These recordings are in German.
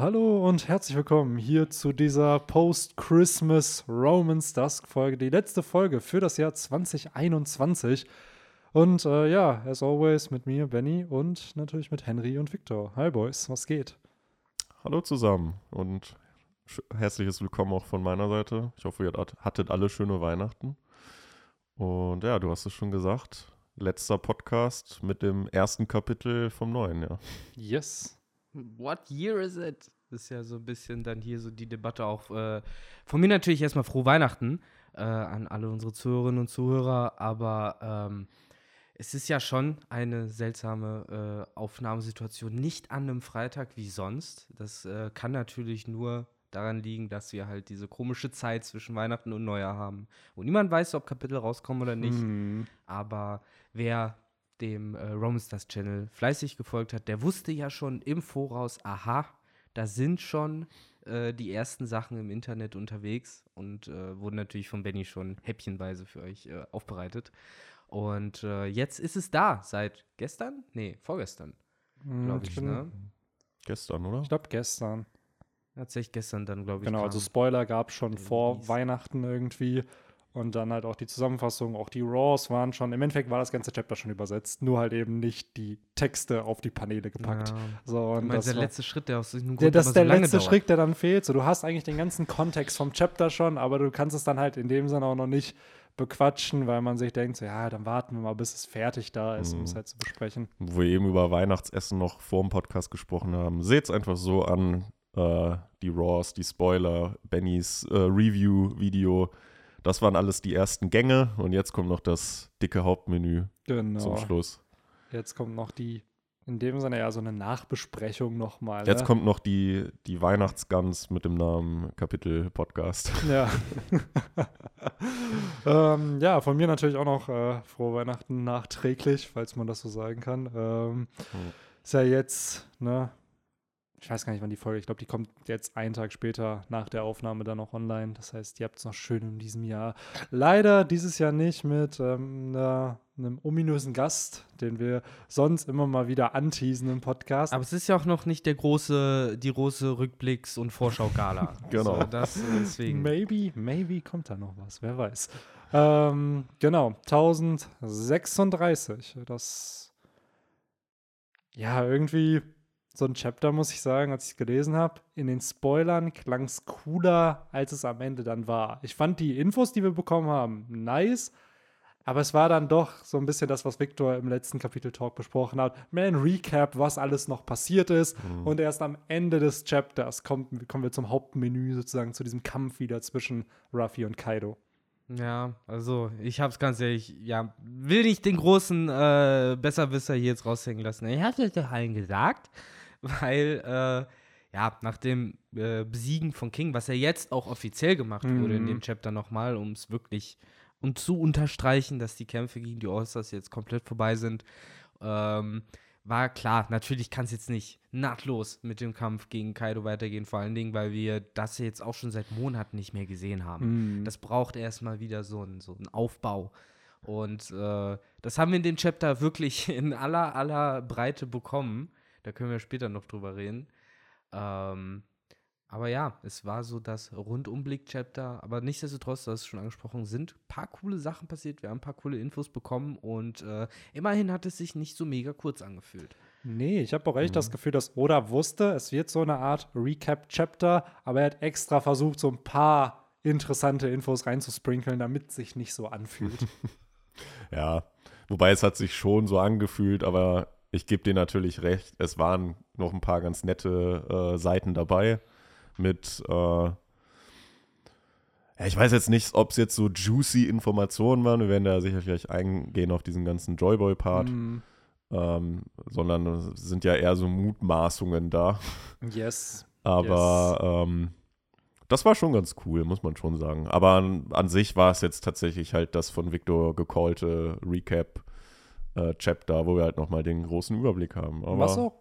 Hallo und herzlich willkommen hier zu dieser Post-Christmas Romans Dusk Folge, die letzte Folge für das Jahr 2021. Und äh, ja, as always mit mir, Benny und natürlich mit Henry und Victor. Hi Boys, was geht? Hallo zusammen und herzliches Willkommen auch von meiner Seite. Ich hoffe, ihr hattet alle schöne Weihnachten. Und ja, du hast es schon gesagt, letzter Podcast mit dem ersten Kapitel vom neuen Jahr. Yes. What year is it? Das ist ja so ein bisschen dann hier so die Debatte auch. Äh, von mir natürlich erstmal frohe Weihnachten äh, an alle unsere Zuhörerinnen und Zuhörer, aber ähm, es ist ja schon eine seltsame äh, Aufnahmesituation, nicht an einem Freitag wie sonst. Das äh, kann natürlich nur daran liegen, dass wir halt diese komische Zeit zwischen Weihnachten und Neujahr haben. Und niemand weiß, ob Kapitel rauskommen oder nicht. Hm. Aber wer dem äh, Romstars Channel fleißig gefolgt hat, der wusste ja schon im Voraus, aha, da sind schon äh, die ersten Sachen im Internet unterwegs und äh, wurden natürlich von Benny schon häppchenweise für euch äh, aufbereitet. Und äh, jetzt ist es da, seit gestern? Nee, vorgestern, Hm, glaube ich, ne? Gestern, oder? Ich glaube gestern. Tatsächlich gestern dann, glaube ich. Genau, kam. also Spoiler gab es schon der vor. Weihnachten irgendwie. Und dann halt auch die Zusammenfassung, auch die Raws waren schon, im Endeffekt war das ganze Chapter schon übersetzt, nur halt eben nicht die Texte auf die Paneele gepackt. Ja. So, und meinst, das der war, letzte Schritt, der aus diesem Grund der, das ist so der lange letzte dauert. Schritt, der dann fehlt. So, du hast eigentlich den ganzen Kontext vom Chapter schon, aber du kannst es dann halt in dem Sinne auch noch nicht bequatschen, weil man sich denkt, so, ja, dann warten wir mal, bis es fertig da ist, um es Mhm. halt zu besprechen. Wo wir eben über Weihnachtsessen noch vor dem Podcast gesprochen haben. Seht es einfach so an, äh, die Raws, die Spoiler, Bennys äh, Review-Video. Das waren alles die ersten Gänge und jetzt kommt noch das dicke Hauptmenü Genau. zum Schluss. Jetzt kommt noch die, in dem Sinne ja so eine Nachbesprechung nochmal. Jetzt ne? kommt noch die, die Weihnachtsgans mit dem Namen Kapitel Podcast. Ja. ähm, ja, von mir natürlich auch noch äh, frohe Weihnachten nachträglich, falls man das so sagen kann. Ähm, Hm. Ist ja jetzt, ne? Ich weiß gar nicht, wann die Folge, ich glaube, die kommt jetzt einen Tag später nach der Aufnahme dann noch online. Das heißt, ihr habt es noch schön in diesem Jahr. Leider dieses Jahr nicht mit ähm, einer, einem ominösen Gast, den wir sonst immer mal wieder anteasen im Podcast. Aber es ist ja auch noch nicht der große, die große Rückblicks- und Vorschau-Gala. Genau. Also das äh, deswegen. Maybe, maybe kommt da noch was, wer weiß. Ähm, genau, 1036. Das, ja, irgendwie so ein Chapter, muss ich sagen, als ich es gelesen habe. In den Spoilern klang es cooler, als es am Ende dann war. Ich fand die Infos, die wir bekommen haben, nice. Aber es war dann doch so ein bisschen das, was Victor im letzten Kapitel Talk besprochen hat. Mehr ein Recap, was alles noch passiert ist. Mhm. Und erst am Ende des Chapters kommt, kommen wir zum Hauptmenü sozusagen, zu diesem Kampf wieder zwischen Ruffy und Kaido. Ja, also ich hab's ganz ehrlich, ja, will nicht den großen äh, Besserwisser hier jetzt raushängen lassen. Ich hab's euch doch allen gesagt, weil, äh, ja, nach dem äh, Besiegen von King, was ja jetzt auch offiziell gemacht wurde in Mhm. dem Chapter nochmal, um es wirklich und zu unterstreichen, dass die Kämpfe gegen die Allstars jetzt komplett vorbei sind, ähm, war klar, natürlich kann es jetzt nicht nahtlos mit dem Kampf gegen Kaido weitergehen, vor allen Dingen, weil wir das jetzt auch schon seit Monaten nicht mehr gesehen haben. Das braucht erstmal wieder so einen so einen Aufbau. Und äh, das haben wir in dem Chapter wirklich in aller, aller Breite bekommen. Da können wir später noch drüber reden. Ähm, aber ja, es war so das Rundumblick-Chapter. Aber nichtsdestotrotz, du hast es schon angesprochen, sind ein paar coole Sachen passiert. Wir haben ein paar coole Infos bekommen und äh, immerhin hat es sich nicht so mega kurz angefühlt. Nee, ich habe auch echt das Gefühl, dass Oda wusste, es wird so eine Art Recap-Chapter, aber er hat extra versucht, so ein paar interessante Infos reinzusprinkeln, damit es sich nicht so anfühlt. Ja, wobei es hat sich schon so angefühlt, aber ich gebe dir natürlich recht, es waren noch ein paar ganz nette äh, Seiten dabei mit, äh, ja, ich weiß jetzt nicht, ob es jetzt so juicy Informationen waren, wir werden da sicher vielleicht eingehen auf diesen ganzen Joyboy-Part, Mm, ähm, sondern es sind ja eher so Mutmaßungen da. yes. Aber ähm, das war schon ganz cool, muss man schon sagen. Aber an, an sich war es jetzt tatsächlich halt das von Victor gecallte Recap-Chapter, wo wir halt nochmal den großen Überblick haben. Aber Was auch,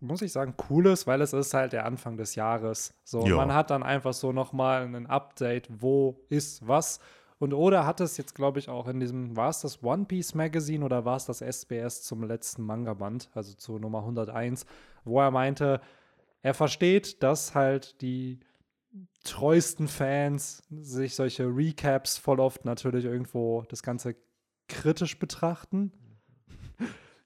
muss ich sagen, cool ist, weil es ist halt der Anfang des Jahres. So, Ja. man hat dann einfach so nochmal ein Update, wo ist was. Und Oda hat es jetzt, glaube ich, auch in diesem, war es das One Piece Magazine oder war es das SBS zum letzten Manga-Band, also zu Nummer 101, wo er meinte, er versteht, dass halt die treuesten Fans sich solche Recaps voll oft natürlich irgendwo das Ganze kritisch betrachten.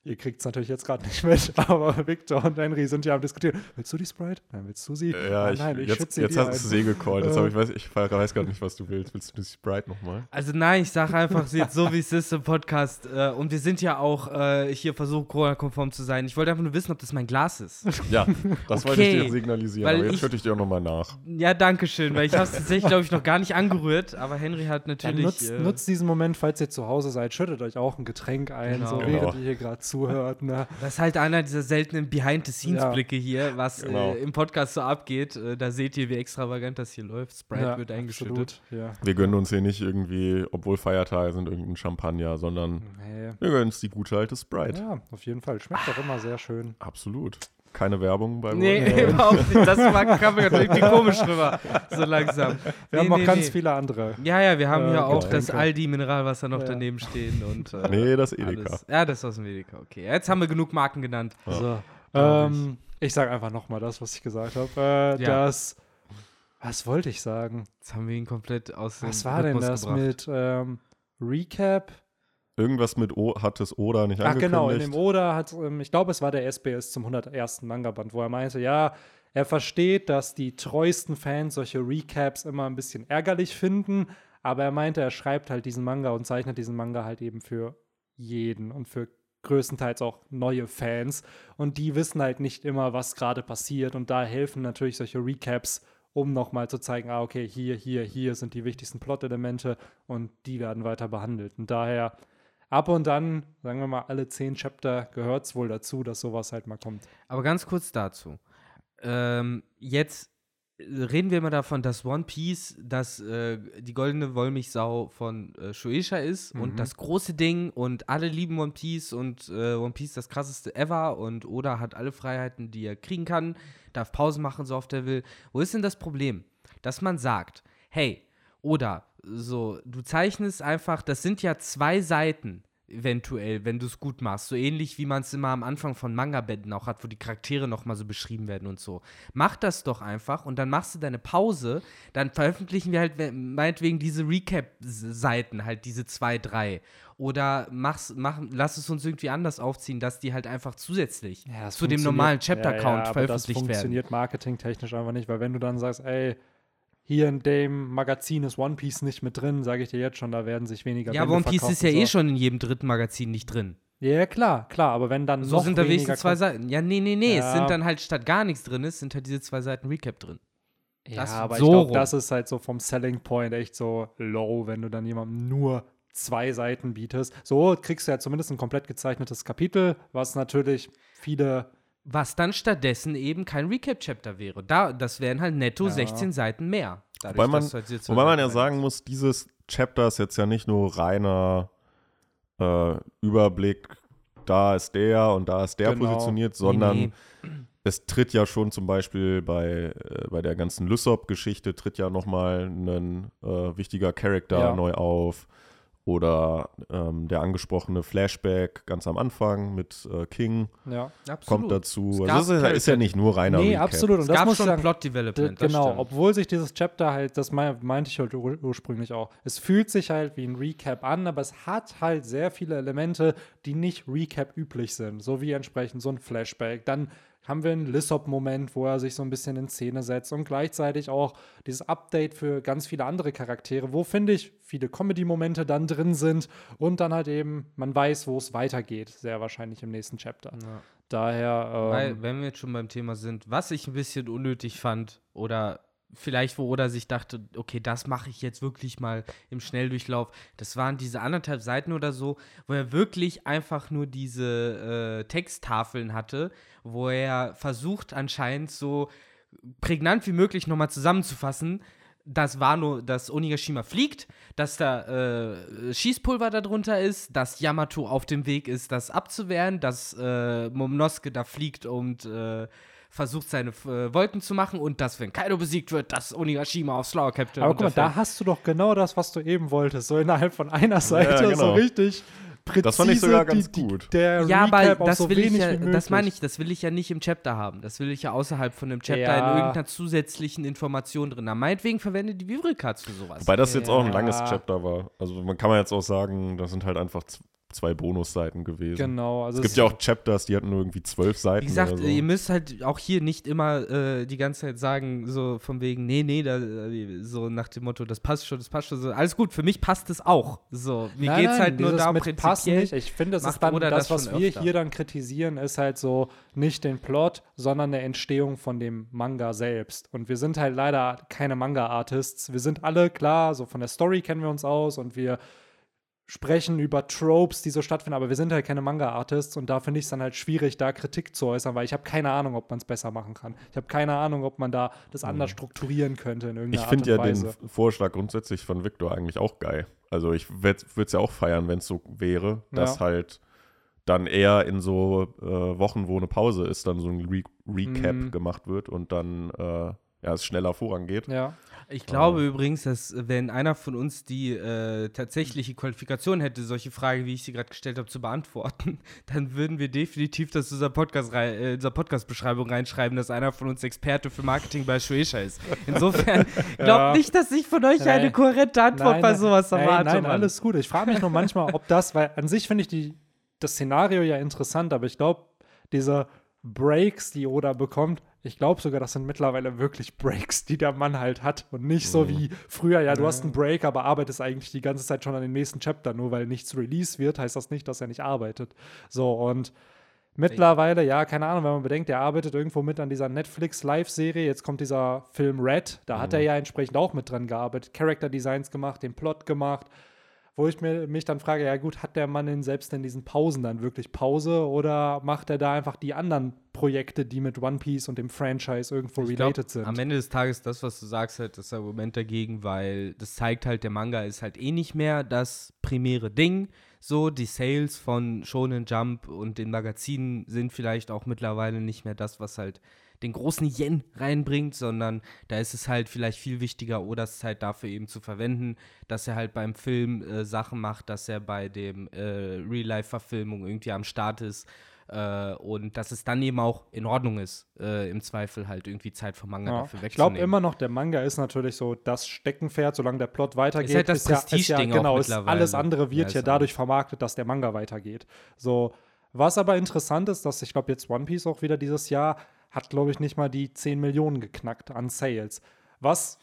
Ihr kriegt es natürlich jetzt gerade nicht mit, aber Victor und Henry sind ja am Diskutieren. Willst du die Sprite? Nein, willst du sie? Ja, Ah, ich, nein, jetzt, schütze jetzt dir hast du. See gecallt. Jetzt Äh. ich weiß, ich weiß gar nicht, was du willst. Willst du die Sprite nochmal? Also nein, ich sage einfach jetzt so, wie es ist im Podcast. Äh, und wir sind ja auch äh, hier versucht, Corona-konform zu sein. Ich wollte einfach nur wissen, ob das mein Glas ist. Ja, das wollte ich Okay, dir signalisieren. weil Aber jetzt ich- schütte ich dir auch nochmal nach. Ja, danke schön, weil ich habe es tatsächlich, glaube ich, noch gar nicht angerührt. Aber Henry hat natürlich. nutzt, äh, nutzt diesen Moment, falls ihr zu Hause seid, schüttet euch auch ein Getränk ein, Genau. so Genau. während ihr hier gerade zuhört. Ne? Das ist halt einer dieser seltenen Behind-the-Scenes-Blicke hier, was Genau. äh, im Podcast so abgeht. Äh, da seht ihr, wie extravagant das hier läuft. Sprite Ja, wird eingeschüttet. Ja. Wir gönnen uns hier nicht irgendwie, obwohl Feiertage sind, irgendeinen Champagner, sondern Nee. wir gönnen uns die gute alte Sprite. Ja, auf jeden Fall. Schmeckt doch immer sehr schön. Absolut. Keine Werbung bei Nee, Roll. überhaupt nicht. Das war, kam mir gerade irgendwie komisch rüber. So langsam. Wir Nee, haben auch nee, ganz nee. viele andere. Ja, ja, wir haben Äh, hier auch Getränke. das Aldi-Mineralwasser noch Ja. daneben stehen. Und, äh, Nee, das Edeka. alles. Ja, das ist aus dem Edeka. Okay, jetzt haben wir genug Marken genannt. Ja. So. Ähm, ich sage einfach nochmal das, was ich gesagt habe. Äh, Ja. Das. Was wollte ich sagen? Jetzt haben wir ihn komplett aus dem Was war denn Rhythmus das gebracht. mit ähm, Recap? Irgendwas mit O hat es Oda nicht Ach angekündigt. genau, in dem Oda hat, ähm, ich glaube, es war der SBS zum 101. Manga-Band, wo er meinte, ja, er versteht, dass die treuesten Fans solche Recaps immer ein bisschen ärgerlich finden, aber er meinte, er schreibt halt diesen Manga und zeichnet diesen Manga halt eben für jeden und für größtenteils auch neue Fans und die wissen halt nicht immer, was gerade passiert und da helfen natürlich solche Recaps, um nochmal zu zeigen, ah, okay, hier, hier, hier sind die wichtigsten Plot-Elemente und die werden weiter behandelt. Und daher ab und dann, sagen wir mal, alle zehn Chapter gehört es wohl dazu, dass sowas halt mal kommt. Aber ganz kurz dazu. Ähm, jetzt reden wir immer davon, dass One Piece das, äh, die goldene Wollmilchsau von äh, Shueisha ist Mhm. und das große Ding und alle lieben One Piece und äh, One Piece das krasseste ever und Oda hat alle Freiheiten, die er kriegen kann, darf Pausen machen, so oft er will. Wo ist denn das Problem? Dass man sagt, hey, Oda, so, du zeichnest einfach, das sind ja zwei Seiten eventuell, wenn du es gut machst. So ähnlich wie man es immer am Anfang von Manga-Bänden auch hat, wo die Charaktere nochmal so beschrieben werden und so. Mach das doch einfach und dann machst du deine Pause, dann veröffentlichen wir halt we- meinetwegen diese Recap-Seiten, halt diese zwei, drei. Oder mach's, mach, lass es uns irgendwie anders aufziehen, dass die halt einfach zusätzlich das zu dem normalen Chapter-Count ja, ja, Das veröffentlicht werden. funktioniert marketingtechnisch einfach nicht, weil wenn du dann sagst, ey, hier in dem Magazin ist One Piece nicht mit drin, sage ich dir jetzt schon, da werden sich weniger Ja, Bände One Piece ist ja eh so. schon in jedem dritten Magazin nicht drin. Ja, klar, klar, aber wenn dann So noch sind da wenigstens zwei Seiten. Ja, nee, nee, nee. Es Ja. sind dann halt statt gar nichts drin ist, sind halt diese zwei Seiten Recap drin. Ja, Das aber so ich glaube, das ist halt so vom Selling Point echt so low, wenn du dann jemandem nur zwei Seiten bietest. So kriegst du ja zumindest ein komplett gezeichnetes Kapitel, was natürlich viele Was dann stattdessen eben kein Recap-Chapter wäre. Da, das wären halt netto Ja. 16 Seiten mehr. Dadurch, Wobei man, halt jetzt wobei man ja sagen muss, dieses Chapter ist jetzt ja nicht nur reiner äh, Überblick, da ist der und da ist der Genau. positioniert, sondern Nee, es tritt ja schon zum Beispiel bei, äh, bei der ganzen Lysop-Geschichte tritt ja nochmal ein äh, wichtiger Charakter Ja. neu auf. Oder ähm, der angesprochene Flashback ganz am Anfang mit äh, King ja. Absolut. kommt dazu. Also das ist, ja- ist ja nicht nur reiner Nee, Recap. absolut. Und Es das gab muss schon sagen, Plot-Development. D- das Genau, stimmt. obwohl sich dieses Chapter halt, das mei- meinte ich halt ur ursprünglich auch, es fühlt sich halt wie ein Recap an, aber es hat halt sehr viele Elemente, die nicht Recap üblich sind. So wie entsprechend so ein Flashback. Dann haben wir einen Lissop-Moment, wo er sich so ein bisschen in Szene setzt und gleichzeitig auch dieses Update für ganz viele andere Charaktere, wo finde ich viele Comedy-Momente dann drin sind und dann halt eben, man weiß, wo es weitergeht, sehr wahrscheinlich im nächsten Chapter. Ja. Daher, ähm, Weil, wenn wir jetzt schon beim Thema sind, was ich ein bisschen unnötig fand oder vielleicht wo Oda sich dachte, okay, das mache ich jetzt wirklich mal im Schnelldurchlauf, das waren diese anderthalb Seiten oder so, wo er wirklich einfach nur diese äh, Texttafeln hatte, wo er versucht anscheinend so prägnant wie möglich nochmal zusammenzufassen, dass Wano, dass Onigashima fliegt, dass da äh, Schießpulver darunter ist, dass Yamato auf dem Weg ist, das abzuwehren, dass äh, Momonosuke da fliegt und äh, versucht, seine äh, Wolken zu machen und dass, wenn Kaido besiegt wird, dass Onigashima aufs Flower Captain Aber guck mal, da hast du doch genau das, was du eben wolltest. So innerhalb von einer Seite, so genau. richtig präzise Das fand ich sogar ganz die, die, gut. Der Ja, Recap aber das so will ich ja, das meine ich, das will ich ja nicht im Chapter haben. Das will ich ja außerhalb von dem Chapter Ja. in irgendeiner zusätzlichen Information drin haben. Meinetwegen verwende die Cards für sowas. Wobei das jetzt auch ein langes Ja. Chapter war. Also man kann man jetzt auch sagen, das sind halt einfach zwei Bonusseiten gewesen. Genau, also Es gibt ja auch Chapters, die hatten nur irgendwie zwölf Seiten Wie gesagt, oder so. ihr müsst halt auch hier nicht immer äh, die ganze Zeit sagen, so von wegen, nee, nee, da, äh, so nach dem Motto, das passt schon, das passt schon. So, alles gut, für mich passt es auch. So, mir Nein, geht's nein, halt nur darum, mit Pass prinzipiell. nicht. Ich finde, das ist dann das, das was wir öfter. hier dann kritisieren, ist halt so nicht den Plot, sondern eine Entstehung von dem Manga selbst. Und wir sind halt leider keine Manga-Artists. Wir sind alle klar, so von der Story kennen wir uns aus und wir sprechen über Tropes, die so stattfinden, aber wir sind halt keine Manga-Artists und da finde ich es dann halt schwierig, da Kritik zu äußern, weil ich habe keine Ahnung, ob man es besser machen kann. Ich habe keine Ahnung, ob man da das anders strukturieren könnte in irgendeiner Mhm. Ich finde ja und den Weise. Vorschlag grundsätzlich von Victor eigentlich auch geil. Also ich würde es ja auch feiern, wenn es so wäre, dass Ja. halt dann eher in so äh, Wochen, wo eine Pause ist, dann so ein Re Recap Mhm. gemacht wird und dann äh, ja, es schneller vorangeht. Ja. Ich glaube Oh. übrigens, dass äh, wenn einer von uns die äh, tatsächliche Qualifikation hätte, solche Frage, wie ich sie gerade gestellt habe, zu beantworten, dann würden wir definitiv das in unser Podcast rei- äh, unserer Podcast-Beschreibung reinschreiben, dass einer von uns Experte für Marketing bei Shueisha ist. Insofern glaubt Ja. nicht, dass ich von euch eine Nein. kohärente Antwort bei nein, sowas ey, erwarte. Nein, Mann. alles gut. Ich frage mich nur manchmal, ob das, weil an sich finde ich die, das Szenario ja interessant, aber ich glaube, diese Breaks, die Oda bekommt, ich glaube sogar, das sind mittlerweile wirklich Breaks, die der Mann halt hat und nicht so wie früher, ja, du hast einen Break, aber arbeitest eigentlich die ganze Zeit schon an den nächsten Chapter. Nur weil nichts released wird, heißt das nicht, dass er nicht arbeitet. So und Mittlerweile, ja, keine Ahnung, wenn man bedenkt, er arbeitet irgendwo mit an dieser Netflix-Live-Serie. Jetzt kommt dieser Film Red, da hat er ja entsprechend auch mit dran gearbeitet, Character-Designs gemacht, den Plot gemacht. Wo ich mir, mich dann frage, ja gut, hat der Mann denn selbst in diesen Pausen dann wirklich Pause oder macht er da einfach die anderen Projekte, die mit One Piece und dem Franchise irgendwo Ich glaub, related sind? Am Ende des Tages, das, was du sagst, halt das Argument dagegen, weil das zeigt halt, der Manga ist halt eh nicht mehr das primäre Ding. So, die Sales von Shonen Jump und den Magazinen sind vielleicht auch mittlerweile nicht mehr das, was halt den großen Yen reinbringt, sondern da ist es halt vielleicht viel wichtiger, Odas Zeit dafür eben zu verwenden, dass er halt beim Film äh, Sachen macht, dass er bei dem äh, Real-Life-Verfilmung irgendwie am Start ist äh, und dass es dann eben auch in Ordnung ist, äh, im Zweifel halt irgendwie Zeit vom Manga Ja. dafür Ich glaube wegzunehmen. immer noch, der Manga ist natürlich so das Steckenpferd, solange der Plot weitergeht. Ist halt das ja, ist ja, Prestigeding auch genau, ist, alles andere Ja, wird ist ja auch- dadurch vermarktet, dass der Manga weitergeht. So, was aber interessant ist, dass ich glaube jetzt One Piece auch wieder dieses Jahr hat, glaube ich, nicht mal die 10 Millionen geknackt an Sales. Was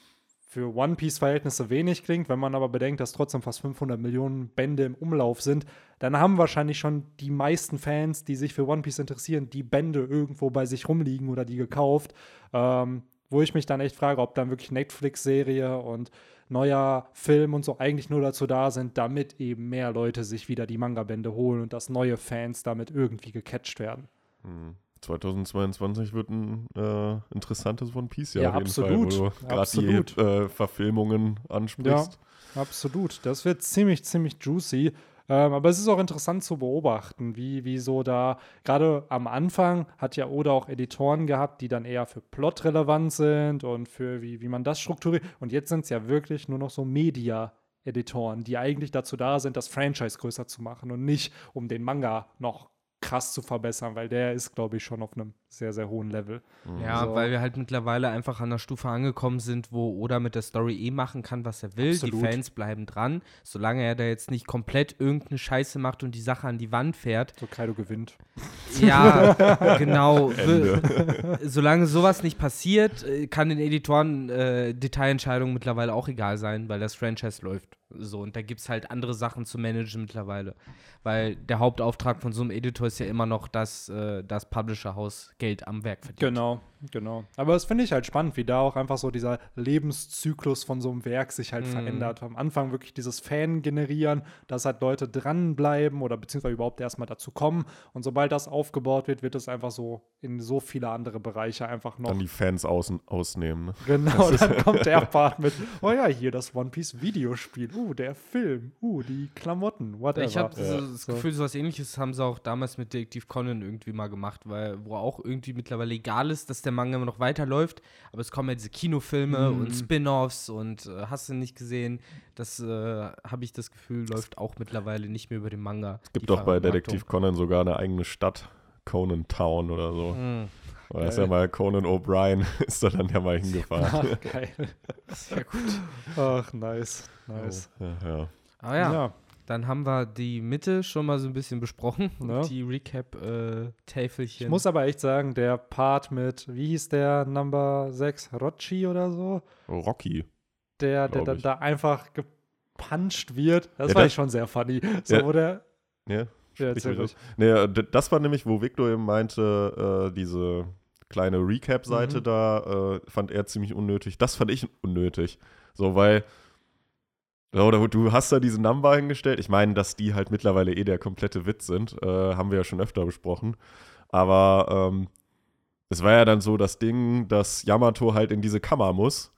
für One Piece-Verhältnisse wenig klingt, wenn man aber bedenkt, dass trotzdem fast 500 Millionen Bände im Umlauf sind, dann haben wahrscheinlich schon die meisten Fans, die sich für One Piece interessieren, die Bände irgendwo bei sich rumliegen oder die gekauft. Ähm, wo ich mich dann echt frage, ob dann wirklich Netflix-Serie und neuer Film und so eigentlich nur dazu da sind, damit eben mehr Leute sich wieder die Manga-Bände holen und dass neue Fans damit irgendwie gecatcht werden. Hm. 2022 wird ein äh, interessantes One Piece Jahr Ja, auf jeden absolut. Fall, wo du gerade die äh, Verfilmungen ansprichst. Absolut. Das wird ziemlich, ziemlich juicy. Ähm, aber es ist auch interessant zu beobachten, wie, wie so da, gerade am Anfang hat ja Oda auch Editoren gehabt, die dann eher für Plot relevant sind und für wie, wie man das strukturiert. Und jetzt sind es ja wirklich nur noch so Media-Editoren, die eigentlich dazu da sind, das Franchise größer zu machen und nicht, um den Manga noch krass zu verbessern, weil der ist, glaube ich, schon auf einem sehr, sehr hohen Level. Ja, So. weil wir halt mittlerweile einfach an der Stufe angekommen sind, wo Oda mit der Story eh machen kann, was er will. Absolut. Die Fans bleiben dran. Solange er da jetzt nicht komplett irgendeine Scheiße macht und die Sache an die Wand fährt. So Kaido gewinnt. Ja, genau. Ende. Solange sowas nicht passiert, äh, kann den Editoren äh, Detailentscheidungen mittlerweile auch egal sein, weil das Franchise läuft. So, und da gibt es halt andere Sachen zu managen mittlerweile. Weil der Hauptauftrag von so einem Editor ist ja immer noch, dass äh, das Publisher-Haus Geld am Werk verdient. Genau, genau. Aber das finde ich halt spannend, wie da auch einfach so dieser Lebenszyklus von so einem Werk sich halt Mhm. verändert. Am Anfang wirklich dieses Fan generieren, dass halt Leute dranbleiben oder beziehungsweise überhaupt erstmal dazu kommen. Und sobald das aufgebaut wird, wird es einfach so in so viele andere Bereiche einfach noch. Dann die Fans außen, ausnehmen. Ne? Genau, dann kommt der Part mit, oh ja, hier das One Piece Videospiel, uh, der Film, uh, die Klamotten, whatever. Ich habe Ja. das So. Gefühl, so was ähnliches haben sie auch damals mit Detektiv Conan irgendwie mal gemacht, weil wo auch irgendwie mittlerweile egal ist, dass der der Manga immer noch weiterläuft, aber es kommen ja diese Kinofilme Mhm. und Spin-offs und äh, hast du nicht gesehen, das äh, habe ich das Gefühl, läuft auch mittlerweile nicht mehr über den Manga. Es gibt doch bei Detektiv Conan sogar eine eigene Stadt, Conan Town oder so. Mhm. Da ist ja mal Conan O'Brien, ist da dann ja mal hingefahren. Ach, geil. Sehr gut. Ach, nice. Nice. Ja, ja. Aber ja, ja. Dann haben wir die Mitte schon mal so ein bisschen besprochen. Ne? Die Recap-Täfelchen. Ich muss aber echt sagen, der Part mit, wie hieß der Number 6, Rocci oder so, Rocky. der, der dann da einfach gepuncht wird, das Ja, war das- ich schon sehr funny. So, Ja. wo der, Ja, ja. Nee, d- das war nämlich, wo Victor eben meinte, äh, diese kleine Recap-Seite Mhm. da äh, fand er ziemlich unnötig. Das fand ich unnötig. So, weil ja, oder du hast da diese Number hingestellt. Ich meine, dass die halt mittlerweile eh der komplette Witz sind, äh, haben wir ja schon öfter besprochen. Aber ähm, es war ja dann so das Ding, dass Yamato halt in diese Kammer muss.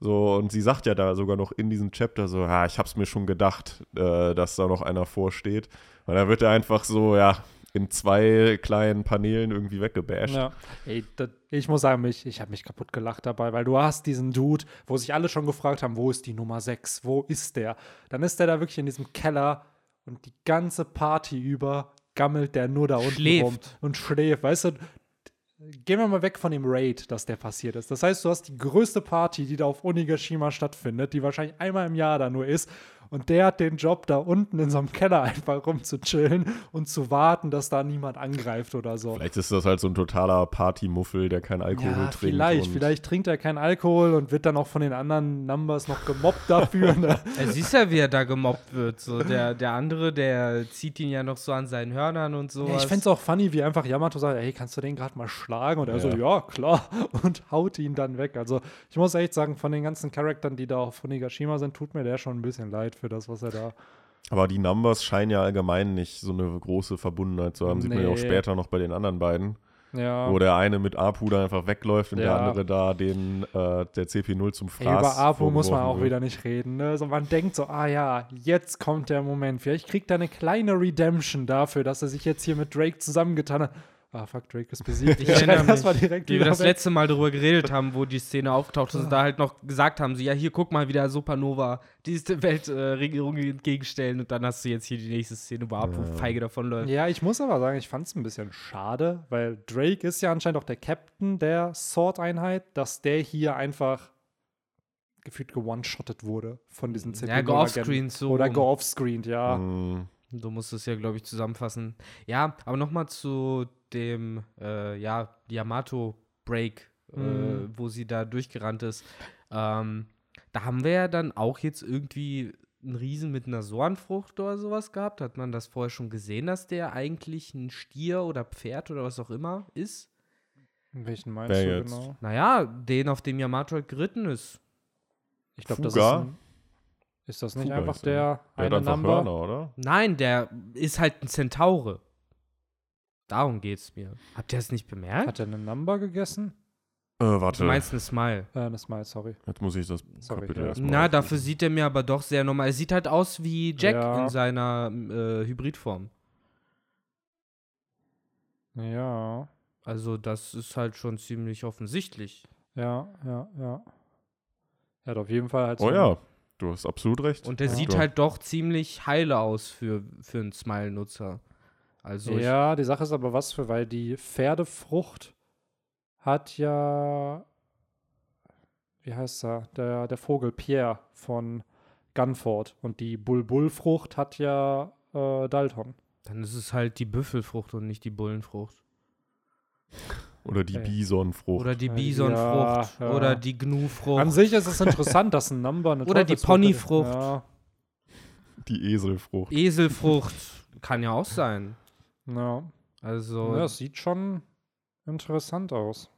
So, und sie sagt ja da sogar noch in diesem Chapter so, ja, ich hab's mir schon gedacht, äh, dass da noch einer vorsteht. Und dann wird er einfach so, ja, in zwei kleinen Paneelen irgendwie weggebasht. Ja. Ey, das, ich muss sagen, mich, ich habe mich kaputt gelacht dabei, weil du hast diesen Dude, wo sich alle schon gefragt haben, wo ist die Nummer 6? Wo ist der? Dann ist der da wirklich in diesem Keller und die ganze Party über gammelt der nur da unten Schläft. rum und schläft. Weißt du, gehen wir mal weg von dem Raid, dass der passiert ist. Das heißt, du hast die größte Party, die da auf Onigashima stattfindet, die wahrscheinlich einmal im Jahr da nur ist. Und der hat den Job, da unten in so einem Keller einfach rumzuchillen und zu warten, dass da niemand angreift oder so. Vielleicht ist das halt so ein totaler Partymuffel, der keinen Alkohol Ja, trinkt. vielleicht. Vielleicht trinkt er keinen Alkohol und wird dann auch von den anderen Numbers noch gemobbt dafür. Ne? Er siehst ja, wie er da gemobbt wird. So, der, der andere, der zieht ihn ja noch so an seinen Hörnern und sowas. Ja, ich fände es auch funny, wie einfach Yamato sagt, hey, kannst du den gerade mal schlagen? Und er so, Ja. ja, klar. Und haut ihn dann weg. Also ich muss echt sagen, von den ganzen Charakteren, die da auf Onigashima sind, tut mir der schon ein bisschen leid für das, was er da Aber die Numbers scheinen ja allgemein nicht so eine große Verbundenheit zu haben. Sieht man ja auch Nee. später noch bei den anderen beiden. Ja. Wo der eine mit Apu da einfach wegläuft und der Ja. andere da den, äh, der CP0 zum Ey, Fraß über Apo muss man auch wird. wieder nicht reden. Ne? So, man denkt so, ah ja, jetzt kommt der Moment. Vielleicht kriegt er eine kleine Redemption dafür, dass er sich jetzt hier mit Drake zusammengetan hat. Ah, fuck, Drake ist besiegt. Ich erinnere mich, mal direkt Wie wir das weg. letzte Mal darüber geredet haben, wo die Szene auftaucht und da halt noch gesagt haben, so, ja, hier, guck mal, wie der Supernova diese Weltregierung äh, entgegenstellen und dann hast du jetzt hier die nächste Szene, wo Apu feige davonläuft. Ja, ich muss aber sagen, ich fand es ein bisschen schade, weil Drake ist ja anscheinend auch der Captain der Sword-Einheit, dass der hier einfach gefühlt gewone-shottet wurde von diesen Ja, CP0-Agenten. go-offscreen so. Oder rum. go-offscreen, ja. Mm, Du musst es ja, glaube ich, zusammenfassen. Ja, aber nochmal zu dem, äh, ja, Yamato-Break, äh, Mhm. wo sie da durchgerannt ist. Ähm, da haben wir ja dann auch jetzt irgendwie einen Riesen mit einer Sorenfrucht oder sowas gehabt. Hat man das vorher schon gesehen, dass der eigentlich ein Stier oder Pferd oder was auch immer ist? Welchen meinst Wer du jetzt? genau? Naja, den, auf dem Yamato halt geritten ist. Ich glaube, das ist Fuga? ein, Ist das nicht Fuga einfach er. der der hat eine einfach Number? Hörner, oder? Nein, der ist halt ein Zentaure. Darum geht's mir. Habt ihr das nicht bemerkt? Hat er eine Number gegessen? Äh, Du warte, meinst eine Smile. Äh, das mal, sorry. jetzt muss ich das Sorry, Kapitel ja. erstmal Na, aufrufen. dafür sieht er mir aber doch sehr normal. Er sieht halt aus wie Jack Ja. in seiner äh, Hybridform. Ja, Also, das ist halt schon ziemlich offensichtlich. ja, ja, ja. Er hat auf jeden Fall halt Oh so ja, du hast absolut recht. Und der Ja. sieht halt doch ziemlich heile aus für, für einen Smile-Nutzer. Also, ich, Ja, die Sache ist aber was für, weil die Pferdefrucht hat ja, wie heißt er, der, der Vogel Pierre von Gunford und die Bulbulfrucht hat ja äh, Dalton. dann ist es halt die Büffelfrucht und nicht die Bullenfrucht. Oder die Ey. Bisonfrucht. Oder die Ja, Bisonfrucht. ja. Oder die Gnu-Frucht. An sich ist es interessant, dass ein Number eine Oder die Ponyfrucht. Ja, Die Eselfrucht. Eselfrucht. Kann ja auch sein. Ja. Also, ja, es sieht schon interessant aus.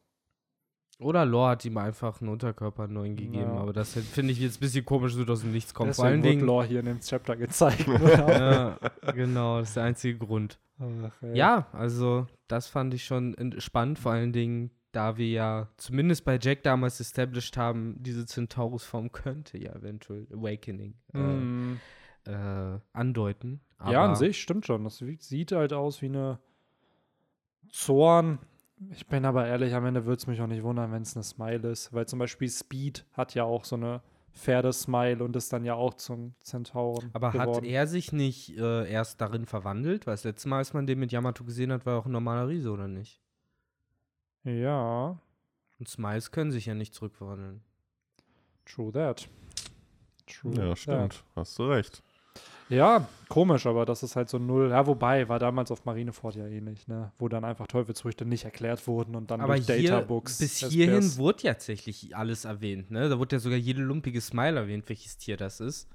oder Lore hat ihm einfach einen Unterkörper neuen gegeben. Ja. Aber das finde ich jetzt ein bisschen komisch, so dem Nichts kommt. Vor Deswegen allen wird Dingen. Lore hier in dem Chapter gezeigt. Ja, genau, das ist der einzige Grund. Ach. Ja, also das fand ich schon spannend, vor allen Dingen, da wir ja zumindest bei Jack damals established haben, diese Centaurus-Form könnte ja eventuell Awakening äh. Äh, andeuten. Ja, an sich stimmt schon. Das sieht halt aus wie eine Zorn Ich bin aber ehrlich, am Ende würde es mich auch nicht wundern, wenn es eine Smile ist. Weil zum Beispiel Speed hat ja auch so eine Pferdesmile und ist dann ja auch zum Zentauren. Aber hat geworden. er sich nicht äh, erst darin verwandelt? Weil das letzte Mal, als man den mit Yamato gesehen hat, war er auch ein normaler Riese, oder nicht? Ja, Und Smiles können sich ja nicht zurückverwandeln. true that. True Ja, that. stimmt. Hast du recht. Ja, komisch, aber das ist halt so null. Ja, wobei, war damals auf Marineford ja ähnlich, ne? Wo dann einfach Teufelsfrüchte nicht erklärt wurden und dann Aber durch hier, Databooks. bis SPS hierhin wurde ja tatsächlich alles erwähnt, ne? Da wurde ja sogar jede lumpige Smile erwähnt, welches Tier das ist.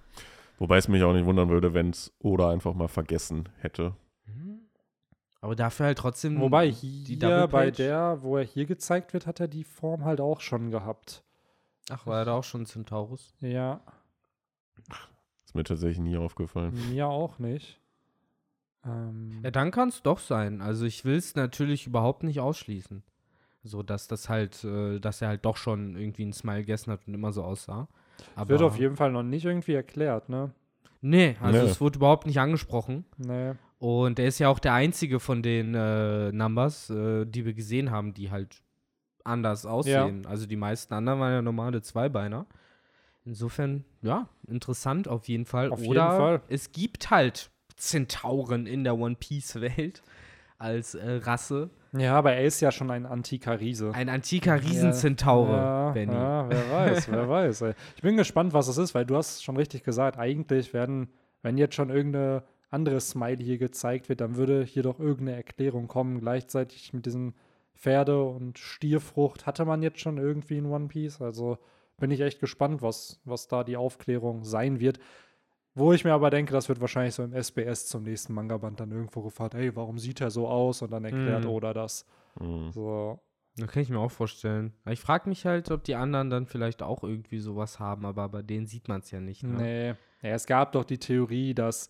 Wobei es mich auch nicht wundern würde, wenn es Oda einfach mal vergessen hätte. Aber dafür halt trotzdem Wobei die hier bei der, wo er hier gezeigt wird, hat er die Form halt auch schon gehabt. Ach, war er da auch schon Centaurus? Ja, Ist mir tatsächlich nie aufgefallen. mir auch nicht. Ähm, Ja, dann kann es doch sein. Also ich will es natürlich überhaupt nicht ausschließen. So, dass das halt, äh, dass er halt doch schon irgendwie einen Smile gegessen hat und immer so aussah. Aber wird auf jeden Fall noch nicht irgendwie erklärt, ne? Nee, also Nee. es wurde überhaupt nicht angesprochen. Nee. Und er ist ja auch der einzige von den äh, Numbers, äh, die wir gesehen haben, die halt anders aussehen. Also die meisten anderen waren ja normale Zweibeiner. Insofern, ja, interessant auf jeden Fall. Auf jeden Oder Fall. es gibt halt Zentauren in der One Piece-Welt als äh, Rasse. Ja, aber er ist ja schon ein antiker Riese. Ein antiker Riesenzentaure, ja, Benny. Ja, wer weiß, wer weiß. ey. Ich bin gespannt, was es ist, weil du hast schon richtig gesagt, eigentlich werden, wenn jetzt schon irgendeine andere Smiley hier gezeigt wird, dann würde hier doch irgendeine Erklärung kommen. Gleichzeitig mit diesem Pferde- und Stierfrucht hatte man jetzt schon irgendwie in One Piece. Also bin ich echt gespannt, was, was da die Aufklärung sein wird. Wo ich mir aber denke, das wird wahrscheinlich so im SBS zum nächsten Manga-Band dann irgendwo gefragt, ey, warum sieht er so aus? Und dann erklärt Mhm. oder das. Mhm. So, Das kann ich mir auch vorstellen. Ich frage mich halt, ob die anderen dann vielleicht auch irgendwie sowas haben, aber bei denen sieht man es ja nicht. Ne? Nee. Ja, es gab doch die Theorie, dass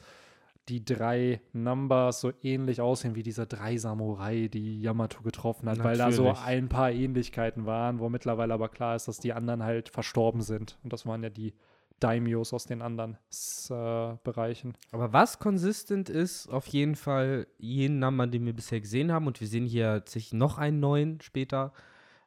die drei Numbers so ähnlich aussehen wie diese drei Samurai, die Yamato getroffen hat, weil da so Natürlich. ein paar Ähnlichkeiten waren, wo mittlerweile aber klar ist, dass die anderen halt verstorben sind. Und das waren ja die Daimios aus den anderen äh, Bereichen. Aber was konsistent ist, auf jeden Fall jeden Number, den wir bisher gesehen haben, und wir sehen hier tatsächlich noch einen neuen später,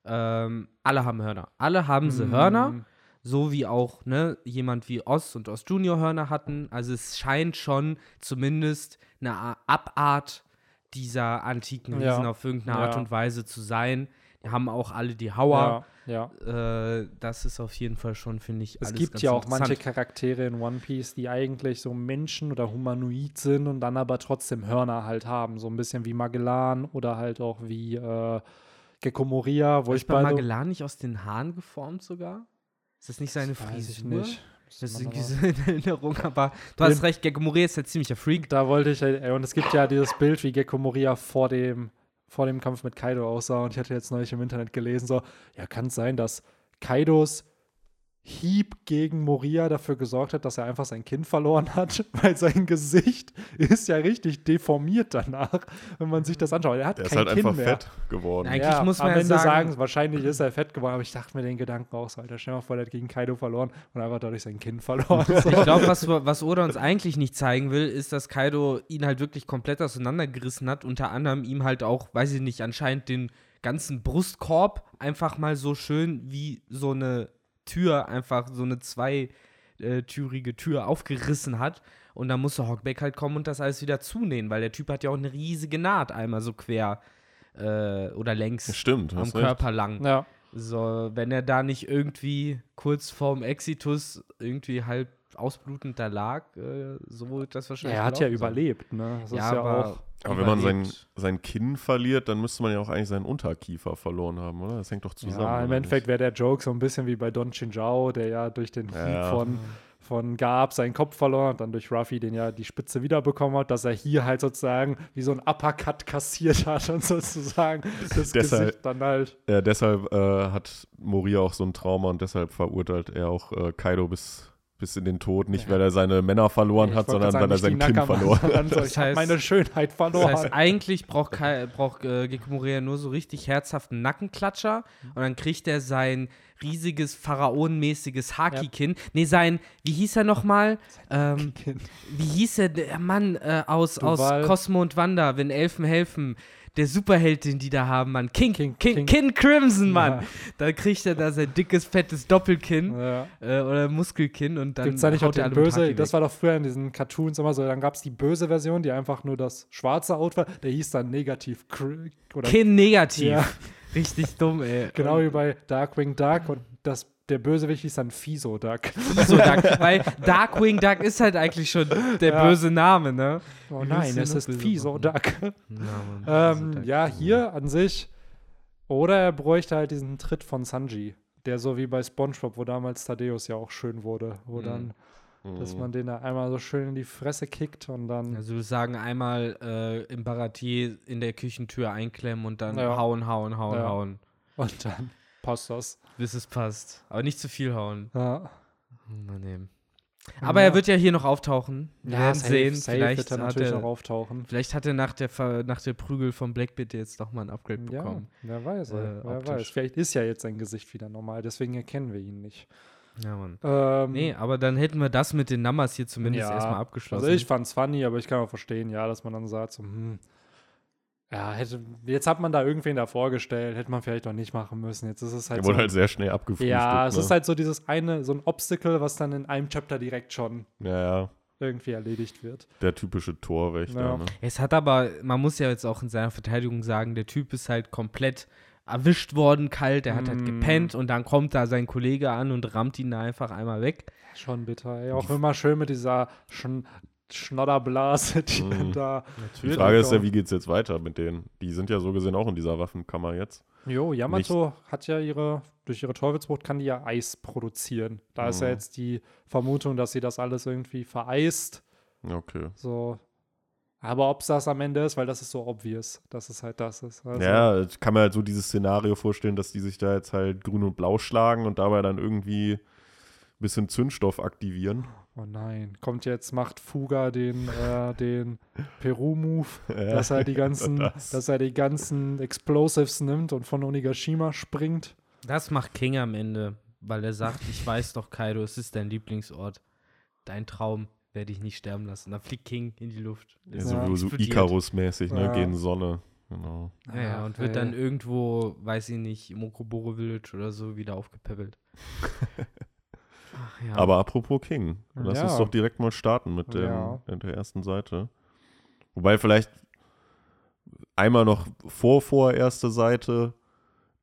ähm, alle haben Hörner. Alle haben sie Hörner, Mm, so wie auch ne, jemand wie Oz und Oz Junior Hörner hatten. Also es scheint schon zumindest eine Abart dieser antiken Ja. Riesen auf irgendeine Art Ja. und Weise zu sein. Die haben auch alle die Hauer. Ja, ja. Äh, das ist auf jeden Fall schon, finde ich, Es alles gibt ganz ja auch manche. Charaktere in One Piece, die eigentlich so Menschen oder humanoid sind und dann aber trotzdem Hörner halt haben. So ein bisschen wie Magellan oder halt auch wie äh, Gecko Moria, wo Ist ich bei Magellan nicht aus den Haaren geformt sogar? Ist das nicht seine Weiß Frisur? ich nicht. Das ist irgendwie so in Erinnerung, aber du hast recht, Gekko Moria ist ja ziemlicher Freak. Da wollte ich, ey, und es gibt ja dieses Bild, wie Gecko Moria vor dem, vor dem Kampf mit Kaido aussah. Und ich hatte jetzt neulich im Internet gelesen, so, ja, kann es sein, dass Kaidos Hieb gegen Moria dafür gesorgt hat, dass er einfach sein Kind verloren hat, weil sein Gesicht ist ja richtig deformiert danach, wenn man sich das anschaut. Er hat Der ist kein halt Kind einfach mehr. fett geworden. Nein, Ja, Eigentlich muss man am ja Ende sagen- wahrscheinlich ist er fett geworden, aber ich dachte mir den Gedanken auch so, Alter, stell mal vor, der hat gegen Kaido verloren und einfach dadurch sein Kind verloren. So. Ich glaube, was, was Oda uns eigentlich nicht zeigen will, ist, dass Kaido ihn halt wirklich komplett auseinandergerissen hat. Unter anderem ihm halt auch, weiß ich nicht, anscheinend den ganzen Brustkorb einfach mal so schön wie so eine Tür, einfach so eine zweitürige Tür aufgerissen hat. Und dann musste Hawkback halt kommen und das alles wieder zunähen, weil der Typ hat ja auch eine riesige Naht einmal so quer äh, oder längs Stimmt, am hast recht. Körper lang. Ja. So, wenn er da nicht irgendwie kurz vorm Exitus irgendwie halb ausblutend da lag, äh, so wird das wahrscheinlich. Er hat ja sein. überlebt, ne? Das Ja, ist ja aber, auch. Aber wenn man sein, sein Kinn verliert, dann müsste man ja auch eigentlich seinen Unterkiefer verloren haben, oder? Das hängt doch zusammen. Ja, im Endeffekt wäre der Joke so ein bisschen wie bei Don Chinjao, der ja durch den Hieb Ja. von, von Gab seinen Kopf verloren hat, dann durch Ruffy, den ja die Spitze wiederbekommen hat, dass er hier halt sozusagen wie so ein Uppercut kassiert hat und sozusagen das Deshalb- Gesicht dann halt. Ja, deshalb äh, hat Moria auch so ein Trauma und deshalb verurteilt er auch äh, Kaido bis, bis in den Tod. Nicht, weil er seine Männer verloren Ich hat, sondern gerade weil er sagen, sein Kind verloren hat. so, Das ich habe meine Schönheit verloren. Das heißt, eigentlich braucht, Kai, braucht äh, Gekko Moria nur so richtig herzhaften Nackenklatscher und dann kriegt er sein riesiges pharaonenmäßiges Haki-Kinn. Nee, sein, wie hieß er nochmal? Ähm, wie hieß er, der Mann äh, aus, aus. Cosmo und Wanda, wenn Elfen helfen? Der Superheld, den die da haben, Mann. King, King, King, King. Crimson, Mann. Ja. Da kriegt er da sein dickes, fettes Doppelkinn Ja. äh, oder Muskelkinn und dann Gibt es da nicht auch den mit böse, das war doch früher in diesen Cartoons immer so, dann gab es die böse Version, die einfach nur das schwarze Out war, der hieß dann negativ oder Kinn negativ. Ja. Richtig dumm, ey. genau wie bei Darkwing Duck und das, der Bösewicht hieß dann Fiso Duck. so Duck, weil Darkwing Duck ist halt eigentlich schon der Ja. böse Name, ne? Oh nein, es ist Fiso? Duck. Ja, Ähm, Fiso Duck. ja, hier an sich. Oder er bräuchte halt diesen Tritt von Sanji. Der so wie bei Spongebob, wo damals Thaddeus ja auch schön wurde. Wo Mhm. dann, dass Mhm. man den da einmal so schön in die Fresse kickt und dann. Also wir sagen einmal äh, im Baratier in der Küchentür einklemmen und dann Ja. hauen, hauen, hauen, Ja. hauen, Und dann passt das. bis es passt. Aber nicht zu viel hauen. Ja. Mal nehmen. Aber er wird ja hier noch auftauchen. Wir werden safe, sehen. safe vielleicht, er hat er, noch auftauchen. vielleicht hat er nach der, Ver nach der Prügel von Blackbeard jetzt doch mal ein Upgrade Ja, bekommen. wer weiß, Äh, wer optisch. weiß. Vielleicht ist ja jetzt sein Gesicht wieder normal, deswegen erkennen wir ihn nicht. Ja, Mann. Ähm, Nee, aber dann hätten wir das mit den Numbers hier zumindest Ja, erstmal abgeschlossen. Also ich fand's funny, aber ich kann auch verstehen, ja, dass man dann sagt, so, hm, ja, hätte, jetzt hat man da irgendwen da vorgestellt, hätte man vielleicht noch nicht machen müssen. Jetzt ist es halt Der so. wurde halt sehr schnell abgefrühstückt. ja, es ne? ist halt so dieses eine, so ein Obstacle, was dann in einem Chapter direkt schon ja, ja, irgendwie erledigt wird. der typische Torwächter. Ja. Ne? Es hat aber, man muss ja jetzt auch in seiner Verteidigung sagen, der Typ ist halt komplett erwischt worden, kalt, der hat halt Mm. gepennt und dann kommt da sein Kollege an und rammt ihn da einfach einmal weg. Schon bitter, ey. Auch immer schön mit dieser Schn Schnodderblase, die Mhm. dann da. Die Frage ist ja, wie geht es jetzt weiter mit denen? Die sind ja so gesehen auch in dieser Waffenkammer jetzt. Jo, Yamato hat ja ihre, durch ihre Teufelsbrot kann die ja Eis produzieren. Da ist ja Mhm. jetzt die Vermutung, dass sie das alles irgendwie vereist. Okay. So. Aber ob es das am Ende ist, weil das ist so obvious, dass es halt das ist. Also, ja, ich kann mir halt so dieses Szenario vorstellen, dass die sich da jetzt halt grün und blau schlagen und dabei dann irgendwie ein bisschen Zündstoff aktivieren. Oh nein, kommt jetzt, macht Fuga den, äh, den Peru-Move, Ja, dass er die ganzen, das. dass er die ganzen Explosives nimmt und von Onigashima springt. Das macht King am Ende, weil er sagt, ich weiß doch, Kaido, es ist dein Lieblingsort. Dein Traum werde ich nicht sterben lassen. Dann fliegt King in die Luft. Ja, so, so. Icarus-mäßig, ne, Ja. gegen Sonne. Genau. Ja, ja, Ach, und wird dann irgendwo, weiß ich nicht, im Okoboro Village oder so wieder aufgepäppelt. Ach ja. Aber apropos King, lass Ja. uns doch direkt mal starten mit, dem, Ja. mit der ersten Seite. Wobei vielleicht einmal noch vor, vor erste Seite,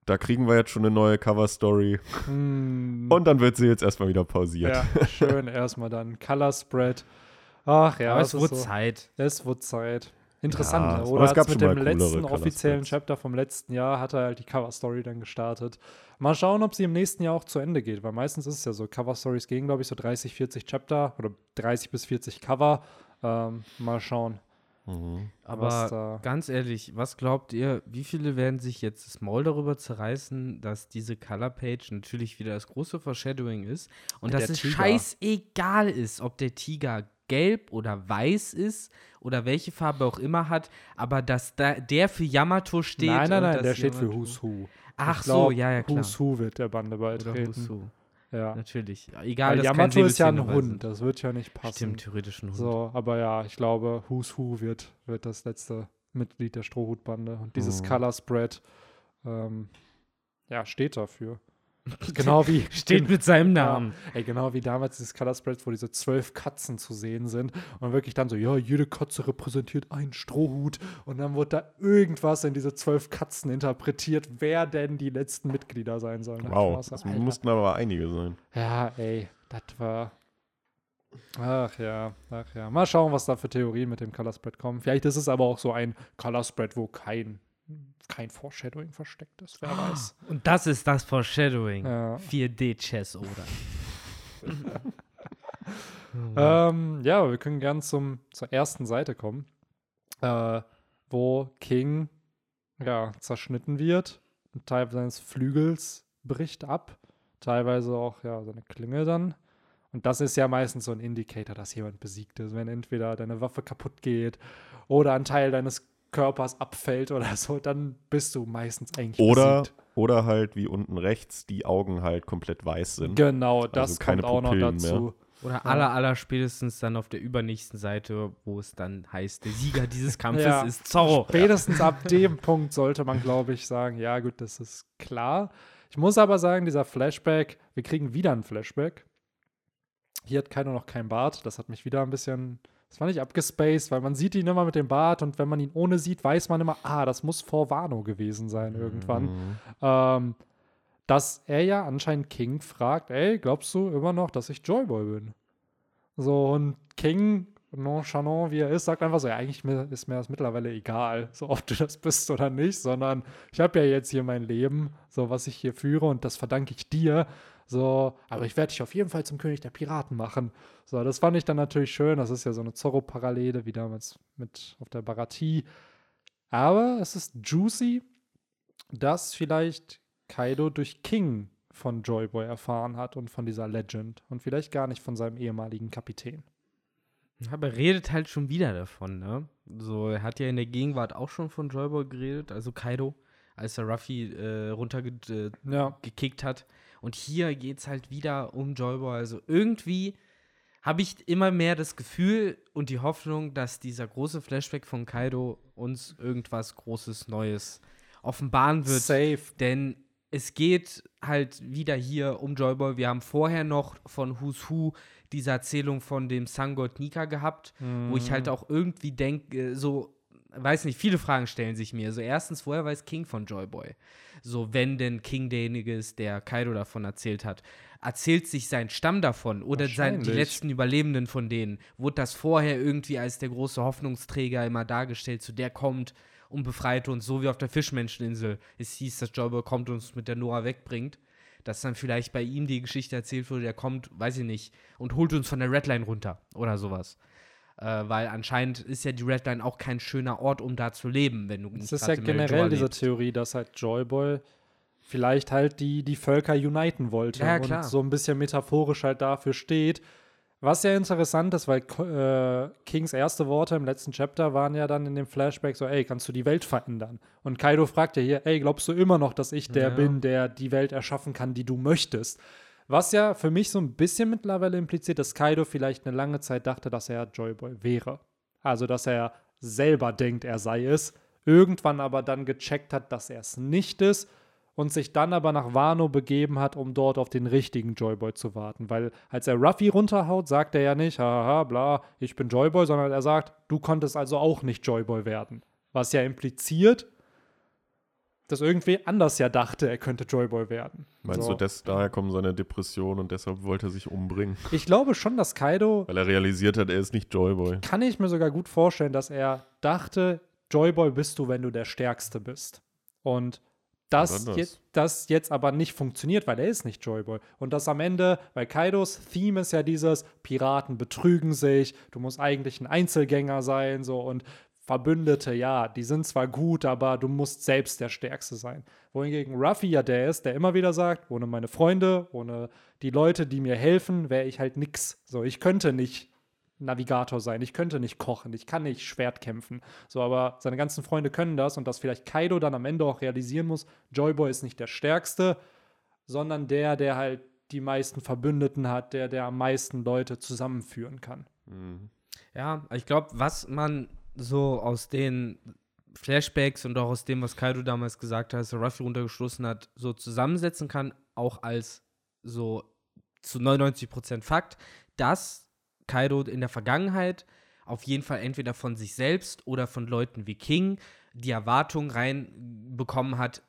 da kriegen wir jetzt schon eine neue Cover-Story Hm. und dann wird sie jetzt erstmal wieder pausiert. Ja, schön erstmal dann. Color Spread. Ach ja, Aber es es ist so. Zeit. Es wird Zeit. Interessant. Ja, ne? Oder es gab mit dem letzten offiziellen. Chapter vom letzten Jahr hat er halt die Cover Story dann gestartet. Mal schauen, ob sie im nächsten Jahr auch zu Ende geht, weil meistens ist es ja so, Cover Stories gehen, glaube ich, so 30, 40 Chapter oder 30 bis 40 Cover. Ähm, mal schauen. Mhm. Aber ganz ehrlich, was glaubt ihr, wie viele werden sich jetzt das Maul darüber zerreißen, dass diese Color Page natürlich wieder das große Foreshadowing ist und Ja, dass der es Tiger. scheißegal ist, ob der Tiger gelb oder weiß ist oder welche Farbe auch immer hat, aber dass da, der für Yamato steht. nein, nein, nein, der steht für Who's Who. Ach Ich so, glaub, ja, ja, klar. Who's Who wird der Bande Oder beitreten. Who's Who. Ja. Natürlich. Egal, kein Yamato ist ja ein Hund, das wird ja nicht passen. Stimmt, theoretisch ein Hund. So, aber ja, ich glaube, Who's Who wird, wird das letzte Mitglied der Strohhutbande. Und dieses Mhm. Color Spread, ähm, ja, steht dafür. genau wie Steht mit seinem Ja. Namen. Ey, genau wie damals dieses Color Spread, wo diese zwölf Katzen zu sehen sind und wirklich dann so, ja, jede Katze repräsentiert einen Strohhut und dann wurde da irgendwas in diese zwölf Katzen interpretiert, wer denn die letzten Mitglieder sein sollen. Da Wow, das Alter. mussten aber einige sein. Ja, ey, das war. Ach ja, ach ja. Mal schauen, was da für Theorien mit dem Color Spread kommen. Vielleicht ist es aber auch so ein Color Spread, wo kein, kein Foreshadowing versteckt ist. Wer weiß. Und das ist das Foreshadowing. Ja. 4D-Chess, oder? Ähm, ja, wir können gern zum, zur ersten Seite kommen, äh, wo King ja, zerschnitten wird. Ein Teil seines Flügels bricht ab. Teilweise auch ja, seine Klinge dann. Und das ist ja meistens so ein Indikator, dass jemand besiegt ist. Wenn entweder deine Waffe kaputt geht oder ein Teil deines Körpers abfällt oder so, dann bist du meistens eigentlich Oder, besiegt. oder halt wie unten rechts die Augen halt komplett weiß sind. Genau, das keine kommt auch noch dazu. Oder Ja. aller, aller spätestens dann auf der übernächsten Seite, wo es dann heißt, der Sieger dieses Kampfes Ja. ist Zorro. Spätestens ab dem Punkt sollte man, glaube ich, sagen, ja gut, das ist klar. Ich muss aber sagen, dieser Flashback, wir kriegen wieder einen Flashback. Hier hat keiner noch kein Bart. Das hat mich wieder ein bisschen, das fand ich abgespaced, weil man sieht ihn immer mit dem Bart und wenn man ihn ohne sieht, weiß man immer, ah, das muss vor Wano gewesen sein irgendwann. Mhm. Ähm, dass er ja anscheinend King fragt, ey, glaubst du immer noch, dass ich Joyboy bin? So, und King, nonchalant wie er ist, sagt einfach so, ja, eigentlich ist mir das mittlerweile egal, so ob du das bist oder nicht, sondern ich habe ja jetzt hier mein Leben, so was ich hier führe und das verdanke ich dir. So, aber ich werde dich auf jeden Fall zum König der Piraten machen. So, das fand ich dann natürlich schön. Das ist ja so eine Zorro-Parallele, wie damals mit auf der Baratie. Aber es ist juicy, dass vielleicht Kaido durch King von Joyboy erfahren hat und von dieser Legend und vielleicht gar nicht von seinem ehemaligen Kapitän. Aber er redet halt schon wieder davon, ne? So, er hat ja in der Gegenwart auch schon von Joyboy geredet, also Kaido, als er Ruffy äh, runtergekickt äh, Ja, hat. Und hier geht es halt wieder um Joyboy. Also irgendwie habe ich immer mehr das Gefühl und die Hoffnung, dass dieser große Flashback von Kaido uns irgendwas Großes Neues offenbaren wird. safe. Denn es geht halt wieder hier um Joyboy. Wir haben vorher noch von Who's Who diese Erzählung von dem Sangod Nika gehabt, wo ich halt auch irgendwie denke, so, weiß nicht, viele Fragen stellen sich mir. So, erstens, woher weiß King von Joyboy? So, wenn denn King derjenige ist, der Kaido davon erzählt hat. Erzählt sich sein Stamm davon oder sein, die letzten Überlebenden von denen? Wurde das vorher irgendwie als der große Hoffnungsträger immer dargestellt, zu der kommt und befreit uns, so wie auf der Fischmenscheninsel. Es hieß, dass Joyboy kommt und uns mit der Noah wegbringt. Dass dann vielleicht bei ihm die Geschichte erzählt wurde, der kommt, weiß ich nicht, und holt uns von der Redline runter oder sowas. Äh, weil anscheinend ist ja die Redline auch kein schöner Ort, um da zu leben, wenn du Es nicht ist gerade ja generell diese lebst. Theorie, dass halt Joyboy vielleicht halt die, die Völker uniten wollte Ja, und so ein bisschen metaphorisch halt dafür steht. Was ja interessant ist, weil äh, Kings erste Worte im letzten Chapter waren ja dann in dem Flashback so, ey, kannst du die Welt verändern? Und Kaido fragt ja hier, ey, glaubst du immer noch, dass ich der Ja. bin, der die Welt erschaffen kann, die du möchtest? Was ja für mich so ein bisschen mittlerweile impliziert, dass Kaido vielleicht eine lange Zeit dachte, dass er Joyboy wäre. Also, dass er selber denkt, er sei es, irgendwann aber dann gecheckt hat, dass er es nicht ist und sich dann aber nach Wano begeben hat, um dort auf den richtigen Joyboy zu warten. Weil als er Ruffy runterhaut, sagt er ja nicht, haha, bla, ich bin Joyboy, sondern er sagt, du konntest also auch nicht Joyboy werden. Was ja impliziert, dass irgendwie anders ja dachte, er könnte Joyboy werden. Meinst So. du, des, daher kommen seine Depressionen und deshalb wollte er sich umbringen? Ich glaube schon, dass Kaido Weil er realisiert hat, er ist nicht Joyboy. kann ich mir sogar gut vorstellen, dass er dachte, Joyboy bist du, wenn du der Stärkste bist. Und das, Oder das. Jetzt, das jetzt aber nicht funktioniert, weil er ist nicht Joyboy. Und das am Ende, weil Kaidos Theme ist ja dieses, Piraten betrügen sich, du musst eigentlich ein Einzelgänger sein, so und Verbündete, ja, die sind zwar gut, aber du musst selbst der Stärkste sein. Wohingegen Ruffy ja der ist, der immer wieder sagt, ohne meine Freunde, ohne die Leute, die mir helfen, wäre ich halt nix. So, ich könnte nicht Navigator sein. Ich könnte nicht kochen, ich kann nicht Schwert kämpfen. So, aber seine ganzen Freunde können das und dass vielleicht Kaido dann am Ende auch realisieren muss, Joyboy ist nicht der Stärkste, sondern der, der halt die meisten Verbündeten hat, der, der am meisten Leute zusammenführen kann. Mhm. Ja, ich glaube, was man so aus den Flashbacks und auch aus dem, was Kaido damals gesagt hat, er Ruffy runtergestoßen hat, so zusammensetzen kann, auch als so zu 99% Fakt, dass Kaido in der Vergangenheit auf jeden Fall entweder von sich selbst oder von Leuten wie King die Erwartung reinbekommen hat,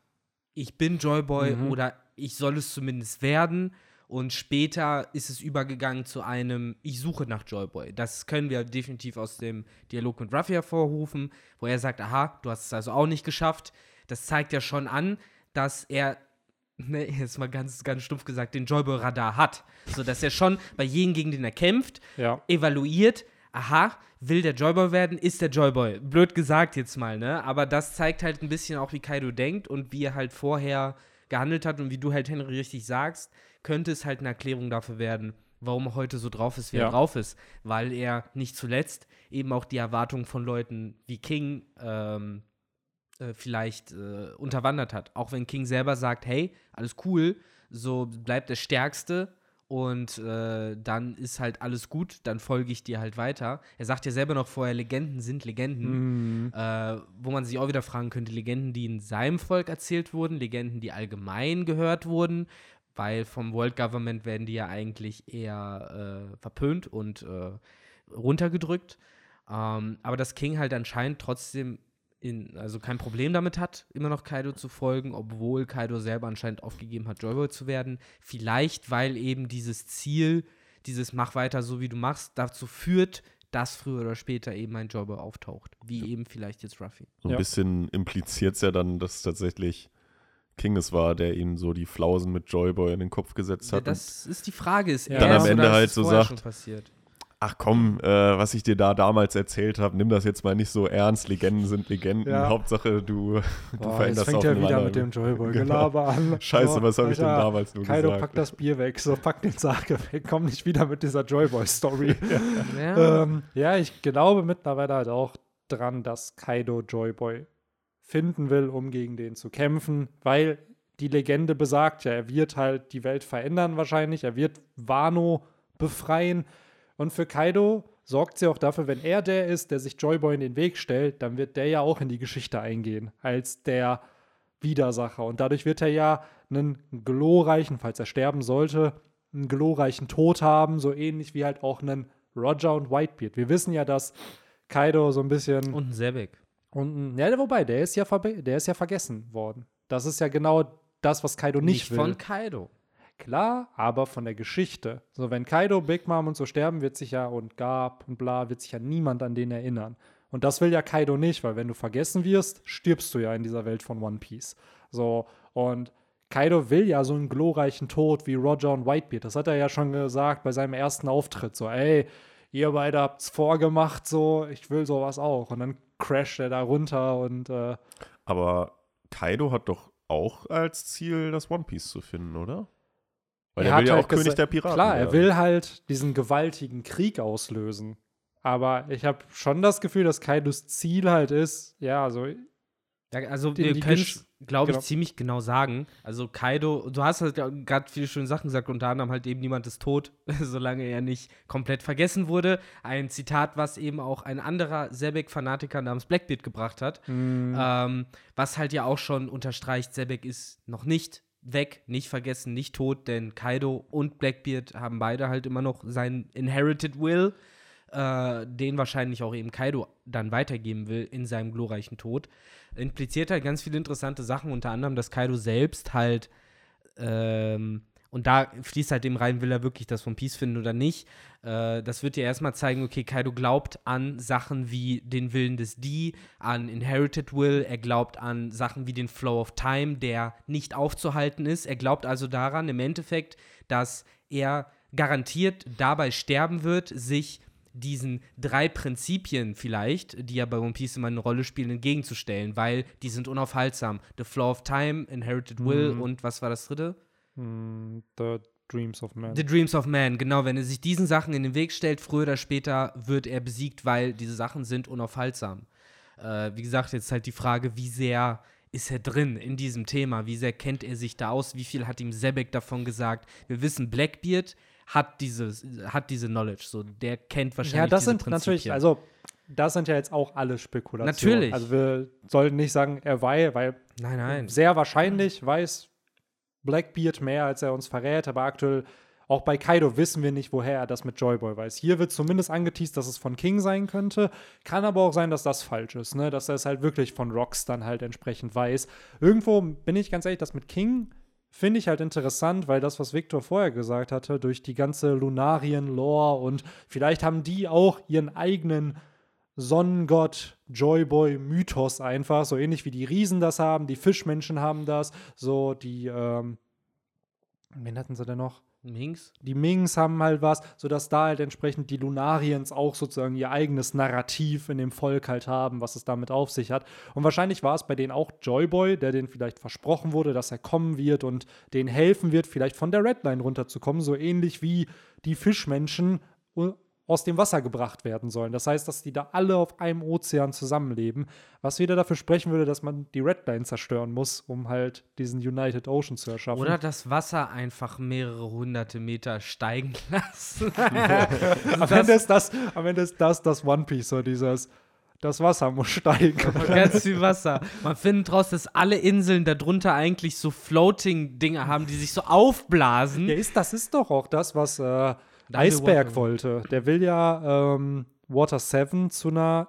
ich bin Joyboy Mhm. oder ich soll es zumindest werden. Und später ist es übergegangen zu einem, ich suche nach Joyboy. Das können wir definitiv aus dem Dialog mit Ruffy hervorrufen, wo er sagt, aha, du hast es also auch nicht geschafft. Das zeigt ja schon an, dass er, ne, jetzt mal ganz, ganz stumpf gesagt, den Joyboy-Radar hat. So dass er schon bei jedem, gegen den er kämpft, Ja. evaluiert, aha, will der Joyboy werden, ist der Joyboy. Blöd gesagt jetzt mal, ne? Aber das zeigt halt ein bisschen auch, wie Kaido denkt und wie er halt vorher gehandelt hat und wie du halt, Henry, richtig sagst, könnte es halt eine Erklärung dafür werden, warum er heute so drauf ist, wie Ja. er drauf ist. Weil er nicht zuletzt eben auch die Erwartungen von Leuten wie King ähm, äh, vielleicht äh, unterwandert hat. Auch wenn King selber sagt, hey, alles cool, so bleibt der Stärkste und äh, dann ist halt alles gut, dann folge ich dir halt weiter. Er sagt ja selber noch vorher, Legenden sind Legenden, Mhm. äh, wo man sich auch wieder fragen könnte, Legenden, die in seinem Volk erzählt wurden, Legenden, die allgemein gehört wurden, weil vom World Government werden die ja eigentlich eher äh, verpönt und äh, runtergedrückt. Ähm, aber dass King halt anscheinend trotzdem in, also kein Problem damit hat, immer noch Kaido zu folgen, obwohl Kaido selber anscheinend aufgegeben hat, Joyboy zu werden. Vielleicht, weil eben dieses Ziel, dieses Mach weiter so wie du machst, dazu führt, dass früher oder später eben ein Joyboy auftaucht. Wie eben vielleicht jetzt Ruffy. So ein Ja. bisschen impliziert es ja dann, dass tatsächlich King es war, der ihm so die Flausen mit Joyboy in den Kopf gesetzt Ja, hat. das ist die Frage. Ist Ja. er Dann am es Ende halt es so sagt, schon passiert? und, ach komm, äh, was ich dir da damals erzählt habe, nimm das jetzt mal nicht so ernst. Legenden sind Legenden. Ja. Hauptsache, du, du Boah, jetzt veränderst fängt auf er einem wieder mit dem Genau. Joyboy-Gelaber an. Scheiße, was habe ich denn damals nur Kaido, gesagt? pack das Bier weg. So, pack den Sarg weg. Komm nicht wieder mit dieser Joyboy-Story. Ja. ähm, ja, ich glaube mittlerweile halt auch dran, dass Kaido Joyboy finden will, um gegen den zu kämpfen, weil die Legende besagt ja, er wird halt die Welt verändern wahrscheinlich, er wird Wano befreien und für Kaido sorgt sie auch dafür, wenn er der ist, der sich Joyboy in den Weg stellt, dann wird der ja auch in die Geschichte eingehen als der Widersacher und dadurch wird er ja einen glorreichen, falls er sterben sollte, einen glorreichen Tod haben, so ähnlich wie halt auch einen Roger und Whitebeard. Wir wissen ja, dass Kaido so ein bisschen Und ein Sebek. und ja, wobei, der ist ja, der ist ja vergessen worden. Das ist ja genau das, was Kaido nicht, will. von Kaido. Klar, aber von der Geschichte. So, wenn Kaido, Big Mom und so sterben, wird sich ja und Garp und bla, wird sich ja niemand an den erinnern. Und das will ja Kaido nicht, weil wenn du vergessen wirst, stirbst du ja in dieser Welt von One Piece. So, und Kaido will ja so einen glorreichen Tod wie Roger und Whitebeard. Das hat er ja schon gesagt bei seinem ersten Auftritt. So, ey, ihr beide habt's vorgemacht, so, ich will sowas auch. Und dann crasht er da runter und äh, Aber Kaido hat doch auch als Ziel, das One Piece zu finden, oder? Weil Er er, will hat ja halt auch König gesa- der Piraten Klar, er werden. will halt diesen gewaltigen Krieg auslösen. Aber ich habe schon das Gefühl, dass Kaidos Ziel halt ist, ja, also Ja, also wir können glaube ich, genau. ziemlich genau sagen. Also Kaido, du hast halt gerade viele schöne Sachen gesagt, unter anderem halt eben niemand ist tot, solange er nicht komplett vergessen wurde. Ein Zitat, was eben auch ein anderer Sebek-Fanatiker namens Blackbeard gebracht hat. Ähm, was halt ja auch schon unterstreicht, Sebek ist noch nicht weg, nicht vergessen, nicht tot, denn Kaido und Blackbeard haben beide halt immer noch seinen Inherited Will, äh, den wahrscheinlich auch eben Kaido dann weitergeben will in seinem glorreichen Tod. Impliziert halt ganz viele interessante Sachen, unter anderem, dass Kaido selbst halt ähm, und da fließt halt dem rein, will er wirklich das von Peace finden oder nicht. Äh, das wird dir erstmal zeigen, okay, Kaido glaubt an Sachen wie den Willen des D, an Inherited Will, er glaubt an Sachen wie den Flow of Time, der nicht aufzuhalten ist. Er glaubt also daran, im Endeffekt, dass er garantiert dabei sterben wird, sich diesen drei Prinzipien vielleicht, die ja bei One Piece immer eine Rolle spielen, entgegenzustellen, weil die sind unaufhaltsam. The Flow of Time, Inherited Will und was war das dritte? Mh, The Dreams of Man. The Dreams of Man, genau. Wenn er sich diesen Sachen in den Weg stellt, früher oder später wird er besiegt, weil diese Sachen sind unaufhaltsam. Äh, wie gesagt, jetzt halt die Frage, wie sehr ist er drin in diesem Thema? Wie sehr kennt er sich da aus? Wie viel hat ihm Sebek davon gesagt? Wir wissen, Blackbeard hat diese, hat diese Knowledge, so der kennt wahrscheinlich ja, das diese sind Prinzipien. natürlich, also das sind ja jetzt auch alle Spekulationen. Natürlich. Also wir sollten nicht sagen, er weiß, weil nein, nein. sehr wahrscheinlich weiß Blackbeard mehr, als er uns verrät, aber aktuell auch bei Kaido wissen wir nicht, woher er das mit Joyboy weiß. Hier wird zumindest angeteased, dass es von King sein könnte. Kann aber auch sein, dass das falsch ist, ne? Dass er es halt wirklich von Rocks dann halt entsprechend weiß. Irgendwo bin ich ganz ehrlich, das mit King finde ich halt interessant, weil das, was Victor vorher gesagt hatte, durch die ganze Lunarien-Lore und vielleicht haben die auch ihren eigenen Sonnengott, Joyboy, Mythos einfach, so ähnlich wie die Riesen das haben, die Fischmenschen haben das, so die, ähm, wen hatten sie denn noch? Minx? Die Mings haben halt was, sodass da halt entsprechend die Lunariens auch sozusagen ihr eigenes Narrativ in dem Volk halt haben, was es damit auf sich hat. Und wahrscheinlich war es bei denen auch Joyboy, der denen vielleicht versprochen wurde, dass er kommen wird und denen helfen wird, vielleicht von der Redline runterzukommen, so ähnlich wie die Fischmenschen aus dem Wasser gebracht werden sollen. Das heißt, dass die da alle auf einem Ozean zusammenleben, was wieder dafür sprechen würde, dass man die Redline zerstören muss, um halt diesen United Ocean zu erschaffen. Oder das Wasser einfach mehrere hunderte Meter steigen lassen. am, Ende ist das, am Ende ist das das One Piece, so dieses das Wasser muss steigen. Ganz viel Wasser. Man findet raus, dass alle Inseln darunter eigentlich so Floating-Dinge haben, die sich so aufblasen. Ja, ist, das ist doch auch das, was äh, Eisberg wollte. Der will ja ähm, Water 7 zu einer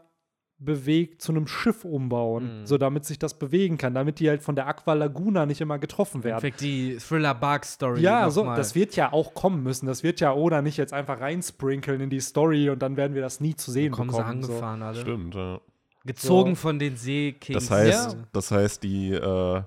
bewegt zu einem Schiff umbauen, mhm. so damit sich das bewegen kann, damit die halt von der Aqua Laguna nicht immer getroffen werden. Perfekt, die Thriller Bark Story. Ja, so, das wird ja auch kommen müssen. Das wird ja oder nicht jetzt einfach reinsprinkeln in die Story und dann werden wir das nie zu sehen da kommen bekommen. Sie angefahren, so. alle. Stimmt, ja. Gezogen so. von den Seekings. Das heißt, ja. das heißt, die äh,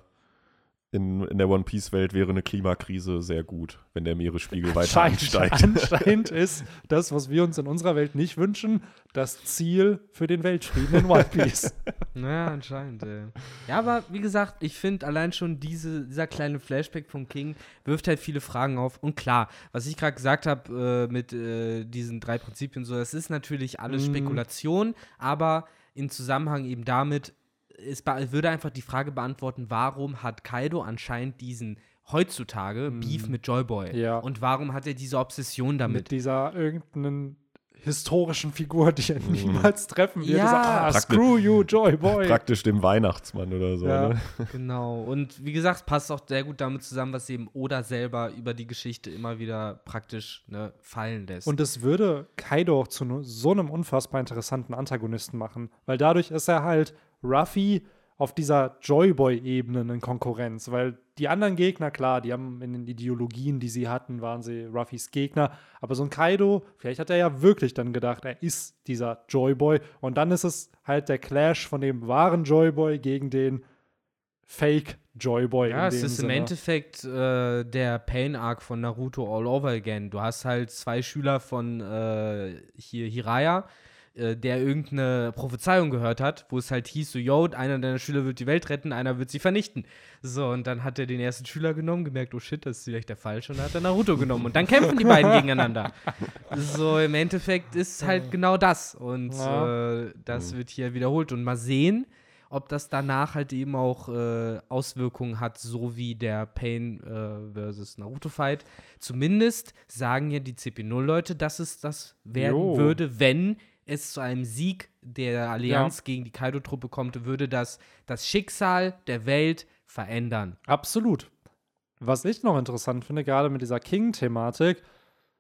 in, in der One Piece-Welt wäre eine Klimakrise sehr gut, wenn der Meeresspiegel weiter ansteigt. Anscheinend ist das, was wir uns in unserer Welt nicht wünschen, das Ziel für den Weltfrieden in One Piece. naja, anscheinend. Ey. Ja, aber wie gesagt, ich finde allein schon diese, dieser kleine Flashback von King wirft halt viele Fragen auf. Und klar, was ich gerade gesagt habe äh, mit äh, diesen drei Prinzipien, so, das ist natürlich alles mm. Spekulation, aber in Zusammenhang eben damit es würde einfach die Frage beantworten, warum hat Kaido anscheinend diesen heutzutage mm. Beef mit Joyboy? Ja. Und warum hat er diese Obsession damit? Mit dieser irgendeinen historischen Figur, die er mhm. niemals treffen wird. Ja. Dieser, ah, screw you, Joyboy. Praktisch dem Weihnachtsmann oder so. Ja. Ne? Genau. Und wie gesagt, passt auch sehr gut damit zusammen, was eben Oda selber über die Geschichte immer wieder praktisch ne, fallen lässt. Und es würde Kaido auch zu so einem unfassbar interessanten Antagonisten machen, weil dadurch ist er halt Ruffy auf dieser Joyboy-Ebene in Konkurrenz, weil die anderen Gegner, klar, die haben in den Ideologien, die sie hatten, waren sie Ruffys Gegner, aber so ein Kaido, vielleicht hat er ja wirklich dann gedacht, er ist dieser Joyboy und dann ist es halt der Clash von dem wahren Joyboy gegen den Fake Joyboy. Ja, es ist Sinne. im Endeffekt äh, der Pain-Arc von Naruto all over again. Du hast halt zwei Schüler von äh, hier Hiraya, äh, der irgendeine Prophezeiung gehört hat, wo es halt hieß, so, yo, einer deiner Schüler wird die Welt retten, einer wird sie vernichten. So, und dann hat er den ersten Schüler genommen, gemerkt, oh shit, das ist vielleicht der falsche, und dann hat er Naruto genommen. Und dann kämpfen die beiden gegeneinander. So, im Endeffekt ist halt genau das. Und ja. äh, das wird hier wiederholt. Und mal sehen, ob das danach halt eben auch äh, Auswirkungen hat, so wie der Pain äh, versus Naruto Fight. Zumindest sagen ja die CP0-Leute, dass es das werden jo. würde, wenn es zu einem Sieg der Allianz ja. gegen die Kaido-Truppe kommt, würde das das Schicksal der Welt verändern. Absolut. Was ich noch interessant finde, gerade mit dieser King-Thematik,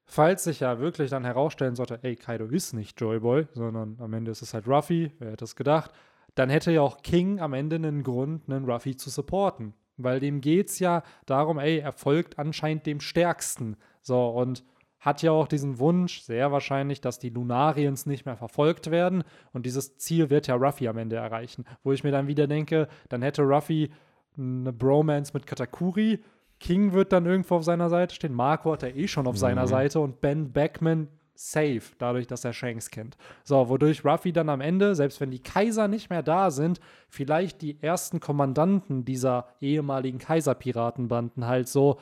falls sich ja wirklich dann herausstellen sollte, ey, Kaido ist nicht Joyboy, sondern am Ende ist es halt Ruffy, wer hätte es gedacht, dann hätte ja auch King am Ende einen Grund, einen Ruffy zu supporten. Weil dem geht es ja darum, ey, er folgt anscheinend dem Stärksten. So, und hat ja auch diesen Wunsch, sehr wahrscheinlich, dass die Lunariens nicht mehr verfolgt werden. Und dieses Ziel wird ja Ruffy am Ende erreichen. Wo ich mir dann wieder denke, dann hätte Ruffy eine Bromance mit Katakuri. King wird dann irgendwo auf seiner Seite stehen. Marco hat er eh schon auf mhm. seiner Seite. Und Ben Beckman safe, dadurch, dass er Shanks kennt. So, wodurch Ruffy dann am Ende, selbst wenn die Kaiser nicht mehr da sind, vielleicht die ersten Kommandanten dieser ehemaligen Kaiserpiratenbanden halt so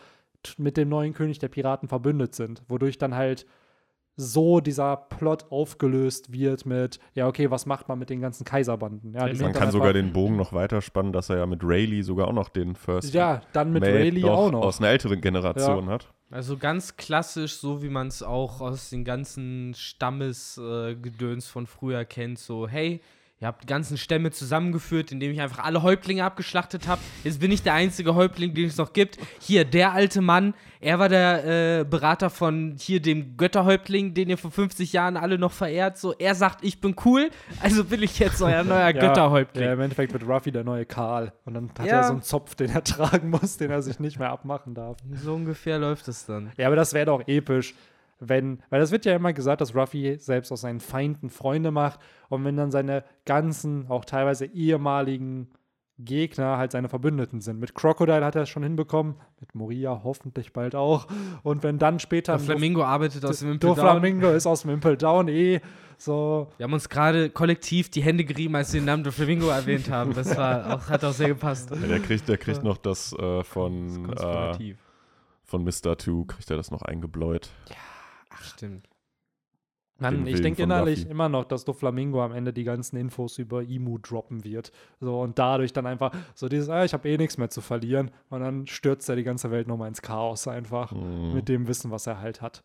mit dem neuen König der Piraten verbündet sind, wodurch dann halt so dieser Plot aufgelöst wird mit, ja, okay, was macht man mit den ganzen Kaiserbanden? Ja, man kann sogar den Bogen noch weiter spannen, dass er ja mit Rayleigh sogar auch noch den First Ja, dann mit Rayleigh auch noch. Aus einer älteren Generation ja. hat. Also ganz klassisch, so wie man es auch aus den ganzen Stammesgedöns äh, von früher kennt, so, hey, Ihr habt die ganzen Stämme zusammengeführt, indem ich einfach alle Häuptlinge abgeschlachtet habe. Jetzt bin ich der einzige Häuptling, den es noch gibt. Hier, der alte Mann, er war der äh, Berater von hier dem Götterhäuptling, den ihr vor 50 Jahren alle noch verehrt. So, er sagt, ich bin cool, also bin ich jetzt euer neuer ja, Götterhäuptling. Ja, im Endeffekt wird Ruffy der neue Karl. Und dann hat ja. er so einen Zopf, den er tragen muss, den er sich nicht mehr abmachen darf. So ungefähr läuft es dann. Ja, aber das wäre doch episch wenn, weil das wird ja immer gesagt, dass Ruffy selbst aus seinen Feinden Freunde macht und wenn dann seine ganzen, auch teilweise ehemaligen Gegner halt seine Verbündeten sind. Mit Crocodile hat er es schon hinbekommen, mit Moria hoffentlich bald auch. Und wenn dann später. Flamingo arbeitet aus dem Impel Down. Flamingo ist aus dem Impel Down eh so. Wir haben uns gerade kollektiv die Hände gerieben, als wir den Namen Flamingo erwähnt haben. Das war auch, hat auch sehr gepasst. Ja, der kriegt, der kriegt noch das äh, von. Das äh, von Mr. Two, kriegt er das noch eingebläut. Ja. Ach, stimmt. Mann, ich denke innerlich Ruffy. immer noch, dass Doflamingo am Ende die ganzen Infos über Imu droppen wird. So und dadurch dann einfach so dieses, ah, ich habe eh nichts mehr zu verlieren. Und dann stürzt er die ganze Welt nochmal ins Chaos einfach Mhm. mit dem Wissen, was er halt hat.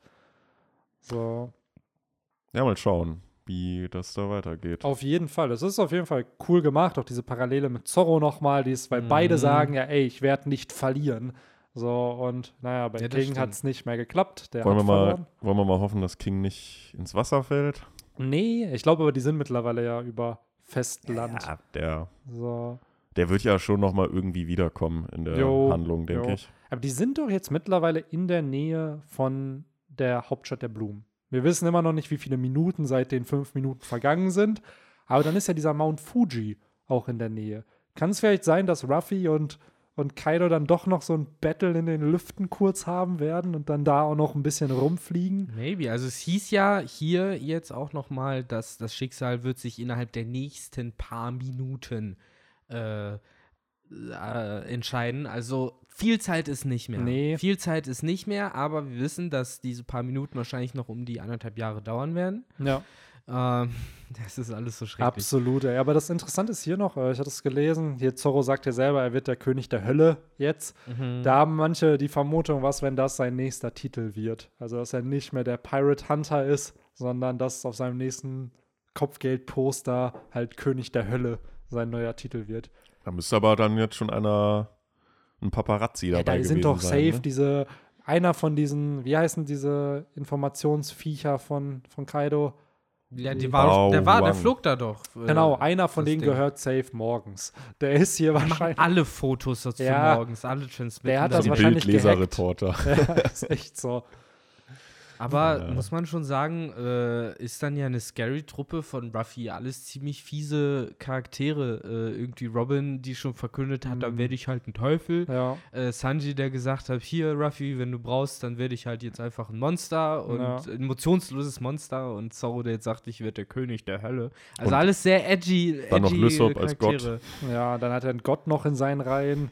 So, Ja, mal schauen, wie das da weitergeht. auf jeden Fall. Das ist auf jeden Fall cool gemacht. Auch diese Parallele mit Zorro nochmal, die ist, weil beide Mhm. sagen ja, ey, ich werde nicht verlieren. So, und naja, bei Ja, King hat es nicht mehr geklappt. Der wollen, wir mal, verloren. wollen wir mal hoffen, dass King nicht ins Wasser fällt? Nee, ich glaube aber, die sind mittlerweile ja über Festland. Ja, der, So. der wird ja schon noch mal irgendwie wiederkommen in der Jo, Handlung, denke ich. Aber die sind doch jetzt mittlerweile in der Nähe von der Hauptstadt der Blumen. Wir wissen immer noch nicht, wie viele Minuten seit den fünf Minuten vergangen sind. Aber dann ist ja dieser Mount Fuji auch in der Nähe. Kann es vielleicht sein, dass Ruffy und, und Kaido dann doch noch so ein Battle in den Lüften kurz haben werden und dann da auch noch ein bisschen rumfliegen? Maybe. Also es hieß ja hier jetzt auch noch mal, dass das Schicksal wird sich innerhalb der nächsten paar Minuten äh, äh, entscheiden. Also viel Zeit ist nicht mehr. Nee. Viel Zeit ist nicht mehr, aber wir wissen, dass diese paar Minuten wahrscheinlich noch um die anderthalb Jahre dauern werden. Ja. Ähm, das ist alles so schrecklich. Absolut, ey. Aber das Interessante ist hier noch, äh, ich hatte es gelesen, hier Zorro sagt ja selber, er wird der König der Hölle jetzt. Mhm. Da haben manche die Vermutung, was, wenn das sein nächster Titel wird. Also, dass er nicht mehr der Pirate Hunter ist, sondern dass auf seinem nächsten Kopfgeldposter halt König der Hölle sein neuer Titel wird. Da müsste aber dann jetzt schon einer, ein Paparazzi Ja, dabei da gewesen sind doch sein. safe ne? diese, einer von diesen, wie heißen diese Informationsviecher von, von Kaido? Ja, die war, doch- der war, der flog da doch. äh, Genau, einer von denen Ding. gehört safe morgens. Der ist hier machen wahrscheinlich. alle Fotos dazu Ja. morgens, alle transmitten. Der hat das das die wahrscheinlich Bildleserreporter. ja, ist echt so. Aber Ja. muss man schon sagen, äh, ist dann ja eine Scary-Truppe von Ruffy alles ziemlich fiese Charaktere. Äh, irgendwie Robin, die schon verkündet hat, dann Mhm. werde ich halt ein Teufel. Ja. Äh, Sanji, der gesagt hat, hier Ruffy, wenn du brauchst, dann werde ich halt jetzt einfach ein Monster und Ja. ein emotionsloses Monster. Und Zorro, der jetzt sagt, ich werde der König der Hölle. Also Und alles sehr edgy, dann noch edgy Lysop als Gott. Charaktere. Ja, dann hat er einen Gott noch in seinen Reihen.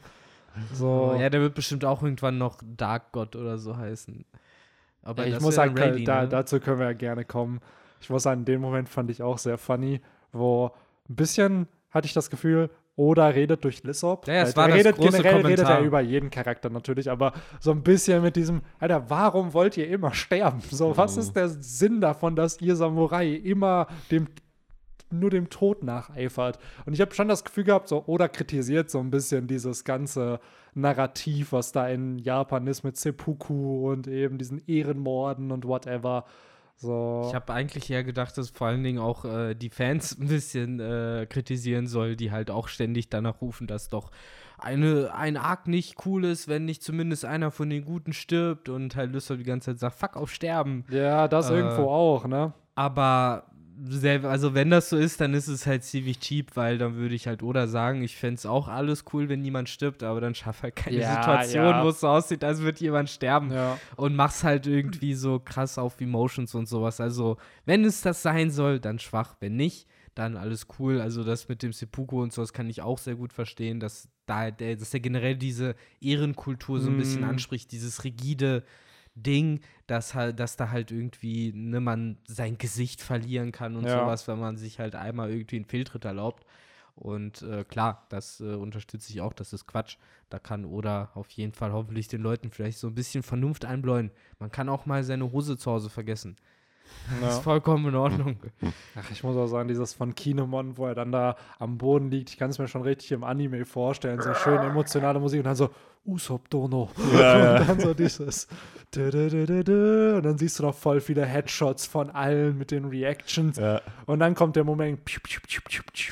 So. Ja, der wird bestimmt auch irgendwann noch Dark God oder so heißen. Aber ich muss sagen, Rayleigh, da, ne? dazu können wir ja gerne kommen. Ich muss sagen, in dem Moment fand ich auch sehr funny, wo ein bisschen hatte ich das Gefühl, Oda redet durch Lissop. Ja, es war das redet, generell redet Kommentar. er über jeden Charakter natürlich, aber so ein bisschen mit diesem, Alter, warum wollt ihr immer sterben? So, was Mhm. ist der Sinn davon, dass ihr Samurai immer dem nur dem Tod nacheifert. Und ich habe schon das Gefühl gehabt, so Oda kritisiert so ein bisschen dieses ganze Narrativ, was da in Japan ist mit Seppuku und eben diesen Ehrenmorden und whatever. So. Ich habe eigentlich eher gedacht, dass vor allen Dingen auch äh, die Fans ein bisschen äh, kritisieren soll, die halt auch ständig danach rufen, dass doch eine, ein Arc nicht cool ist, wenn nicht zumindest einer von den Guten stirbt und halt Lysop die ganze Zeit sagt, fuck auf Sterben. ja, das äh, irgendwo auch, ne? Aber also wenn das so ist, dann ist es halt ziemlich cheap, weil dann würde ich halt oder sagen, ich fände es auch alles cool, wenn niemand stirbt, aber dann schaff halt keine Ja, Situation, ja. wo es so aussieht, als würde jemand sterben Ja. und mach's halt irgendwie so krass auf Emotions und sowas. Also, wenn es das sein soll, dann schwach. Wenn nicht, dann alles cool. Also, das mit dem Seppuku und sowas kann ich auch sehr gut verstehen, dass da der, dass der generell diese Ehrenkultur so ein bisschen Mm. anspricht, dieses rigide Ding, dass halt, dass da halt irgendwie ne, man sein Gesicht verlieren kann und Ja. sowas, wenn man sich halt einmal irgendwie einen Fehltritt erlaubt. Und äh, klar, das äh, unterstütze ich auch, das ist Quatsch. Da kann Oda auf jeden Fall hoffentlich den Leuten vielleicht so ein bisschen Vernunft einbläuen. Man kann auch mal seine Hose zu Hause vergessen. Das ist vollkommen in Ordnung. Ach, ich muss auch sagen, dieses von Kinemon, wo er dann da am Boden liegt, ich kann es mir schon richtig im Anime vorstellen. So schön emotionale Musik und dann so Usopp Dono. Ja, und dann so dieses und dann siehst du noch voll viele Headshots von allen mit den Reactions. Ja. Und dann kommt der Moment. Piu,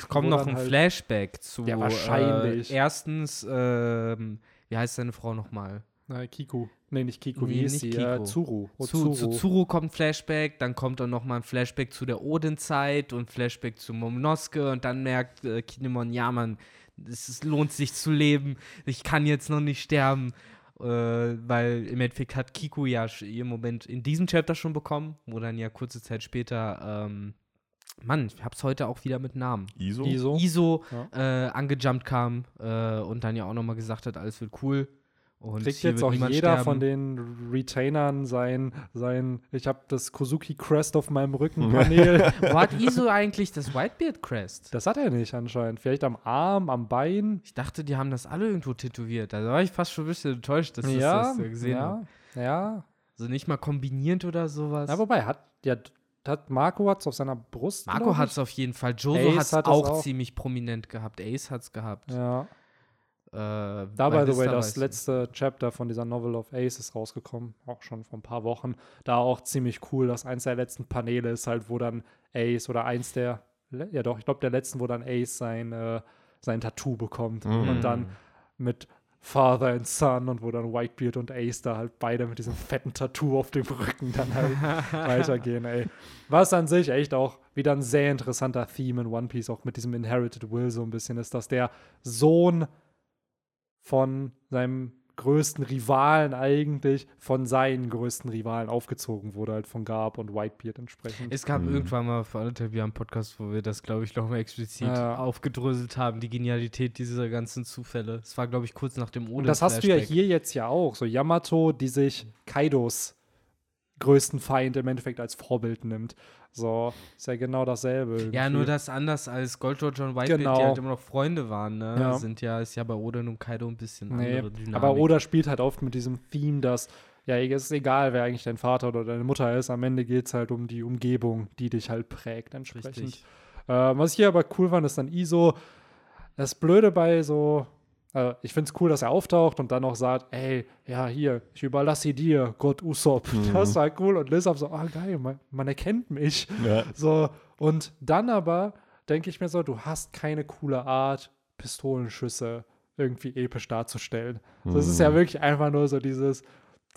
Kommt noch ein halt- Flashback zu. Ja, wahrscheinlich. Äh, erstens, ähm, wie heißt seine Frau nochmal? Na, Kiku. Nee, nicht Kiku, wie Nee, hieß sie? Äh, Kiko. Zuru. Oh, Zu, zu Zuru kommt ein Flashback, dann kommt dann nochmal ein Flashback zu der Odin-Zeit und Flashback zu Momonosuke und dann merkt äh, Kinemon, ja Mann, es lohnt sich zu leben, ich kann jetzt noch nicht sterben, äh, weil im Endeffekt hat Kiku ja ihren Moment in diesem Chapter schon bekommen, wo dann ja kurze Zeit später, ähm, Mann, ich hab's heute auch wieder mit Namen. ISO? Iso. ISO äh, angejumpt kam äh, und dann ja auch nochmal gesagt hat, alles wird cool. Und Kriegt jetzt auch jeder sterben. von den Retainern sein, sein ich habe das Kozuki Crest auf meinem Rückenpanel. Wo hat Iso eigentlich das Whitebeard Crest? das hat er nicht anscheinend. Vielleicht am Arm, am Bein. Ich dachte, die haben das alle irgendwo tätowiert. Da war ich fast schon ein bisschen enttäuscht, dass ich ja, das so gesehen habe. ja, ja. Also nicht mal kombiniert oder sowas. Ja, wobei, hat, ja, hat Marco hat's auf seiner Brust. Marco hat es auf jeden Fall. Ace hat es hat das auch, auch. ziemlich prominent gehabt. Ace hat es gehabt. Ja. Äh, Da, bei by the way, das letzte Chapter von dieser Novel of Ace ist rausgekommen, auch schon vor ein paar Wochen. Da auch ziemlich cool, dass eins der letzten Paneele ist halt, wo dann Ace oder eins der, ja doch, ich glaube der letzten, wo dann Ace sein, äh, sein Tattoo bekommt. Mhm. Und dann mit Father and Son und wo dann Whitebeard und Ace da halt beide mit diesem fetten Tattoo auf dem Rücken dann halt weitergehen, ey. Was an sich echt auch wieder ein sehr interessanter Theme in One Piece, auch mit diesem Inherited Will so ein bisschen ist, dass der Sohn von seinem größten Rivalen eigentlich von seinen größten Rivalen aufgezogen wurde, halt von Garb und Whitebeard entsprechend. Es gab Mhm. irgendwann mal vor anderthalb Jahren einen Podcast, wo wir das, glaube ich, nochmal explizit Ja. aufgedröselt haben, die Genialität dieser ganzen Zufälle. Es war, glaube ich, kurz nach dem Oden. Und das hast du ja hier jetzt ja auch. So Yamato, die sich Kaidos größten Feind im Endeffekt als Vorbild nimmt. So, ist ja genau dasselbe. Ja, irgendwie. nur das anders als Gold Roger und Whitebeard, Genau. die halt immer noch Freunde waren, ne? Ja. Sind ja, ist ja bei Oden und Kaido ein bisschen Nee, andere Dynamik. aber Oda spielt halt oft mit diesem Theme, dass ja, es ist egal, wer eigentlich dein Vater oder deine Mutter ist. Am Ende geht es halt um die Umgebung, die dich halt prägt entsprechend. Äh, was ich hier aber cool fand, ist dann Iso. Das Blöde bei so, äh, ich finde es cool, dass er auftaucht und dann auch sagt, ey, ja, hier, ich überlasse dir, Gott Usopp. Das war cool. Und Lissab so, ah, geil, man, man erkennt mich. Ja. So, und dann aber denke ich mir so, du hast keine coole Art, Pistolenschüsse irgendwie episch darzustellen. So, es ist ja wirklich einfach nur so dieses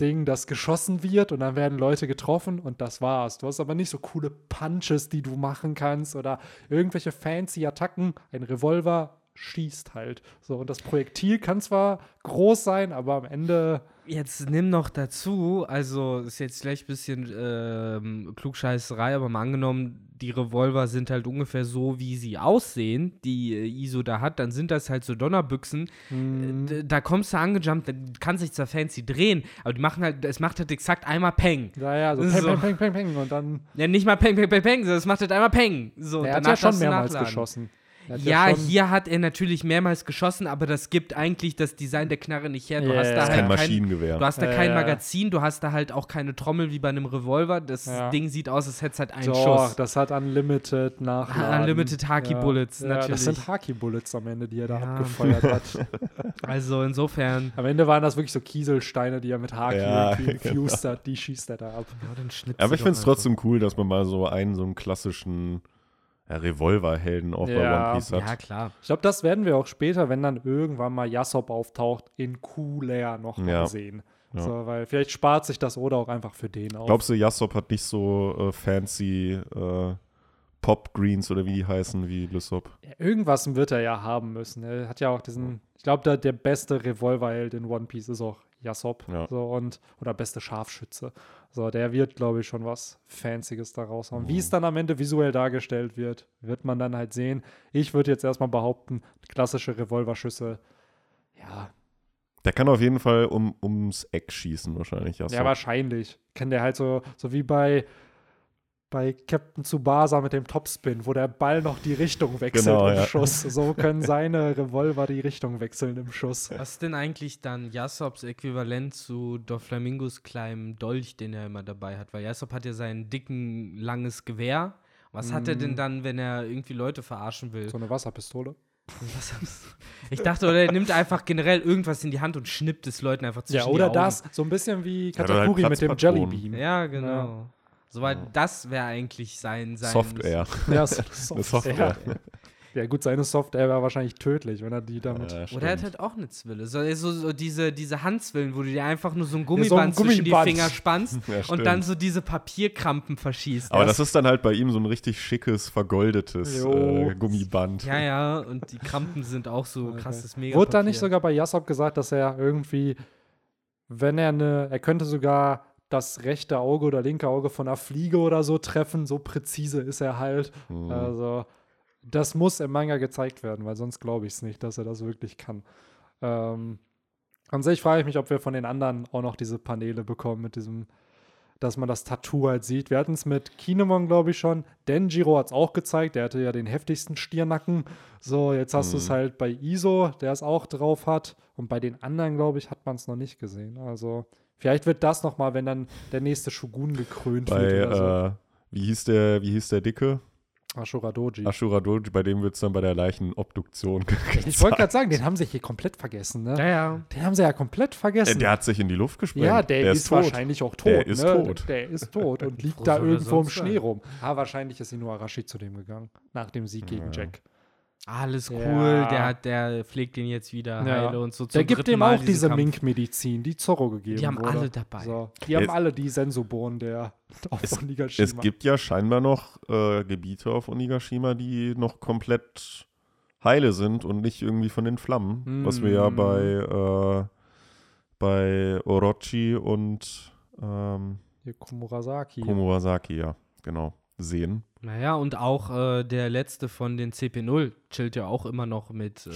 Ding, das geschossen wird und dann werden Leute getroffen und das war's. Du hast aber nicht so coole Punches, die du machen kannst oder irgendwelche fancy Attacken. Ein Revolver schießt halt. So, und das Projektil kann zwar groß sein, aber am Ende. Jetzt nimm noch dazu, also ist jetzt vielleicht ein bisschen ähm, Klugscheißerei, aber mal angenommen, die Revolver sind halt ungefähr so, wie sie aussehen, die äh, ISO da hat, dann sind das halt so Donnerbüchsen. hm, Äh, Da kommst du angejumpt, da kann sich zwar fancy drehen, aber die machen halt, es macht halt exakt einmal Peng. naja, so, So. peng, peng, peng, peng, peng. Und dann. Ja, nicht mal Peng, Peng, Peng, Peng, sondern es macht halt einmal Peng. So, Er hat ja schon mehrmals nachladen. geschossen. Hat Ja, schon- hier hat er natürlich mehrmals geschossen, aber das gibt eigentlich das Design der Knarre nicht her. Du Ja, hast ja, da ja. halt Kein kein, Maschinengewehr. Du hast da Ja, kein ja. Magazin, du hast da halt auch keine Trommel wie bei einem Revolver. Das Ja. Ding sieht aus, als hätte es halt einen Doch, Schuss. das hat Unlimited nach. Unlimited Haki Bullets, ja, natürlich. Das sind Haki Bullets am Ende, die er da Ja. abgefeuert hat. Also insofern. Am Ende waren das wirklich so Kieselsteine, die er mit Haki Ja, irgendwie genau. infused hat. Die schießt er da ab. Ja, Aber ich finde es trotzdem cool, dass man mal so einen, so einen klassischen ja, Revolverhelden auch bei Ja. One Piece hat. Ja, klar. Ich glaube, das werden wir auch später, wenn dann irgendwann mal Yasop auftaucht, in cooler noch mal Ja. sehen. Ja. So, weil vielleicht spart sich das oder auch einfach für den auf. Glaubst du, Yasop hat nicht so äh, fancy äh, Pop Greens oder wie die heißen wie Lysop? Ja, irgendwas wird er ja haben müssen. Er hat ja auch diesen, ich glaube, der, der beste Revolverheld in One Piece ist auch Yasop. Ja. So, und, oder beste Scharfschütze. So, der wird, glaube ich, schon was Fancyes da raushauen. Wie es dann am Ende visuell dargestellt wird, wird man dann halt sehen. Ich würde jetzt erstmal behaupten, klassische Revolverschüsse, ja, Der kann auf jeden Fall um, ums Eck schießen, wahrscheinlich. Yasop. ja, wahrscheinlich. Kann der halt so, so wie bei, bei Captain Tsubasa mit dem Topspin, wo der Ball noch die Richtung wechselt Genau, im ja. Schuss. So können seine Revolver die Richtung wechseln im Schuss. Was ist denn eigentlich dann Jasops Äquivalent zu Doflamingos kleinem Dolch, den er immer dabei hat? Weil Jasop hat ja sein dicken, langes Gewehr. Was hat er denn dann, wenn er irgendwie Leute verarschen will? So eine Wasserpistole. Was hast du- Ich dachte, oder er nimmt einfach generell irgendwas in die Hand und schnippt es Leuten einfach zwischen Ja, die oder Augen. das, so ein bisschen wie Ja, halt Katakuri mit dem. Jellybeam. Ja, genau. Soweit das wäre eigentlich sein, sein Software. Ja, so Eine Software. Ja, gut, seine Software wäre wahrscheinlich tödlich, wenn er die damit. Ja, Oder er hat halt auch eine Zwille. So, so, so diese, diese Handzwillen, wo du dir einfach nur so ein so ein Gummiband zwischen die Gummiband. Finger spannst Ja, und dann so diese Papierkrampen verschießt. Aber Ja, das ist dann halt bei ihm so ein richtig schickes, vergoldetes äh, Gummiband. Ja, ja, und die Krampen sind auch so krasses mega Wurde da nicht sogar bei Yasop gesagt, dass er irgendwie, wenn er eine, er könnte sogar das rechte Auge oder linke Auge von einer Fliege oder so treffen, so präzise ist er halt. Hm. Also, das muss im Manga gezeigt werden, weil sonst glaube ich es nicht, dass er das wirklich kann. Ähm, An sich frage ich mich, ob wir von den anderen auch noch diese Paneele bekommen mit diesem, dass man das Tattoo halt sieht. Wir hatten es mit Kinemon, glaube ich, schon. Denjiro hat es auch gezeigt. Der hatte ja den heftigsten Stiernacken. So, jetzt hast du es Mhm. halt bei Iso, der es auch drauf hat. Und bei den anderen, glaube ich, hat man es noch nicht gesehen. Also, vielleicht wird das noch mal, wenn dann der nächste Shogun gekrönt Bei, wird oder so. äh, wie hieß der, wie hieß der Dicke? Ashura Doji. Ashura Doji, bei dem wird es dann bei der Leichenobduktion ich wollte gerade sagen, den haben sie hier komplett vergessen, ne? Ja, ja. Den haben sie ja komplett vergessen. Der hat sich in die Luft gesprengt. ja, der, ist, tot. wahrscheinlich auch tot. Der ist ne? tot. Der ist tot und liegt da irgendwo im Schnee sein? rum. Ah, wahrscheinlich ist Inuarashi zu dem gegangen. Nach dem Sieg gegen Ja. Jack. Alles cool, Ja. der, hat, der pflegt ihn jetzt wieder Ja. heile und so. Der gibt ihm Mal auch diese. Mink-Medizin, die Zorro gegeben Die haben wurde. alle dabei. So. Die haben Es- alle die Sensobohren der auf Es- Onigashima. Es gibt ja scheinbar noch äh, Gebiete auf Onigashima, die noch komplett heile sind und nicht irgendwie von den Flammen. Was wir ja Mm. bei, äh, bei Orochi und ähm, Hier Komurasaki. Komurasaki, ja, genau, sehen. Naja, und auch äh, der letzte von den CP0 chillt ja auch immer noch mit äh,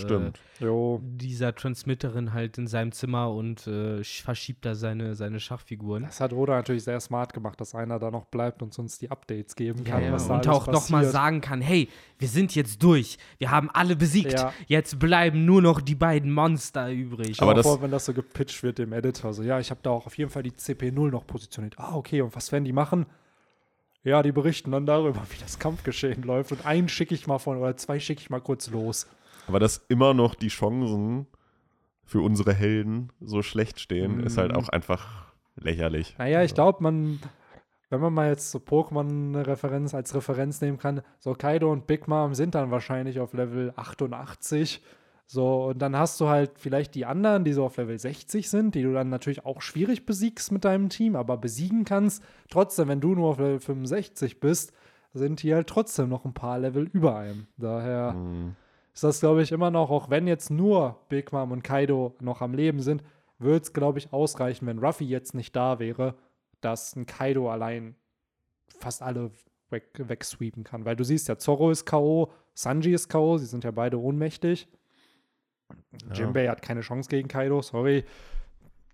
dieser Transmitterin halt in seinem Zimmer und äh, sch- verschiebt da seine, seine Schachfiguren. Das hat Oda natürlich sehr smart gemacht, dass einer da noch bleibt und uns die Updates geben kann, Ja, ja. was da Und auch nochmal sagen kann, hey, wir sind jetzt durch. Wir haben alle besiegt. Ja. Jetzt bleiben nur noch die beiden Monster übrig. Aber das- vor, wenn das so gepitcht wird dem Editor, so, ja, ich habe da auch auf jeden Fall die CP0 noch positioniert. Ah, okay, und was werden die machen? Ja, die berichten dann darüber, wie das Kampfgeschehen läuft. Und einen schicke ich mal von, oder zwei schicke ich mal kurz los. Aber dass immer noch die Chancen für unsere Helden so schlecht stehen, ist halt Mhm. auch einfach lächerlich. Naja, ich glaube, man, wenn man mal jetzt so Pokémon-Referenz als Referenz nehmen kann, so Kaido und Big Mom sind dann wahrscheinlich auf Level 88. So, und dann hast du halt vielleicht die anderen, die so auf Level 60 sind, die du dann natürlich auch schwierig besiegst mit deinem Team, aber besiegen kannst. Trotzdem, wenn du nur auf Level 65 bist, sind die halt trotzdem noch ein paar Level über einem. Daher Mhm. ist das, glaube ich, immer noch, auch wenn jetzt nur Big Mom und Kaido noch am Leben sind, würde es, glaube ich, ausreichen, wenn Ruffy jetzt nicht da wäre, dass ein Kaido allein fast alle weg, wegsweepen kann. Weil du siehst ja, Zorro ist K.O., Sanji ist K.O., sie sind ja beide ohnmächtig. Ja. Jinbei hat keine Chance gegen Kaido, sorry.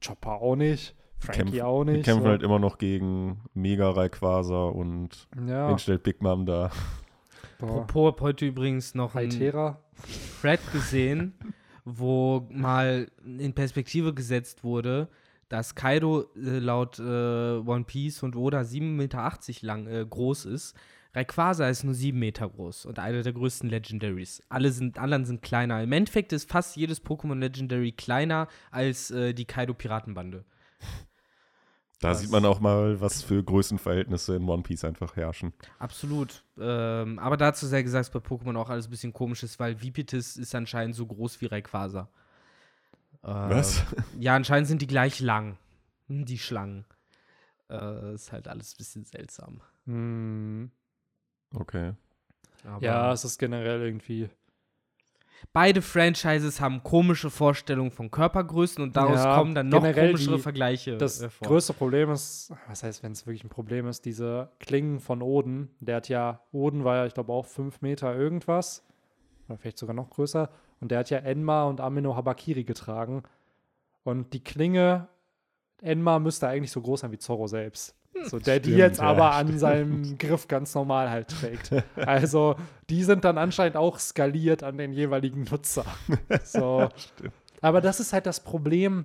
Chopper auch nicht. Frankie Kämpfen- auch nicht. kämpfen so. halt immer noch gegen Mega Rayquaza und ja, wen stellt Big Mom da? Apropos, hab heute übrigens noch ein Haitera. Thread gesehen, wo mal in Perspektive gesetzt wurde, dass Kaido äh, laut äh, One Piece und Oda 7,80 Meter lang äh, groß ist. Rayquaza ist nur 7 Meter groß und einer der größten Legendaries. Alle sind, anderen sind kleiner. Im Endeffekt ist fast jedes Pokémon Legendary kleiner als äh, die Kaido-Piratenbande. Da Das- sieht man auch mal, was für Größenverhältnisse in One Piece einfach herrschen. Absolut. Ähm, aber dazu sei gesagt, dass bei Pokémon auch alles ein bisschen komisch ist, weil Vipitis ist anscheinend so groß wie Rayquaza. Ähm, Was? Ja, anscheinend sind die gleich lang. Hm, Die Schlangen. Äh, ist halt alles ein bisschen seltsam. Hm. Okay. Aber Ja, es ist generell irgendwie. beide Franchises haben komische Vorstellungen von Körpergrößen und daraus Ja, kommen dann noch komischere die- Vergleiche. Das äh, vor. größte Problem ist, was heißt, wenn es wirklich ein Problem ist, diese Klingen von Oden. Der hat ja, Oden war ja, ich glaube, auch fünf Meter irgendwas. Oder vielleicht sogar noch größer. Und der hat ja Enma und Amino Habakiri getragen. Und die Klinge, Enma müsste eigentlich so groß sein wie Zorro selbst. So, der die Stimmt, jetzt ja, aber an seinem Griff ganz normal halt trägt. Also, die sind dann anscheinend auch skaliert an den jeweiligen Nutzer. So. Aber das ist halt das Problem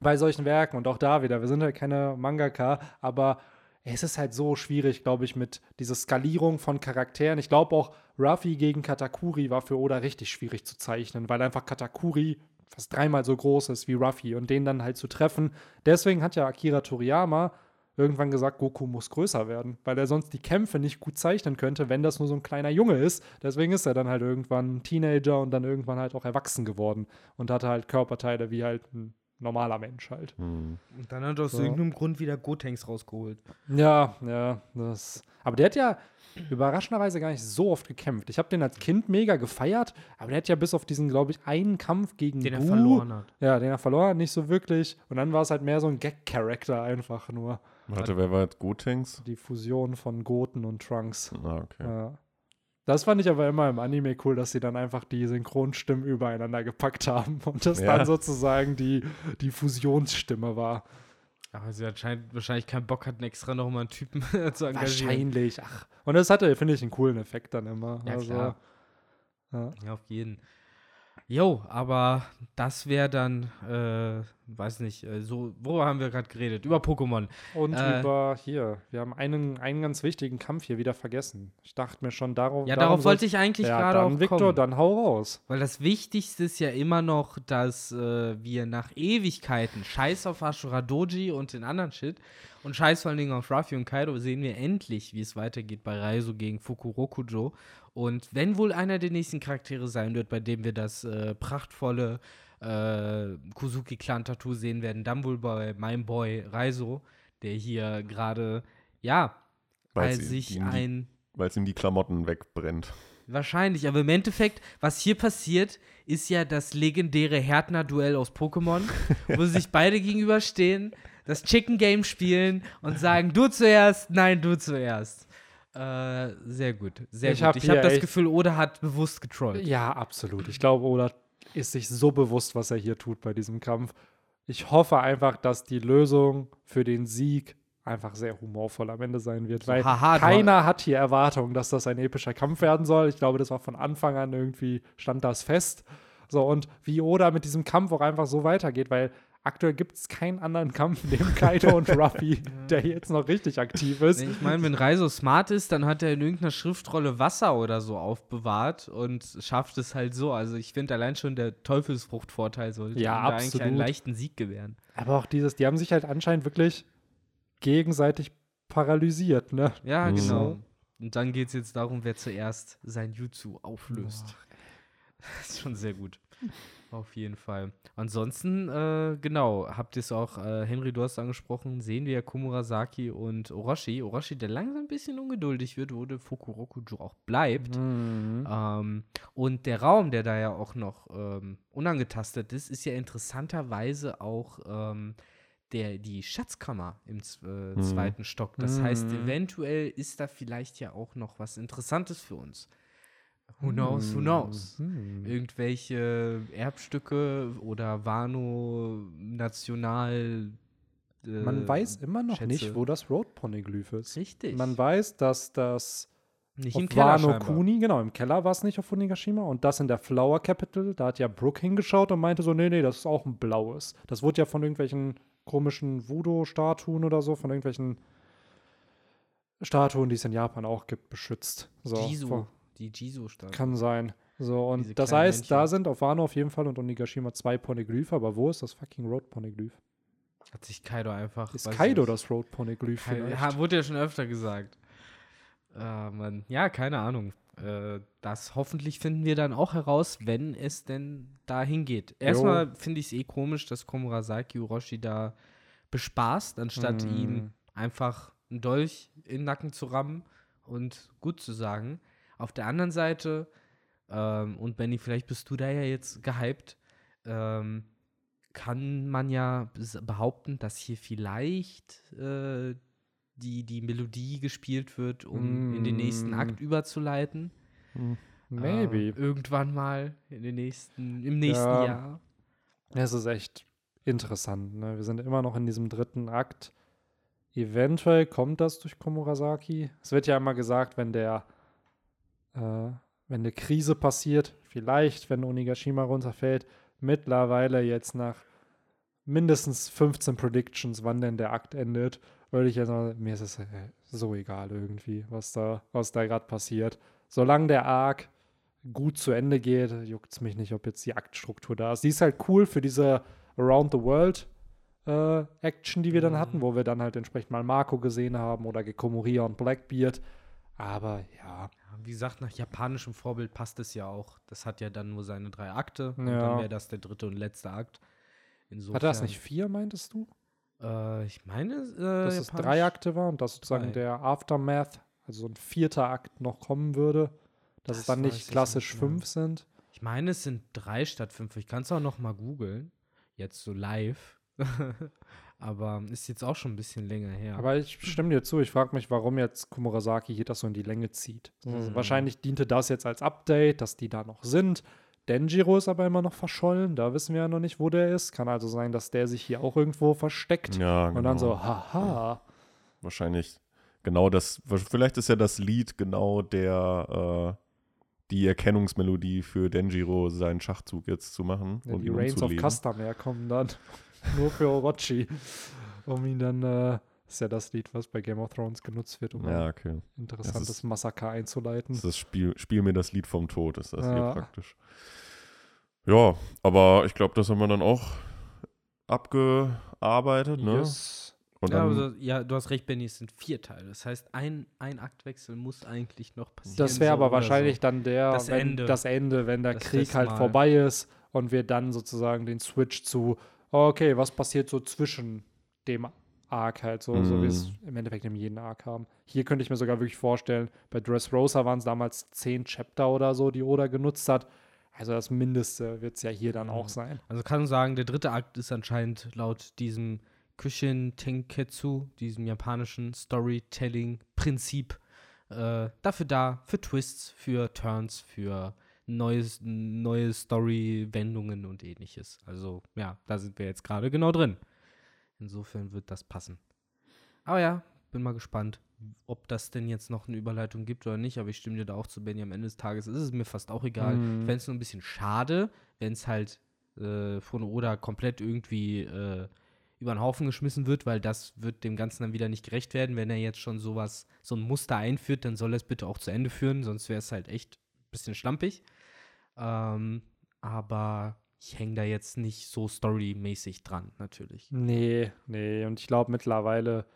bei solchen Werken und auch da wieder. Wir sind halt keine Mangaka, aber es ist halt so schwierig, glaube ich, mit dieser Skalierung von Charakteren. Ich glaube auch, Ruffy gegen Katakuri war für Oda richtig schwierig zu zeichnen, weil einfach Katakuri fast dreimal so groß ist wie Ruffy und den dann halt zu treffen. Deswegen hat ja Akira Toriyama irgendwann gesagt, Goku muss größer werden, weil er sonst die Kämpfe nicht gut zeichnen könnte, wenn das nur so ein kleiner Junge ist. Deswegen ist er dann halt irgendwann ein Teenager und dann irgendwann halt auch erwachsen geworden und hatte halt Körperteile wie halt ein normaler Mensch halt. Hm. Und dann hat er aus So. irgendeinem Grund wieder Gotenks rausgeholt. Ja, ja, das. Aber der hat ja überraschenderweise gar nicht so oft gekämpft. Ich habe den als Kind mega gefeiert, aber der hat ja bis auf diesen, glaube ich, einen Kampf gegen Den er Buu- verloren hat. Ja, den er verloren hat, nicht so wirklich. Und dann war es halt mehr so ein Gag-Charakter einfach nur. Warte, wer war jetzt Gotenks? Die Fusion von Goten und Trunks. Ah, okay. Ja. Das fand ich aber immer im Anime cool, dass sie dann einfach die Synchronstimmen übereinander gepackt haben und das Ja. dann sozusagen die, die Fusionsstimme war. Aber sie anscheinend wahrscheinlich keinen Bock hatten, extra noch mal einen Typen zu engagieren. Wahrscheinlich. Ach. Und das hatte, finde ich, einen coolen Effekt dann immer. Ja, also, klar. Ja. Ja, auf jeden. Jo, aber das wäre dann, äh, weiß nicht, äh, so, worüber haben wir gerade geredet? Über Pokémon. Und Äh. über hier, wir haben einen, einen ganz wichtigen Kampf hier wieder vergessen. Ich dachte mir schon, darauf. Ja, darauf wollte ich eigentlich ja, gerade auch Victor, kommen. dann hau raus. Weil das Wichtigste ist ja immer noch, dass äh, wir nach Ewigkeiten Scheiß auf Ashura Doji und den anderen Shit und Scheiß vor allen Dingen auf Ruffy und Kaido sehen wir endlich, wie es weitergeht bei Raizo gegen Fukurokujo. Und wenn wohl einer der nächsten Charaktere sein wird, bei dem wir das äh, prachtvolle äh, Kuzuki-Clan-Tattoo sehen werden, dann wohl bei meinem Boy Raizo, der hier gerade, ja, Weil sich ein Weil es ihm die Klamotten wegbrennt. Wahrscheinlich, aber im Endeffekt, was hier passiert, ist ja das legendäre Härtner-Duell aus Pokémon, wo sich beide gegenüberstehen, das Chicken Game spielen und sagen, du zuerst, nein, du zuerst. Äh, sehr gut, sehr Ich gut. hab ich habe das Gefühl, Oda hat bewusst getrollt. Ja, absolut. Ich glaube, Oda ist sich so bewusst, was er hier tut bei diesem Kampf. Ich hoffe einfach, dass die Lösung für den Sieg einfach sehr humorvoll am Ende sein wird, weil haha, keiner hat hier Erwartungen, dass das ein epischer Kampf werden soll. Ich glaube, das war von Anfang an irgendwie, stand das fest. So, und wie Oda mit diesem Kampf auch einfach so weitergeht, weil aktuell gibt es keinen anderen Kampf neben Kaido und Ruffy, der jetzt noch richtig aktiv ist. Nee, Ich meine, wenn Reiso smart ist, dann hat er in irgendeiner Schriftrolle Wasser oder so aufbewahrt und schafft es halt so. Also ich finde allein schon der Teufelsfruchtvorteil sollte Ja, ihm da eigentlich einen leichten Sieg gewähren. Aber auch dieses, die haben sich halt anscheinend wirklich gegenseitig paralysiert, ne? Ja, Mhm. genau. Und dann geht es jetzt darum, wer zuerst sein Jutsu auflöst. Das ist schon sehr gut. Auf jeden Fall. Ansonsten, äh, genau, habt ihr es auch, äh, Henry, du hast angesprochen, sehen wir ja Komurasaki und Orochi. Orochi, der langsam ein bisschen ungeduldig wird, wo der Fukurokujo auch bleibt. Mhm. Ähm, und der Raum, der da ja auch noch ähm, unangetastet ist, ist ja interessanterweise auch ähm, der, die Schatzkammer im äh, Mhm. zweiten Stock. Das heißt, Mhm. eventuell ist da vielleicht ja auch noch was Interessantes für uns. Who knows, who knows? Mhm. Irgendwelche Erbstücke oder Wano National. äh, Man weiß immer noch Schätze. nicht, wo das Road Poneglyph ist. Richtig. Man weiß, dass das nicht auf im Keller Wano scheinbar. Kuni, genau, im Keller war es nicht auf Onigashima und das in der Flower Capital, da hat ja Brooke hingeschaut und meinte so, nee, nee, das ist auch ein blaues. Das wurde ja von irgendwelchen komischen Voodoo-Statuen oder so, von irgendwelchen Statuen, die es in Japan auch gibt, beschützt. So, Jisu, vor- die Jisu-Statue. Kann sein. So, und Diese das heißt, da Männchen. sind auf Wano auf jeden Fall und Onigashima zwei Poneglyphe, aber wo ist das fucking Road Poneglyph? Hat sich Kaido einfach. Ist Kaido das Road Poneglyph? Ja, wurde ja schon öfter gesagt. Äh, Mann. Ja, keine Ahnung. Äh, das hoffentlich finden wir dann auch heraus, wenn es denn dahin geht. Erstmal finde ich es eh komisch, dass Komurasaki Orochi da bespaßt, anstatt Mm. ihm einfach einen Dolch in den Nacken zu rammen und gut zu sagen. Auf der anderen Seite, ähm, und Benny, vielleicht bist du da ja jetzt gehypt, ähm, kann man ja behaupten, dass hier vielleicht äh, die, die Melodie gespielt wird, um in den nächsten Mm. Akt überzuleiten. Maybe. Äh, irgendwann mal in den nächsten, im nächsten Ja. Jahr. Es ist echt interessant. Ne? Wir sind immer noch in diesem dritten Akt. Eventuell kommt das durch Komurasaki. Es wird ja immer gesagt, wenn der, äh, wenn eine Krise passiert, vielleicht, wenn Onigashima runterfällt, mittlerweile jetzt nach mindestens 15 Predictions, wann denn der Akt endet, würde ich jetzt mal, mir ist es äh, so egal irgendwie, was da, was da gerade passiert. Solange der Arc gut zu Ende geht, juckt es mich nicht, ob jetzt die Aktstruktur da ist. Die ist halt cool für diese Around the World äh, Action, die wir dann Mhm. hatten, wo wir dann halt entsprechend mal Marco gesehen haben oder Gekomoria und Blackbeard. Aber ja, Wie gesagt, nach japanischem Vorbild passt es ja auch. Das hat ja dann nur seine drei Akte. Und Ja. dann wäre das der dritte und letzte Akt. Insofern, hat das nicht vier, meintest du? Äh, ich meine, äh, Dass es drei Akte war und dass sozusagen Drei. der Aftermath, also so ein vierter Akt noch kommen würde. Dass es Das dann weiß nicht ich klassisch nicht fünf sind. Ich meine, es sind drei statt fünf. Ich kann es auch noch mal googeln. Jetzt so live. Aber ist jetzt auch schon ein bisschen länger her. Aber ich stimme dir zu. Ich frage mich, warum jetzt Komurasaki hier das so in die Länge zieht. Also Mhm. Wahrscheinlich diente das jetzt als Update, dass die da noch sind. Denjiro ist aber immer noch verschollen. Da wissen wir ja noch nicht, wo der ist. Kann also sein, dass der sich hier auch irgendwo versteckt. Ja, genau. Und dann so, haha. Wahrscheinlich genau das. Vielleicht ist ja das Lied genau der, äh, die Erkennungsmelodie für Denjiro, seinen Schachzug jetzt zu machen Ja, und die Reigns of. Custom herkommen dann. Nur für Orochi. Um ihn dann, äh, ist ja das Lied, was bei Game of Thrones genutzt wird, um Ja, ein okay. interessantes ist- Massaker einzuleiten. Das Spiel, Spiel mir das Lied vom Tod, ist das hier Ja. praktisch. Ja, aber ich glaube, das haben wir dann auch abgearbeitet, ne? Yes. Und ja, also, ja, du hast recht, Benny, es sind vier Teile. Das heißt, ein, ein Aktwechsel muss eigentlich noch passieren. Das wäre so aber wahrscheinlich so. dann der, Das wenn, Ende. das Ende, wenn der Das Krieg halt vorbei ist und wir dann sozusagen den Switch zu, okay, was passiert so zwischen dem Arc halt, so, so wie es Mhm. im Endeffekt in jedem Arc haben. Hier könnte ich mir sogar wirklich vorstellen, bei Dressrosa waren es damals zehn Chapter oder so, die Oda genutzt hat. Also das Mindeste wird es ja hier dann auch Mhm. sein. Also kann man sagen, der dritte Akt ist anscheinend laut diesem Kushin Tenketsu, diesem japanischen Storytelling-Prinzip, äh, dafür da, für Twists, für Turns, für neues, neue Story-Wendungen und ähnliches. Also ja, da sind wir jetzt gerade genau drin. Insofern wird das passen. Aber ja, bin mal gespannt, ob das denn jetzt noch eine Überleitung gibt oder nicht. Aber ich stimme dir da auch zu, Benny. Am Ende des Tages ist es mir fast auch egal. Mhm. Ich fände es nur ein bisschen schade, wenn es halt äh, von Oda komplett irgendwie äh, über den Haufen geschmissen wird, weil das wird dem Ganzen dann wieder nicht gerecht werden. Wenn er jetzt schon sowas, so ein Muster einführt, dann soll er es bitte auch zu Ende führen, sonst wäre es halt echt ein bisschen schlampig. Ähm, aber ich hänge da jetzt nicht so storymäßig dran, natürlich. Nee, nee. Und ich glaube mittlerweile,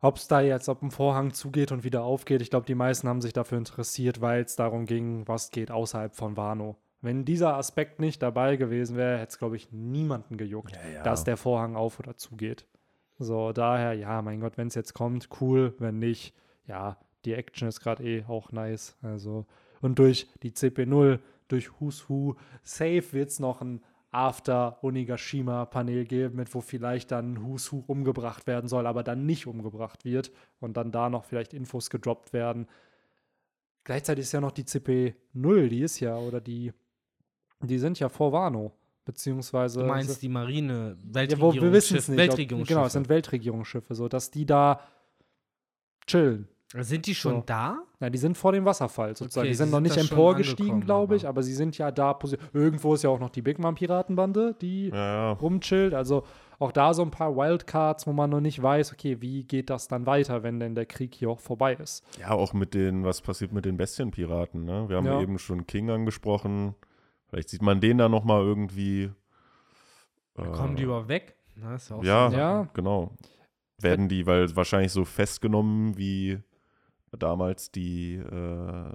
ob es da jetzt, ob ein Vorhang zugeht und wieder aufgeht, ich glaube, die meisten haben sich dafür interessiert, weil es darum ging, was geht außerhalb von Wano. Wenn dieser Aspekt nicht dabei gewesen wäre, hätte es, glaube ich, niemanden gejuckt, Ja, ja. dass der Vorhang auf oder zugeht. So, daher, ja, mein Gott, wenn es jetzt kommt, cool. Wenn nicht, ja, die Action ist gerade eh auch nice. Also, und durch die CP0, durch Who's Who, safe wird es noch ein After Onigashima-Panel geben, mit wo vielleicht dann Who's Who umgebracht werden soll, aber dann nicht umgebracht wird und dann da noch vielleicht Infos gedroppt werden. Gleichzeitig ist ja noch die CP0, die ist ja, oder die, die sind ja vor Wano, beziehungsweise. Du meinst die Marine, ja, wo wir wissen es nicht. Weltregierungsschiffe. genau, es sind Weltregierungsschiffe, so dass die da chillen. Sind die schon So. da? Ja, die sind vor dem Wasserfall sozusagen. Okay, die sind sie noch sind nicht emporgestiegen, glaube ich, aber- aber sie sind ja da. Irgendwo ist ja auch noch die Big Mom Piratenbande, die ja, ja. rumchillt. Also auch da so ein paar Wildcards, wo man noch nicht weiß, okay, wie geht das dann weiter, wenn denn der Krieg hier auch vorbei ist. ja, auch mit den, was passiert mit den Bestienpiraten, ne? Wir haben Ja. eben schon King angesprochen. Vielleicht sieht man den da nochmal irgendwie. äh, Kommen die überhaupt weg? Na, ist ja, auch Ja, genau. Werden die, weil wahrscheinlich so festgenommen wie damals die äh,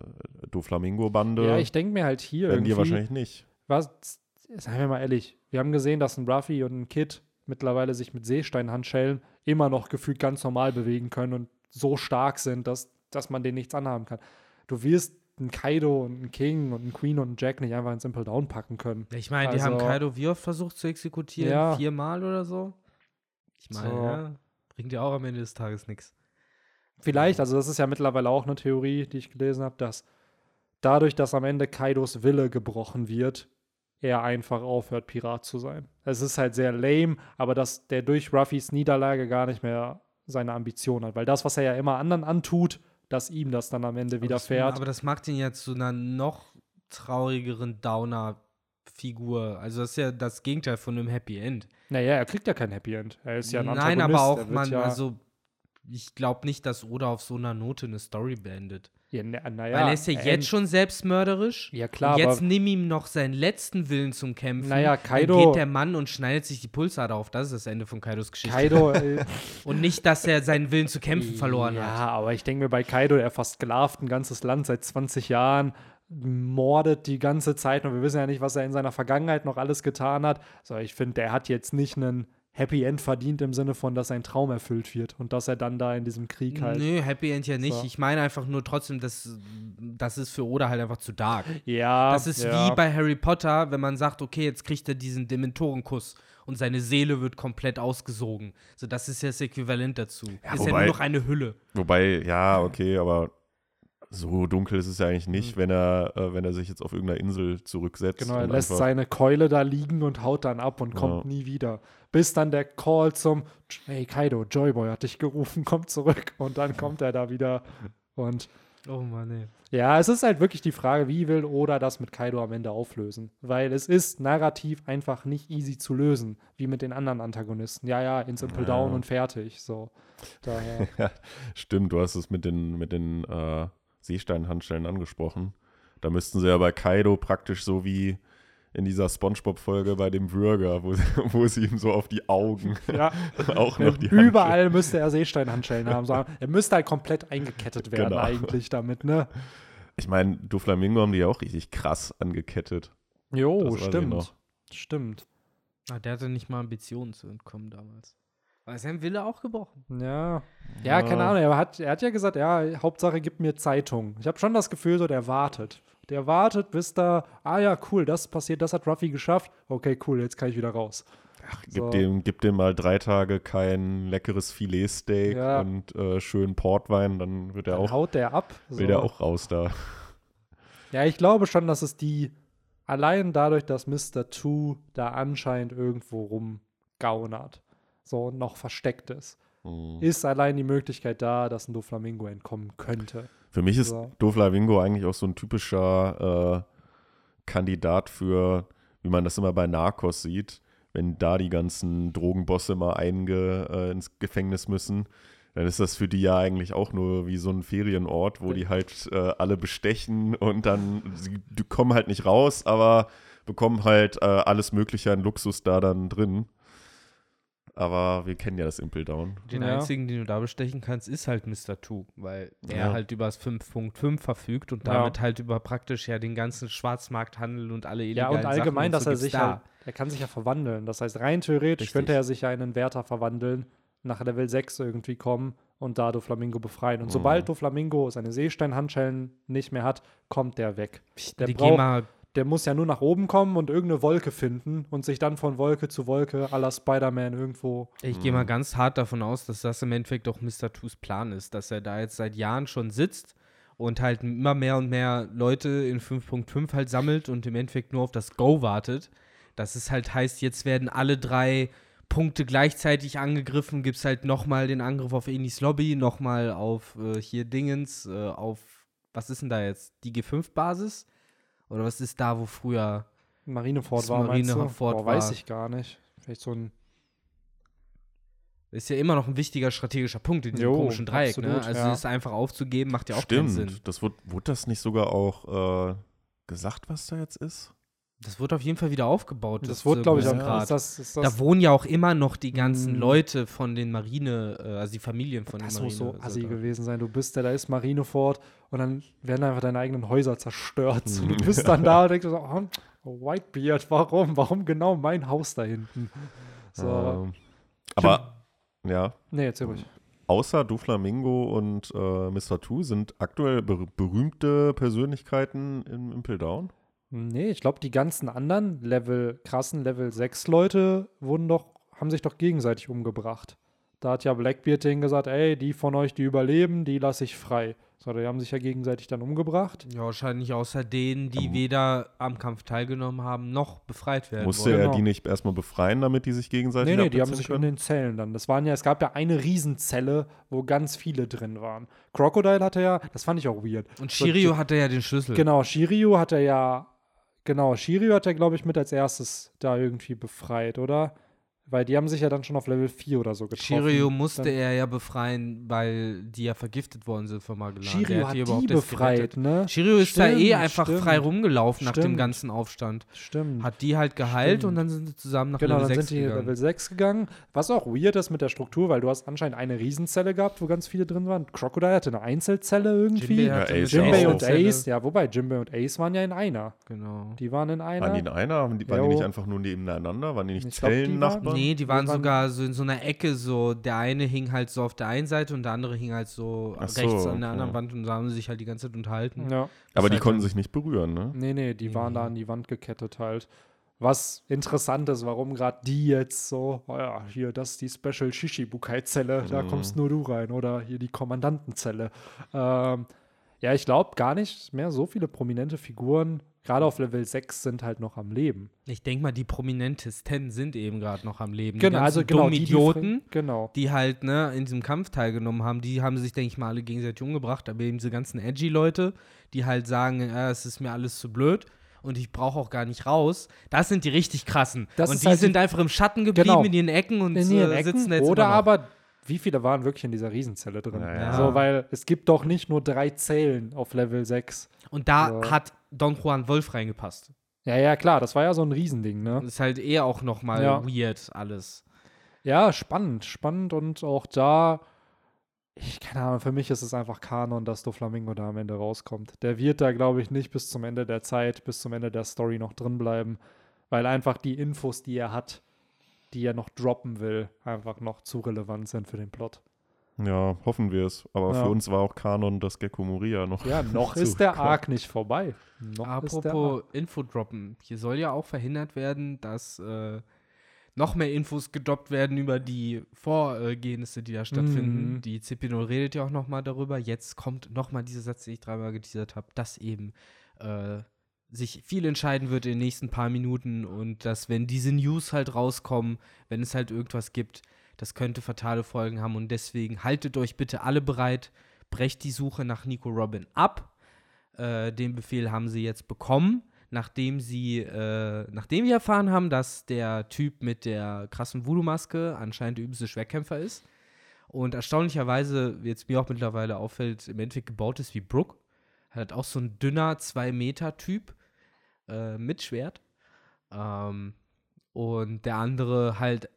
Doflamingo-Bande. Ja, ich denke mir halt hier werden die wahrscheinlich nicht. was, seien wir mal ehrlich, wir haben gesehen, dass ein Ruffy und ein Kid mittlerweile sich mit Seesteinhandschellen immer noch gefühlt ganz normal bewegen können und so stark sind, dass, dass man denen nichts anhaben kann. Du wirst einen Kaido und einen King und einen Queen und einen Jack nicht einfach in Simple Down packen können. Ich meine, die haben Also- Kaido wie oft versucht zu exekutieren? Ja. Viermal oder so? Ich meine, So. ja, bringt ja auch am Ende des Tages nichts. Vielleicht, also das ist ja mittlerweile auch eine Theorie, die ich gelesen habe, dass dadurch, dass am Ende Kaidos Wille gebrochen wird, er einfach aufhört, Pirat zu sein. Es ist halt sehr lame, aber dass der durch Ruffys Niederlage gar nicht mehr seine Ambition hat. Weil das, was er ja immer anderen antut, dass ihm das dann am Ende widerfährt. Aber das macht ihn ja zu einer noch traurigeren Downer-Figur. Also das ist ja das Gegenteil von einem Happy End. Naja, er kriegt ja kein Happy End. Er ist ja ein Nein, aber auch, man, ja, also ich glaube nicht, dass Oda auf so einer Note eine Story beendet. ja, na, na Weil ja, er ist ja jetzt end- schon selbstmörderisch. Ja, klar, Und jetzt nimm ihm noch seinen letzten Willen zum Kämpfen. Naja, Dann Kaido- geht der Mann und schneidet sich die Pulsader auf. Das ist das Ende von Kaidos Geschichte. Kaido. Äh, Und nicht, dass er seinen Willen zu kämpfen verloren ja, hat. aber ich denke mir bei Kaido, er versklavt ein ganzes Land seit 20 Jahren, mordet die ganze Zeit und wir wissen ja nicht, was er in seiner Vergangenheit noch alles getan hat. So, ich finde, der hat jetzt nicht einen Happy End verdient im Sinne von, dass sein Traum erfüllt wird und dass er dann da in diesem Krieg halt. Nö, Happy End ja nicht. So. Ich meine einfach nur trotzdem, dass das ist für Oda halt einfach zu dark. Ja, Das ist ja. wie bei Harry Potter, wenn man sagt, okay, jetzt kriegt er diesen Dementorenkuss und seine Seele wird komplett ausgesogen. So, das ist ja das Äquivalent dazu. Ja, ist ja wobei- nur noch eine Hülle. Wobei, ja, okay, aber so dunkel ist es ja eigentlich nicht, Mhm. wenn er, äh, wenn er sich jetzt auf irgendeiner Insel zurücksetzt. Genau, er lässt seine Keule da liegen und haut dann ab und kommt Ja. nie wieder. Bis dann der Call zum Hey Kaido, Joyboy hat dich gerufen, komm zurück. Und dann kommt er da wieder. Und Oh Mann, ey. ja, es ist halt wirklich die Frage, wie will Oda das mit Kaido am Ende auflösen? Weil es ist narrativ einfach nicht easy zu lösen, wie mit den anderen Antagonisten. Ja, ja, ins Impel Ja. Down und fertig. So. Daher. Ja, stimmt, du hast es mit den, mit den äh, Seesteinhandschellen angesprochen. Da müssten sie ja bei Kaido praktisch so wie in dieser Spongebob-Folge bei dem Würger, wo, wo sie ihm so auf die Augen ja, auch noch die überall müsste er Seesteinhandschellen haben. So, er müsste halt komplett eingekettet werden, Genau. eigentlich damit, ne? Ich meine, Doflamingo haben die ja auch richtig krass angekettet. Jo, stimmt. Stimmt. Ah, der hatte nicht mal Ambitionen zu entkommen damals. War sein Wille auch gebrochen? Ja. Ja, keine Ahnung. Er hat, er hat ja gesagt, ja, Hauptsache gib mir Zeitung. Ich habe schon das Gefühl, so der wartet. Der wartet, bis da, ah ja, cool, das passiert, das hat Ruffy geschafft. Okay, cool, jetzt kann ich wieder raus. Gib, So. dem, gib dem mal drei Tage kein leckeres Filetsteak Ja. und äh, schön Portwein, dann wird er Dann auch, haut der ab. So. will der auch raus da. Ja, ich glaube schon, dass es die, allein dadurch, dass Mr. Two da anscheinend irgendwo rumgaunert, so noch versteckt ist, Mhm. ist allein die Möglichkeit da, dass ein Doflamingo entkommen könnte. Für mich ist So. Doflamingo eigentlich auch so ein typischer äh, Kandidat für, wie man das immer bei Narcos sieht, wenn da die ganzen Drogenbosse mal einge, äh, ins Gefängnis müssen, dann ist das für die ja eigentlich auch nur wie so ein Ferienort, wo die halt äh, alle bestechen und dann, sie die kommen halt nicht raus, aber bekommen halt äh, alles Mögliche an Luxus da dann drin. Aber wir kennen ja das Impel Down. Den Ja. einzigen, den du da bestechen kannst, ist halt Mr. Two, weil der Ja. halt über das 5.5 verfügt und Ja. damit halt über praktisch ja den ganzen Schwarzmarkthandel und alle Ja, illegalen und allgemein, dass und so er gibt's sich da. halt, er kann sich ja verwandeln. Das heißt, rein theoretisch Richtig. könnte er sich ja in einen Wärter verwandeln, nach Level 6 irgendwie kommen und da Doflamingo befreien. Und Mhm. sobald Doflamingo seine Seesteinhandschellen nicht mehr hat, kommt der weg. Der, die braucht, GEMA, der muss ja nur nach oben kommen und irgendeine Wolke finden und sich dann von Wolke zu Wolke la Spider-Man irgendwo. ich gehe mal ganz hart davon aus, dass das im Endeffekt auch Mr. Twos Plan ist, dass er da jetzt seit Jahren schon sitzt und halt immer mehr und mehr Leute in 5.5 halt sammelt und im Endeffekt nur auf das Go wartet. Dass es halt heißt, jetzt werden alle drei Punkte gleichzeitig angegriffen, gibt es halt nochmal den Angriff auf Enis Lobby, nochmal auf äh, hier Dingens, äh, auf, was ist denn da jetzt, die G5-Basis? Oder was ist da, wo früher Marineford Das war? Marineford Boah, weiß war. ich gar nicht. Vielleicht so ein Ist ja immer noch ein wichtiger strategischer Punkt in diesem Jo, komischen Dreieck, ne? absolut, Also ja. es einfach aufzugeben, macht ja auch keinen Sinn. Stimmt. Das wurde, wurde das nicht sogar auch äh, gesagt, was da jetzt ist? Das wird auf jeden Fall wieder aufgebaut. Das zu wurde, glaube ich, das, ist das, Da wohnen ja auch immer noch die ganzen Mm. Leute von den Marine, äh, also die Familien von Das den muss so Marine. assi da. gewesen sein. Du bist da, da ist Marineford und dann werden einfach deine eigenen Häuser zerstört. Mhm. Und du bist dann da und denkst so, oh, Whitebeard, warum? Warum genau mein Haus da hinten? So, Ähm, aber, ja, nee, erzähl ruhig. außer Doflamingo und äh, Mr. Two sind aktuell ber berühmte Persönlichkeiten im Impel Down. Nee, ich glaube, die ganzen anderen Level, krassen Level 6 Leute wurden doch, haben sich doch gegenseitig umgebracht. Da hat ja Blackbeard denen gesagt, ey, die von euch, die überleben, die lasse ich frei. So, die haben sich ja gegenseitig dann umgebracht. Ja, wahrscheinlich außer denen, die weder am Kampf teilgenommen haben, noch befreit werden Musste wollen. er Genau. die nicht erstmal befreien, damit die sich gegenseitig Nee, nee, die haben sich in können? den Zellen dann. Das waren ja, es gab ja eine Riesenzelle, wo ganz viele drin waren. Crocodile hatte ja, das fand ich auch weird. Und Shiryu hatte ja den Schlüssel. Genau, Shiryu hat er ja, genau, Shiryu hat er, glaube ich, mit als erstes da irgendwie befreit, oder? Weil die haben sich ja dann schon auf Level 4 oder so getroffen. Shiryu musste Dann- er ja befreien, weil die ja vergiftet worden sind von Magellan. Der Shiryu hat die befreit, ne? Shiryu ist da eh Stimmt, einfach stimmt. frei rumgelaufen nach dem Stimmt. ganzen Aufstand. Stimmt. Hat die halt geheilt Stimmt. und dann sind sie zusammen nach Genau, Level dann 6 sind die gegangen. Level 6 gegangen. Was auch weird ist mit der Struktur, weil du hast anscheinend eine Riesenzelle gehabt, wo ganz viele drin waren. Crocodile hatte eine Einzelzelle irgendwie. Jinbei hatte Ja, Ace Jinbei auch. und. Ace, ja, wobei Jinbei und Ace waren ja in einer. Genau. Die waren in einer. Waren die in einer? Waren die, waren die nicht einfach nur nebeneinander? Waren die nicht Ich glaub, die waren-? Nee, die waren sogar so in so einer Ecke, so der eine hing halt so auf der einen Seite und der andere hing halt so Ach so, rechts an der okay. anderen Wand und da haben sie sich halt die ganze Zeit unterhalten. Ja. Aber die halt konnten dann- sich nicht berühren, ne? Nee, nee, die waren da Nee. an die Wand gekettet halt. Was interessant ist, warum gerade die jetzt so, oh ja, hier, das ist die Special Shishibukai-Zelle, da Mhm. kommst nur du rein. Oder hier die Kommandantenzelle. Ähm, ja, ich glaube gar nicht mehr so viele prominente Figuren, gerade auf Level 6, sind halt noch am Leben. Ich denke mal, die prominentesten sind eben gerade noch am Leben. Genau, die also genau, die, die Idioten, fri- genau. die halt ne, in diesem Kampf teilgenommen haben, die haben sich, denke ich mal, alle gegenseitig umgebracht. Aber eben diese ganzen Edgy-Leute, die halt sagen, äh, es ist mir alles zu blöd und ich brauche auch gar nicht raus, das sind die richtig krassen. Das und die halt die- sind einfach im Schatten geblieben Genau. in ihren Ecken und in ihren äh, Ecken sitzen jetzt oder aber wie viele waren wirklich in dieser Riesenzelle drin? Ja, ja. So, weil es gibt doch nicht nur drei Zellen auf Level 6. Und da Ja. hat Don Juan Wolf reingepasst. Ja, ja, klar, das war ja so ein Riesending, ne? Das ist halt eher auch noch mal Ja. weird alles. Ja, spannend, spannend und auch da, ich keine Ahnung, für mich ist es einfach Kanon, dass Doflamingo da am Ende rauskommt. Der wird da, glaube ich, nicht bis zum Ende der Zeit, bis zum Ende der Story noch drin bleiben, weil einfach die Infos, die er hat, die er noch droppen will, einfach noch zu relevant sind für den Plot. Ja, hoffen wir es. Aber Ja. für uns war auch Kanon, dass Gecko Moria noch. Ja, noch ist der. Arc nicht vorbei. Noch Apropos Arc. Infodroppen, hier soll ja auch verhindert werden, dass äh, noch mehr Infos gedroppt werden über die Vorgehenisse, die da stattfinden. Mhm. Die CP0 redet ja auch noch mal darüber. Jetzt kommt noch mal dieser Satz, den ich dreimal geteasert habe, dass eben äh, sich viel entscheiden wird in den nächsten paar Minuten und dass, wenn diese News halt rauskommen, wenn es halt irgendwas gibt, das könnte fatale Folgen haben und deswegen haltet euch bitte alle bereit, brecht die Suche nach Nico Robin ab. Äh, den Befehl haben sie jetzt bekommen, nachdem sie, äh, nachdem wir erfahren haben, dass der Typ mit der krassen Voodoo-Maske anscheinend der übelste Schwerkämpfer ist. Und erstaunlicherweise, wie jetzt mir auch mittlerweile auffällt, im Endeffekt gebaut ist wie Brooke. Hat auch so ein dünner 2-Meter-Typ äh, mit Schwert. Ähm, und der andere halt,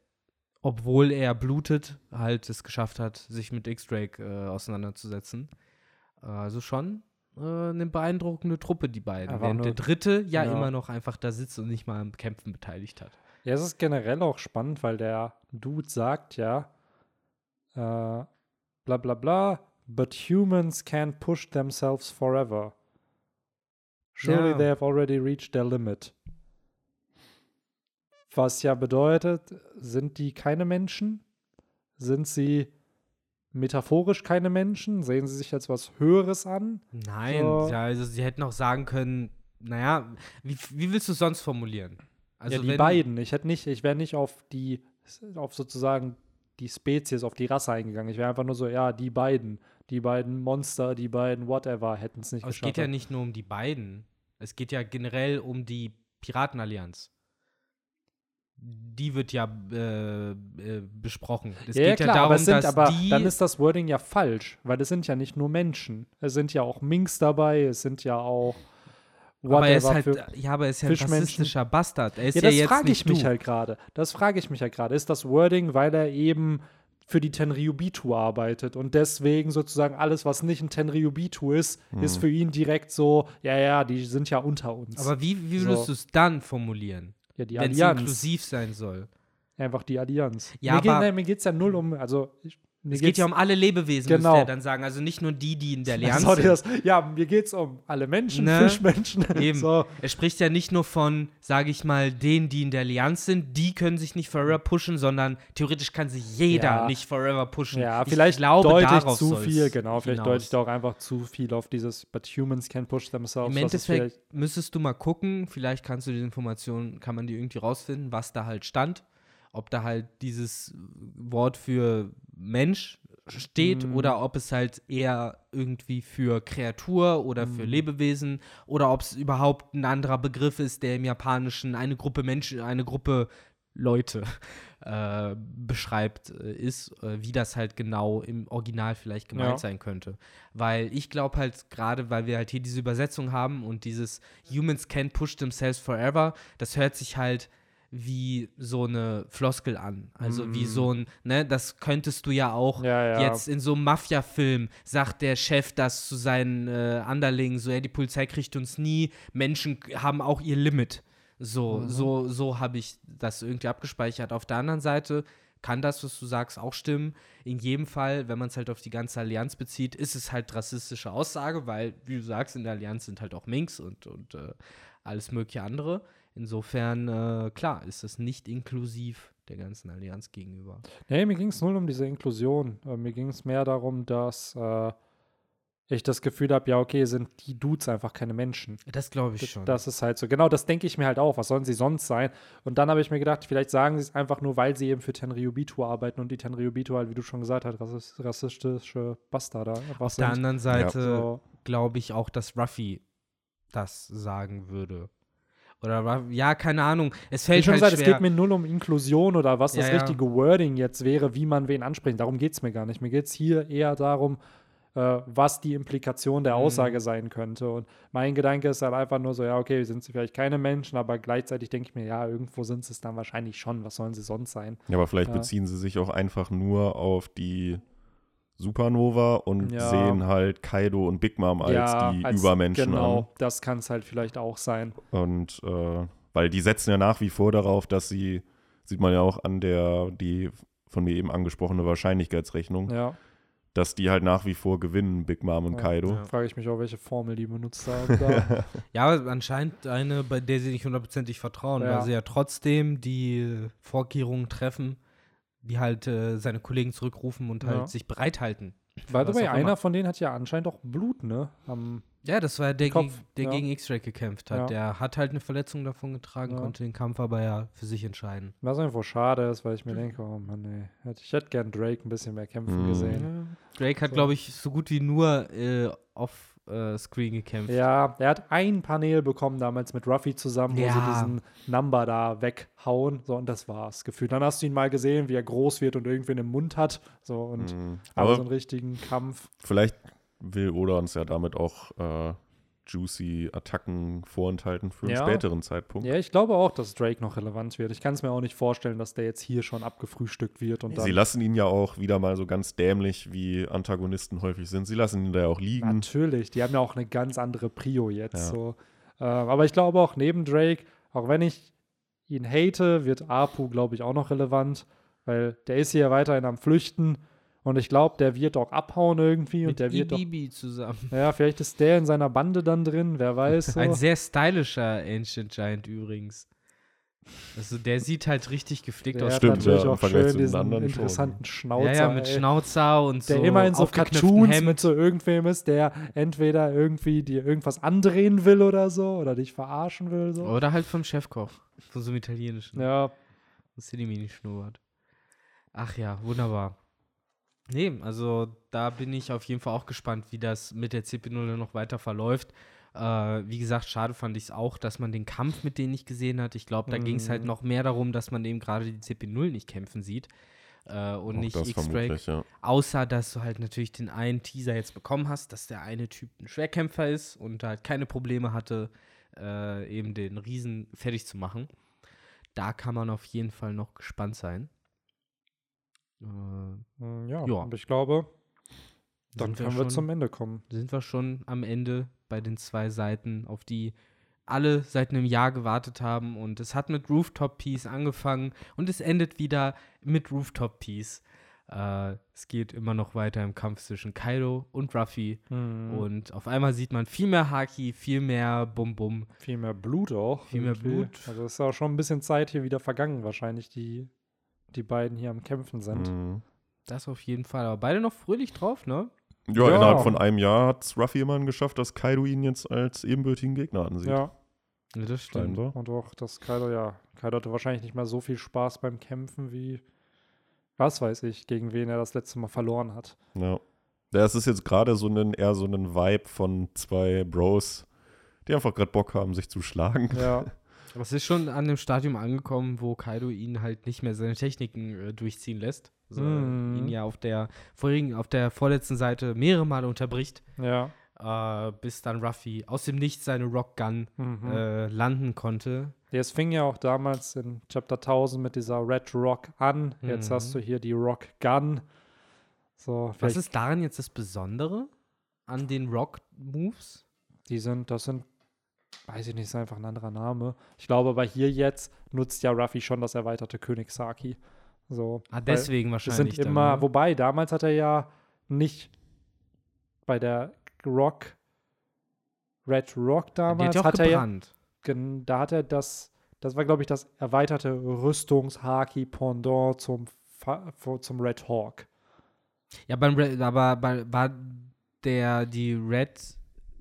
obwohl er blutet, halt es geschafft hat, sich mit X-Drake äh, auseinanderzusetzen. Äh, also schon äh, eine beeindruckende Truppe, die beiden. Einfach Während der dritte ja, ja. immer noch einfach da sitzt und nicht mal am Kämpfen beteiligt hat. Ja, es ist generell auch spannend, weil der Dude sagt ja, äh, bla bla bla, but humans can't push themselves forever. Surely Ja. they have already reached their limit. Was ja bedeutet, sind die keine Menschen? Sind sie metaphorisch keine Menschen? Sehen sie sich als was Höheres an? Nein, So. ja, also sie hätten auch sagen können, naja, wie, wie willst du es sonst formulieren? Also ja, die wenn- beiden. Ich hätte nicht, ich wäre nicht auf die, auf sozusagen die Spezies, auf die Rasse eingegangen. Ich wäre einfach nur so, ja, die beiden, die beiden Monster, die beiden whatever, hätten es nicht Aber es geschafft. geht ja nicht nur um die beiden. Es geht ja generell um die Piratenallianz. Die wird ja äh, äh, besprochen. Es ja, ja, geht klar, ja darum, aber, es sind, dass aber die. dann ist das Wording ja falsch, weil es sind ja nicht nur Menschen. Es sind ja auch Minks dabei, es sind ja auch aber er ist halt, ja, aber er ist ja ein rassistischer Bastard. Er ist Ja, ja, das frage ich mich du. halt gerade. Das frage ich mich halt gerade. Ist das Wording, weil er eben für die Tenryubitu arbeitet und deswegen sozusagen alles, was nicht ein Tenryubitu ist, ist für ihn direkt so, ja, ja, die sind ja unter uns. Aber wie, wie So. würdest du es dann formulieren, ja, die wenn es Allianz. inklusiv sein soll? Einfach die Allianz. Ja, mir geht es ja null um, also ich, mir Es geht ja um alle Lebewesen, müsste Genau. er dann sagen. Also nicht nur die, die in der Allianz Sorry, sind. das, ja, mir geht es um alle Menschen, Ne? Fischmenschen. Eben. So, Er spricht ja nicht nur von, sage ich mal, denen, die in der Allianz sind, die können sich nicht forever pushen, sondern theoretisch kann sich jeder Ja. nicht forever pushen. ja, Ich vielleicht glaube, deute ich darauf zu viel, genau, vielleicht deute hinaus. ich da auch einfach zu viel auf dieses But humans can push themselves. Im Endeffekt vielleicht- müsstest du mal gucken, vielleicht kannst du die Informationen, kann man die irgendwie rausfinden, was da halt stand. Ob da halt dieses Wort für Mensch steht Mhm. oder ob es halt eher irgendwie für Kreatur oder für Mhm. Lebewesen oder ob es überhaupt ein anderer Begriff ist, der im Japanischen eine Gruppe Menschen, eine Gruppe Leute äh, beschreibt, äh, ist, äh, wie das halt genau im Original vielleicht gemeint Ja. sein könnte. Weil ich glaube halt, gerade weil wir halt hier diese Übersetzung haben und dieses Humans can't push themselves forever, das hört sich halt wie so eine Floskel an. Also wie Mm. so ein, ne, das könntest du ja auch Ja, ja. jetzt in so einem Mafia-Film, sagt der Chef das zu seinen äh, Anderlingen, so, ja, die Polizei kriegt uns nie, Menschen haben auch ihr Limit. So, Mhm. so, so habe ich das irgendwie abgespeichert. Auf der anderen Seite kann das, was du sagst, auch stimmen. In jedem Fall, wenn man es halt auf die ganze Allianz bezieht, ist es halt rassistische Aussage, weil, wie du sagst, in der Allianz sind halt auch Minks und, und äh, alles mögliche andere. Insofern, äh, klar, ist das nicht inklusiv der ganzen Allianz gegenüber. Nee, mir ging es null um diese Inklusion. Äh, mir ging es mehr darum, dass äh, ich das Gefühl habe, ja, okay, sind die Dudes einfach keine Menschen. Das glaube ich Das, schon. das ist halt so. Genau, das denke ich mir halt auch. Was sollen sie sonst sein? Und dann habe ich mir gedacht, vielleicht sagen sie es einfach nur, weil sie eben für Tenryubito arbeiten und die Tenryubito halt, wie du schon gesagt hast, rassist- rassistische Bastarde. einfach Auf der sind. anderen Seite So. glaube ich auch, dass Ruffy das sagen würde. Oder ja, keine Ahnung. Es fällt schon halt gesagt, es schwer. geht mir null um Inklusion oder was das Ja, ja. richtige Wording jetzt wäre, wie man wen anspricht. Darum geht es mir gar nicht. Mir geht es hier eher darum, äh, was die Implikation der Mhm. Aussage sein könnte. Und mein Gedanke ist halt einfach nur so, ja, okay, sind sie vielleicht keine Menschen, aber gleichzeitig denke ich mir, ja, irgendwo sind sie es dann wahrscheinlich schon. Was sollen sie sonst sein? Ja, aber vielleicht Ja. beziehen sie sich auch einfach nur auf die Supernova und Ja. sehen halt Kaido und Big Mom als ja, die als- Übermenschen Genau, an. das kann es halt vielleicht auch sein. Und äh, weil die setzen ja nach wie vor darauf, dass sie, sieht man ja auch an der, die von mir eben angesprochene Wahrscheinlichkeitsrechnung, Ja, dass die halt nach wie vor gewinnen, Big Mom und Ja. Kaido. Ja. frage ich mich auch, welche Formel die benutzt haben. Da. Ja, aber anscheinend eine, bei der sie nicht hundertprozentig vertrauen, Ja. weil sie ja trotzdem die Vorkehrungen treffen, die halt äh, seine Kollegen zurückrufen und Ja. halt sich bereithalten. By Was the way, immer. einer von denen hat ja anscheinend auch Blut, ne? Am, Ja, das war der, Kopf, gegen, der ja. gegen X-Ray gekämpft hat. Ja. Der hat halt eine Verletzung davon getragen, Ja. konnte den Kampf aber ja für sich entscheiden. was irgendwo schade ist, weil ich mir denke, oh Mann, ey, ich hätte gern Drake ein bisschen mehr kämpfen Mhm. gesehen. Drake hat, So. glaube ich, so gut wie nur äh, off äh, Screen gekämpft. Ja, er hat ein Panel bekommen damals mit Ruffy zusammen, wo Ja. sie diesen Number da weghauen. So, und das war's. Gefühlt. Dann hast du ihn mal gesehen, wie er groß wird und irgendwen im Mund hat. So, und Mhm. aber Aber so einen richtigen Kampf. vielleicht will Oda uns ja damit auch äh, juicy Attacken vorenthalten für einen Ja. späteren Zeitpunkt. Ja, ich glaube auch, dass Drake noch relevant wird. Ich kann es mir auch nicht vorstellen, dass der jetzt hier schon abgefrühstückt wird und Sie lassen ihn ja auch wieder mal so ganz dämlich, wie Antagonisten häufig sind. Sie lassen ihn da ja auch liegen. Natürlich, die haben ja auch eine ganz andere Prio jetzt. Ja. So. Ähm, aber ich glaube auch neben Drake, auch wenn ich ihn hate, wird Apu, glaube ich, auch noch relevant, weil der ist hier weiterhin am Flüchten und ich glaube, der wird auch abhauen irgendwie und Mit der wird doch. Ibibi zusammen. Ja, vielleicht ist der in seiner Bande dann drin, wer weiß. So. Ein sehr stylischer Ancient Giant übrigens. Also der sieht halt richtig gepflegt der aus. Stimmt, natürlich ja, auch schön diesen anderen schon. interessanten Schnauzer. ja, ja, mit ey. Schnauzer und so. der immer in so Cartoons Hemd. mit so irgendwem ist, der entweder irgendwie dir irgendwas andrehen will oder so oder dich verarschen will. So. Oder halt vom Chefkoch. Von so einem italienischen. Ja, Das ist die Mini schnurrt. Ach ja, wunderbar. Nee, also da bin ich auf jeden Fall auch gespannt, wie das mit der CP0 noch weiter verläuft. Äh, wie gesagt, schade fand ich es auch, dass man den Kampf mit denen nicht gesehen hat. Ich glaube, da ging es halt Mhm. noch mehr darum, dass man eben gerade die CP0 nicht kämpfen sieht. Äh, und Auch nicht X-Drake. ja. Außer, dass du halt natürlich den einen Teaser jetzt bekommen hast, dass der eine Typ ein Schwerkämpfer ist und halt keine Probleme hatte, äh, eben den Riesen fertig zu machen. Da kann man auf jeden Fall noch gespannt sein. Äh, Mm, Ja, Ja. ich glaube, dann wir können wir schon- zum Ende kommen. sind wir schon am Ende bei den zwei Seiten, auf die alle seit einem Jahr gewartet haben. Und es hat mit Rooftop Peace angefangen und es endet wieder mit Rooftop Peace. Äh, es geht immer noch weiter im Kampf zwischen Kaido und Ruffy. Mhm. Und auf einmal sieht man viel mehr Haki, viel mehr Bum Bum. viel mehr Blut auch. Viel mehr irgendwie. Blut. Also es ist auch schon ein bisschen Zeit hier wieder vergangen, wahrscheinlich, die die beiden hier am Kämpfen sind. Mhm. Das auf jeden Fall. Aber beide noch fröhlich drauf, ne? Ja, Ja. innerhalb von einem Jahr hat es Ruffy immerhin geschafft, dass Kaido ihn jetzt als ebenbürtigen Gegner ansieht. Ja, Ja, das stimmt. Scheinbar. und auch das Kaido, ja. Kaido hatte wahrscheinlich nicht mehr so viel Spaß beim Kämpfen wie, was weiß ich, gegen wen er das letzte Mal verloren hat. Ja. Ja, es ist jetzt gerade so ein, eher so ein Vibe von zwei Bros, die einfach gerade Bock haben, sich zu schlagen. Ja, Aber es ist schon an dem Stadium angekommen, wo Kaido ihn halt nicht mehr seine Techniken äh, durchziehen lässt. Also Mhm. ihn ja auf der vorigen, auf der vorletzten Seite mehrere Male unterbricht, ja. äh, bis dann Ruffy aus dem Nichts seine Rock Gun Mhm. äh, landen konnte. Es fing ja auch damals in Chapter 1000 mit dieser Red Rock an. Jetzt Mhm. hast du hier die Rock Gun. So, Was ist daran jetzt das Besondere an den Rock Moves? die sind, das sind weiß ich nicht, ist einfach ein anderer Name. Ich glaube aber hier jetzt nutzt ja Ruffy schon das erweiterte Königshaki. So. Ah, deswegen Es wahrscheinlich. sind immer, dann, ne? wobei, damals hat er ja nicht bei der Rock, Red Rock hat damals, hat er ja, da hat er das, das war glaube ich das erweiterte Rüstungshaki-Pendant zum, zum Red Hawk. Ja, beim Red, aber bei, war der, die Red,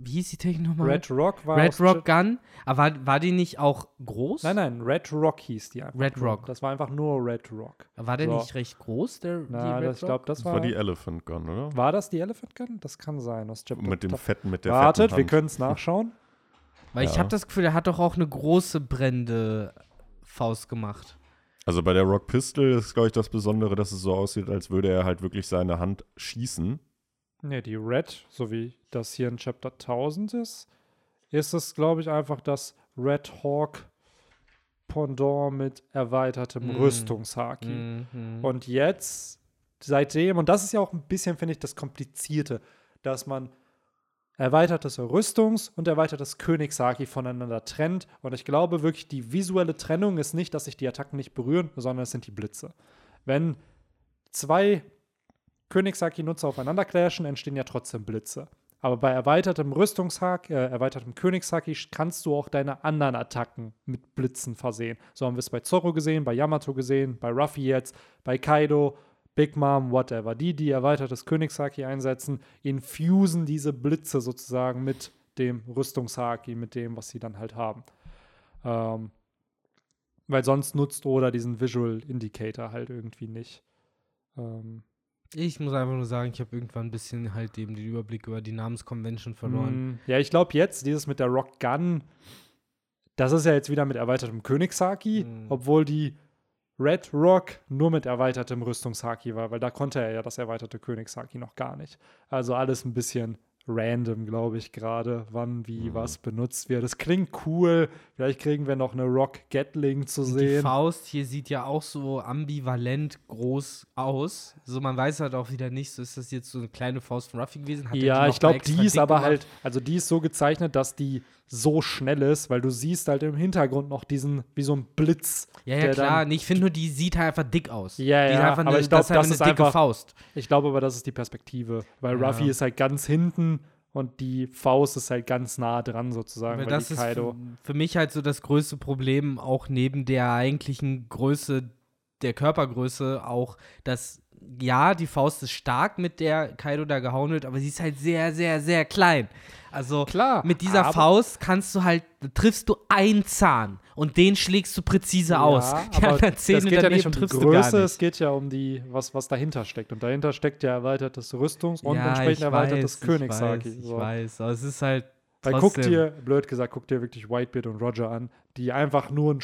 wie hieß die Technik nochmal? Red Rock war Red Rock Gun. Aber war, war die nicht auch groß? Nein, nein, Red Rock hieß die einfach. Red nur. Rock. Das war einfach nur Red Rock. War der So. nicht recht groß, der Na, die Red das, ich glaube, das Das war. war die Elephant Gun, oder? war das die Elephant Gun? Das kann sein. Aus Chapter Mit dem fetten, mit der Wartet, fetten wir Hand. können es nachschauen. Weil ich Ja. habe das Gefühl, der hat doch auch eine große brennende Faust gemacht. Also bei der Rock Pistol ist, glaube ich, das Besondere, dass es so aussieht, als würde er halt wirklich seine Hand schießen. Ne, die Red, so wie das hier in Chapter 1000 ist, ist es, glaube ich, einfach das Red Hawk Pendant mit erweitertem Mm. Rüstungshaki. Mhm. Und jetzt, seitdem, und das ist ja auch ein bisschen, finde ich, das Komplizierte, dass man erweitertes Rüstungs- und erweitertes Königshaki voneinander trennt. Und ich glaube wirklich, die visuelle Trennung ist nicht, dass sich die Attacken nicht berühren, sondern es sind die Blitze. Wenn zwei Königshaki-Nutzer aufeinander clashen, entstehen ja trotzdem Blitze. Aber bei erweitertem Rüstungshaki, äh, erweitertem Königshaki kannst du auch deine anderen Attacken mit Blitzen versehen. So haben wir es bei Zorro gesehen, bei Yamato gesehen, bei Ruffy jetzt, bei Kaido, Big Mom, whatever. Die, die erweitertes Königshaki einsetzen, infusen diese Blitze sozusagen mit dem Rüstungshaki, mit dem, was sie dann halt haben. Ähm, weil sonst nutzt Oda diesen Visual Indicator halt irgendwie nicht. Ähm, Ich muss einfach nur sagen, ich habe irgendwann ein bisschen halt eben den Überblick über die Namenskonvention verloren. Mm, Ja, ich glaube jetzt, dieses mit der Rock Gun, das ist ja jetzt wieder mit erweitertem Königshaki, Mm. obwohl die Red Rock nur mit erweitertem Rüstungshaki war, weil da konnte er ja das erweiterte Königshaki noch gar nicht. Also alles ein bisschen random, glaube ich, gerade, wann, wie, Mhm. was benutzt wird. Das klingt cool. Vielleicht kriegen wir noch eine Rock Gatling zu Und Die sehen. Faust hier sieht ja auch so ambivalent groß aus. So, man weiß halt auch wieder nicht, so ist das jetzt so eine kleine Faust von Ruffy gewesen? Hat die Ja, ich glaube, die ist aber gemacht? halt, also die ist so gezeichnet, dass die so schnell ist, weil du siehst halt im Hintergrund noch diesen, wie so ein Blitz. Ja, ja, klar. Nee, ich finde nur, die sieht halt einfach dick aus. Ja, die ja, einfach aber eine, ich glaub, das das ist eine dicke einfach- Faust. Ich glaube aber, das ist die Perspektive, weil Ja. Ruffy ist halt ganz hinten und die Faust ist halt ganz nah dran sozusagen, Weil das ist Kaido. für, für mich halt so das größte Problem, auch neben der eigentlichen Größe, der Körpergröße, auch, dass ja, die Faust ist stark, mit der Kaido da gehauen wird, aber sie ist halt sehr, sehr, sehr klein. Also Klar, mit dieser Faust kannst du halt, triffst du einen Zahn und den schlägst du präzise aus. Die aber anderen es Zähne geht ja nicht um die Größe, es geht ja um die, was, was dahinter steckt. Und dahinter steckt ja erweitertes Rüstungs- und ja, entsprechend erweitertes Königshaki. Ich weiß, ich so. weiß, aber es ist halt Weil trotzdem. guck dir, blöd gesagt, guck dir wirklich Whitebeard und Roger an, die einfach nur einen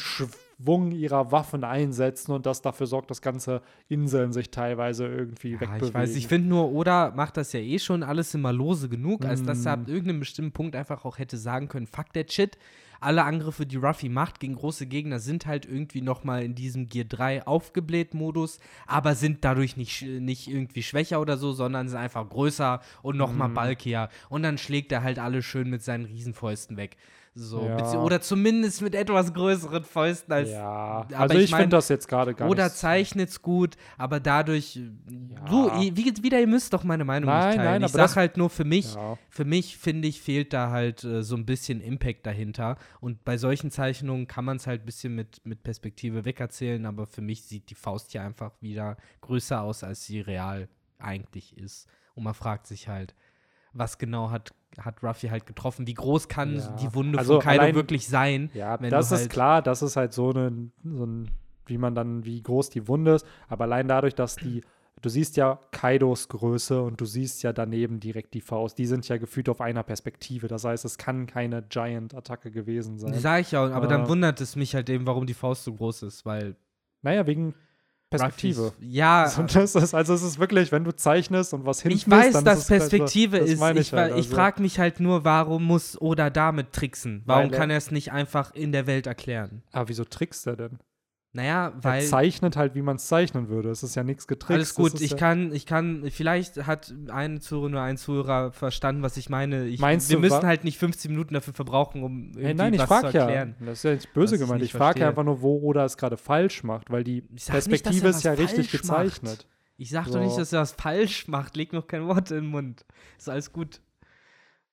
Schwung ihrer Waffen einsetzen und das dafür sorgt, dass ganze Inseln sich teilweise irgendwie Ja, wegbewegen. ich weiß, ich finde nur, Oda macht das ja eh schon alles immer lose genug, als dass er ab Mm. irgendeinem bestimmten Punkt einfach auch hätte sagen können, fuck that shit. Alle Angriffe, die Ruffy macht gegen große Gegner, sind halt irgendwie nochmal in diesem Gear 3 aufgebläht-Modus, aber sind dadurch nicht, nicht irgendwie schwächer oder so, sondern sind einfach größer und nochmal Mm. bulkier. Und dann schlägt er halt alle schön mit seinen Riesenfäusten weg. So, Ja. oder zumindest mit etwas größeren Fäusten als ja, aber also ich ich, mein, finde das jetzt gerade gar oder zeichnet es gut, aber dadurch. Ja. So, wie, wieder, ihr müsst doch meine Meinung Nein, nicht teilen. nein, ich aber sag halt nur für mich, Ja. für mich finde ich, fehlt da halt äh, so ein bisschen Impact dahinter. Und bei solchen Zeichnungen kann man es halt ein bisschen mit, mit Perspektive wegerzählen, aber für mich sieht die Faust hier einfach wieder größer aus, als sie real eigentlich ist. Und man fragt sich halt, was genau hat, hat Ruffy halt getroffen? Wie groß kann Ja. die Wunde Also von Kaido allein- wirklich sein? Ja, das ist halt- klar, das ist halt so, eine, so ein, wie man dann, wie groß die Wunde ist. Aber allein dadurch, dass die, du siehst ja Kaidos Größe und du siehst ja daneben direkt die Faust. Die sind ja gefühlt auf einer Perspektive. Das heißt, es kann keine Giant-Attacke gewesen sein. Sag ich ja, aber dann Äh. wundert es mich halt eben, warum die Faust so groß ist, weil Naja, wegen Perspektive. Ja, Und das ist, also es ist wirklich, wenn du zeichnest und was hinten ich weiß, ist, dass Perspektive das ist. meine Ich, halt, ich also. frage mich halt nur, warum muss Oda damit tricksen? Warum Weil kann er es nicht einfach in der Welt erklären? Ah, wieso trickst er denn? Naja, weil. Er zeichnet halt, wie man es zeichnen würde. Es ist ja nichts getrickst. Alles gut, ich ja, kann, ich kann, vielleicht hat eine Zuhörer nur ein Zuhörer verstanden, was ich meine. Ich, Meinst wir du, müssen halt nicht 15 Minuten dafür verbrauchen, um irgendwie Hey, nein, ich was frage zu ja. erklären. Das ist ja nicht böse Was ich gemeint. nicht Ich frage ja einfach nur, wo Oda es gerade falsch macht, weil die Ich nicht, Perspektive er ist ja was richtig falsch gezeichnet. macht. Ich sag So. doch nicht, dass er was falsch macht. Leg noch kein Wort in den Mund. Ist alles gut.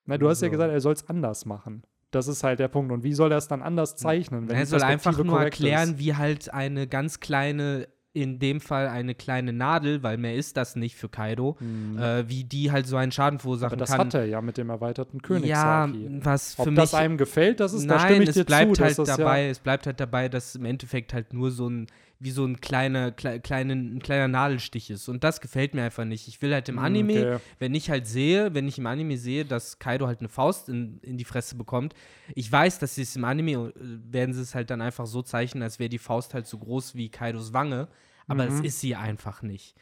Na, du hast ja So. gesagt, er soll es anders machen. Das ist halt der Punkt. Und wie soll er es dann anders zeichnen? Wenn er soll einfach nur erklären, ist? wie halt eine ganz kleine, in dem Fall eine kleine Nadel, weil mehr ist das nicht für Kaido, äh, wie die halt so einen Schaden verursachen. Aber das kann. hat er ja mit dem erweiterten ja, Königshaki. was für Ob mich das einem gefällt, das ist, da Nein, stimme ich es dir bleibt zu. halt das dabei, Ja, es bleibt halt dabei, dass im Endeffekt halt nur so ein, wie so ein kleiner, klei, kleine, ein kleiner Nadelstich ist. Und das gefällt mir einfach nicht. Ich will halt im Hm, Anime, okay. wenn ich halt sehe, wenn ich im Anime sehe, dass Kaido halt eine Faust in, in die Fresse bekommt, ich weiß, dass sie es im Anime, äh, werden sie es halt dann einfach so zeichnen, als wäre die Faust halt so groß wie Kaidos Wange. Aber Mhm. es ist sie einfach nicht.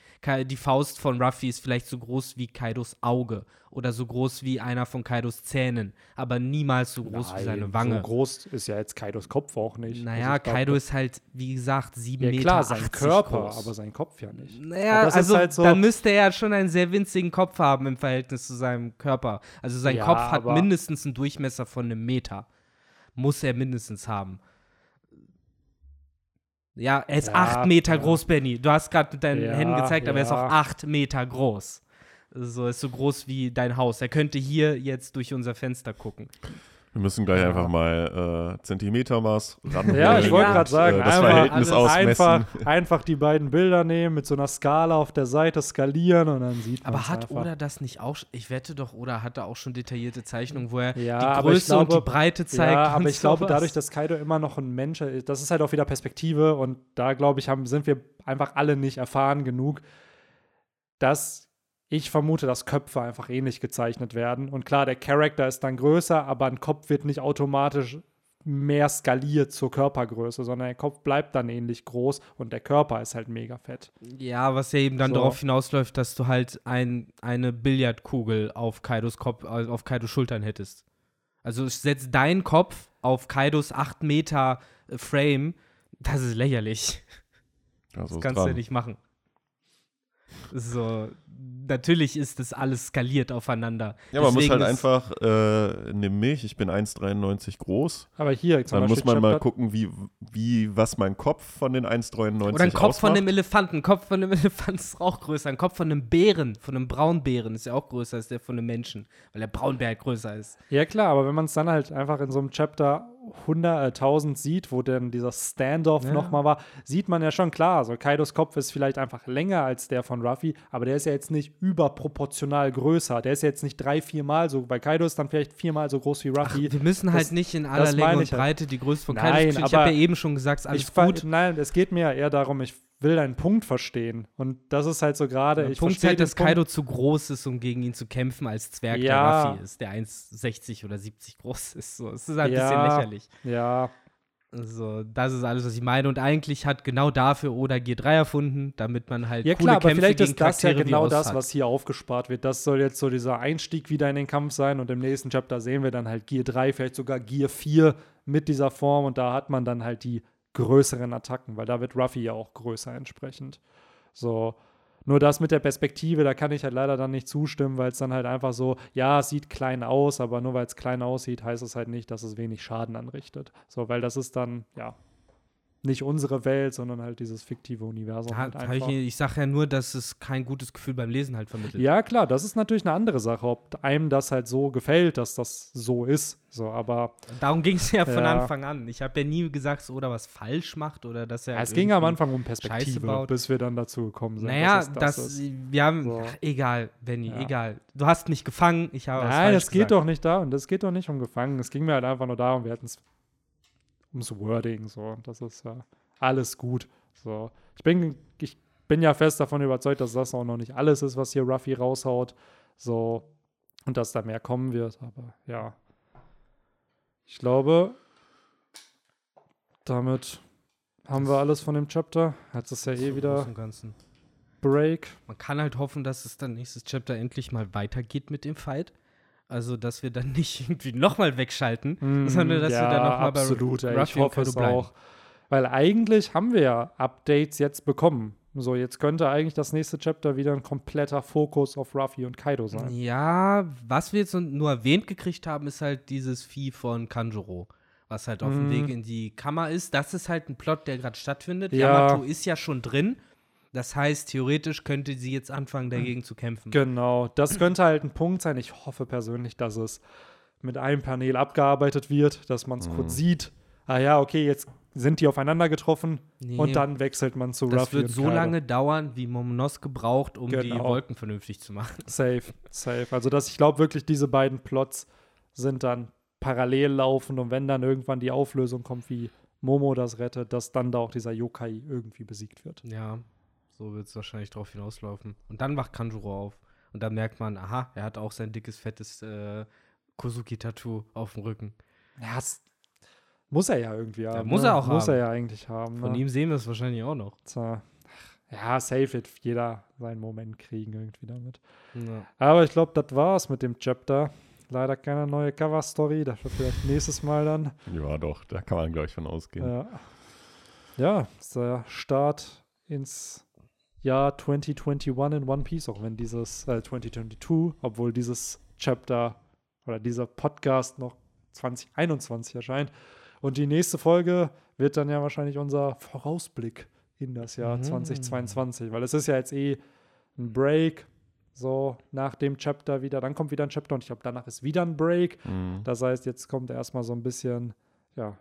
Die Faust von Ruffy ist vielleicht so groß wie Kaidos Auge oder so groß wie einer von Kaidos Zähnen, aber niemals so groß wie seine Nein, Wange. So groß ist ja jetzt Kaidos Kopf auch nicht. Naja, Also Kaido ist halt, wie gesagt, sieben Ja Meter. klar, sein 80 Körper, groß. aber sein Kopf ja nicht. Naja, also halt so- dann müsste er ja schon einen sehr winzigen Kopf haben im Verhältnis zu seinem Körper. Also sein Ja, Kopf hat mindestens einen Durchmesser von einem Meter. Muss er mindestens haben. Ja, er ist Ja, acht Meter ja. groß, Benny. Du hast gerade mit deinen Ja, Händen gezeigt, aber er ist auch acht Meter groß. So ist so groß wie dein Haus. Er könnte hier jetzt durch unser Fenster gucken. Wir müssen gleich Ja. einfach mal äh, Zentimetermaß ran. Ja, ich wollte gerade sagen, äh, das einfach, Verhältnis alles ausmessen. einfach, einfach die beiden Bilder nehmen, mit so einer Skala auf der Seite skalieren und dann sieht man Aber hat einfach. Oda das nicht auch? Ich wette doch, Oda hatte auch schon detaillierte Zeichnungen, wo er Ja, die Größe und glaube- die Breite zeigt. Ja, aber und ich glaube, sowas. dadurch, dass Kaido immer noch ein Mensch ist, das ist halt auch wieder Perspektive und da, glaube ich, haben, sind wir einfach alle nicht erfahren genug, dass ich vermute, dass Köpfe einfach ähnlich gezeichnet werden. Und klar, der Charakter ist dann größer, aber ein Kopf wird nicht automatisch mehr skaliert zur Körpergröße, sondern der Kopf bleibt dann ähnlich groß und der Körper ist halt mega fett. Ja, was ja eben dann So. darauf hinausläuft, dass du halt ein, eine Billardkugel auf Kaidos Kopf, äh, auf Kaidos Schultern hättest. Also setz deinen Kopf auf Kaidos 8 Meter äh, Frame, das ist lächerlich. Also Das kannst du ja nicht machen. So, natürlich ist das alles skaliert aufeinander. Ja, man muss Deswegen halt ist- einfach, äh, nimm mich, ich bin 1,93 groß. Aber hier zum Dann muss man mal gucken, wie, wie, was mein Kopf von den 1,93 Oder ein Kopf von einem Elefanten. Ein Kopf von einem Elefanten ist auch größer. Ein Kopf von einem Bären, von einem Braunbären ist ja auch größer als der von einem Menschen, weil der Braunbär halt größer ist. Ja, klar, aber wenn man es dann halt einfach in so einem Chapter 100, äh, 1000 sieht, wo dann dieser Standoff Ja. nochmal war, sieht man ja schon klar. So, Kaidos Kopf ist vielleicht einfach länger als der von Ruffy, aber der ist ja jetzt nicht überproportional größer. Der ist ja jetzt nicht drei, viermal so. Bei Kaido ist dann vielleicht viermal so groß wie Ruffy. Wir müssen halt Das- nicht in aller Länge und halt. Breite die Größe von Nein, Kaidos bestimmen. Ich habe ja eben schon gesagt, ist alles ich gut. Nein, es geht mir ja eher darum, ich will deinen Punkt verstehen. Und das ist halt so gerade. Der ich Punkt ist halt, dass Kaido zu groß ist, um gegen ihn zu kämpfen, als Zwerg Ja. der Ruffy ist, der 1,60 oder 70 groß ist. So, es ist halt ein Ja. bisschen lächerlich. Ja, So, das ist alles, was ich meine. Und eigentlich hat genau dafür Oda G3 erfunden, damit man halt Ja klar, aber Kämpfe vielleicht ist das ja genau das, hat. was hier aufgespart wird. Das soll jetzt so dieser Einstieg wieder in den Kampf sein und im nächsten Chapter sehen wir dann halt Gear 3, vielleicht sogar Gear 4 mit dieser Form und da hat man dann halt die größeren Attacken, weil da wird Ruffy ja auch größer entsprechend. So. Nur das mit der Perspektive, da kann ich halt leider dann nicht zustimmen, weil es dann halt einfach so, ja, es sieht klein aus, aber nur weil es klein aussieht, heißt es halt nicht, dass es wenig Schaden anrichtet. So, weil das ist dann, ja, nicht unsere Welt, sondern halt dieses fiktive Universum. Ja, halt ich ich sage ja nur, dass es kein gutes Gefühl beim Lesen halt vermittelt. Ja, klar, das ist natürlich eine andere Sache, ob einem das halt so gefällt, dass das so ist. So, aber Darum ging es ja von Ja. Anfang an. Ich habe ja nie gesagt, dass Oda was falsch macht oder dass er. es ging am Anfang um Perspektive, bis wir dann dazu gekommen sind. Naja, dass es das, ist. wir haben, So. ach, egal, Benny, Ja. egal. Du hast mich gefangen, ich habe Nein, es geht doch nicht da und es geht doch nicht um Gefangen. Es ging mir halt einfach nur darum, wir hatten es ums Wording so. Das ist ja alles gut. So. Ich bin, ich bin ja fest davon überzeugt, dass das auch noch nicht alles ist, was hier Ruffy raushaut. So. Und dass da mehr kommen wird. Aber ja. Ich glaube, damit haben wir alles von dem Chapter. Jetzt ist ja eh wieder. Break. Man kann halt hoffen, dass es dann nächstes Chapter endlich mal weitergeht mit dem Fight. Also, dass wir dann nicht irgendwie nochmal wegschalten, sondern dass Mm, ja, wir dann nochmal bei absolut, ey, Ich hoffe es bleiben. auch. Weil eigentlich haben wir ja Updates jetzt bekommen. So, jetzt könnte eigentlich das nächste Chapter wieder ein kompletter Fokus auf Ruffy und Kaido sein. Ja, was wir jetzt nur erwähnt gekriegt haben, ist halt dieses Vieh von Kanjuro, was halt auf dem Mhm. Weg in die Kammer ist. Das ist halt ein Plot, der gerade stattfindet. Ja. Yamato ist ja schon drin. Das heißt, theoretisch könnte sie jetzt anfangen, dagegen zu kämpfen. Genau, das könnte halt ein Punkt sein. Ich hoffe persönlich, dass es mit einem Panel abgearbeitet wird, dass man es Mhm. kurz sieht. Ah ja, okay, jetzt sind die aufeinander getroffen Nee, und dann wechselt man zu das Ruffy wird so Kaido. lange dauern, wie Momonosuke braucht, um die Genau. Wolken vernünftig zu machen. Safe, safe. Also, dass ich glaube wirklich, diese beiden Plots sind dann parallel laufen und wenn dann irgendwann die Auflösung kommt, wie Momo das rettet, dass dann da auch dieser Yokai irgendwie besiegt wird. Ja, so wird es wahrscheinlich drauf hinauslaufen. Und dann wacht Kanjuro auf. Und dann merkt man, aha, er hat auch sein dickes, fettes äh, Kozuki-Tattoo auf dem Rücken. Ja, das muss er ja irgendwie haben. muss ne? er auch Muss haben. er ja eigentlich haben. Von ne? ihm sehen wir es wahrscheinlich auch noch. Tja. Ja, safe wird jeder seinen Moment kriegen irgendwie damit. Ja. Aber ich glaube, das war's mit dem Chapter. Leider keine neue Cover-Story, dafür vielleicht nächstes Mal dann. Ja, doch, da kann man, glaube ich, von ausgehen. Ja, ja das ist der Start ins Jahr 2021 in One Piece, auch wenn dieses, äh, 2022, obwohl dieses Chapter oder dieser Podcast noch 2021 erscheint. Und die nächste Folge wird dann ja wahrscheinlich unser Vorausblick in das Jahr Mhm. 2022, weil es ist ja jetzt eh ein Break, so nach dem Chapter wieder, dann kommt wieder ein Chapter und ich glaube, danach ist wieder ein Break. Mhm. Das heißt, jetzt kommt erstmal so ein bisschen, ja,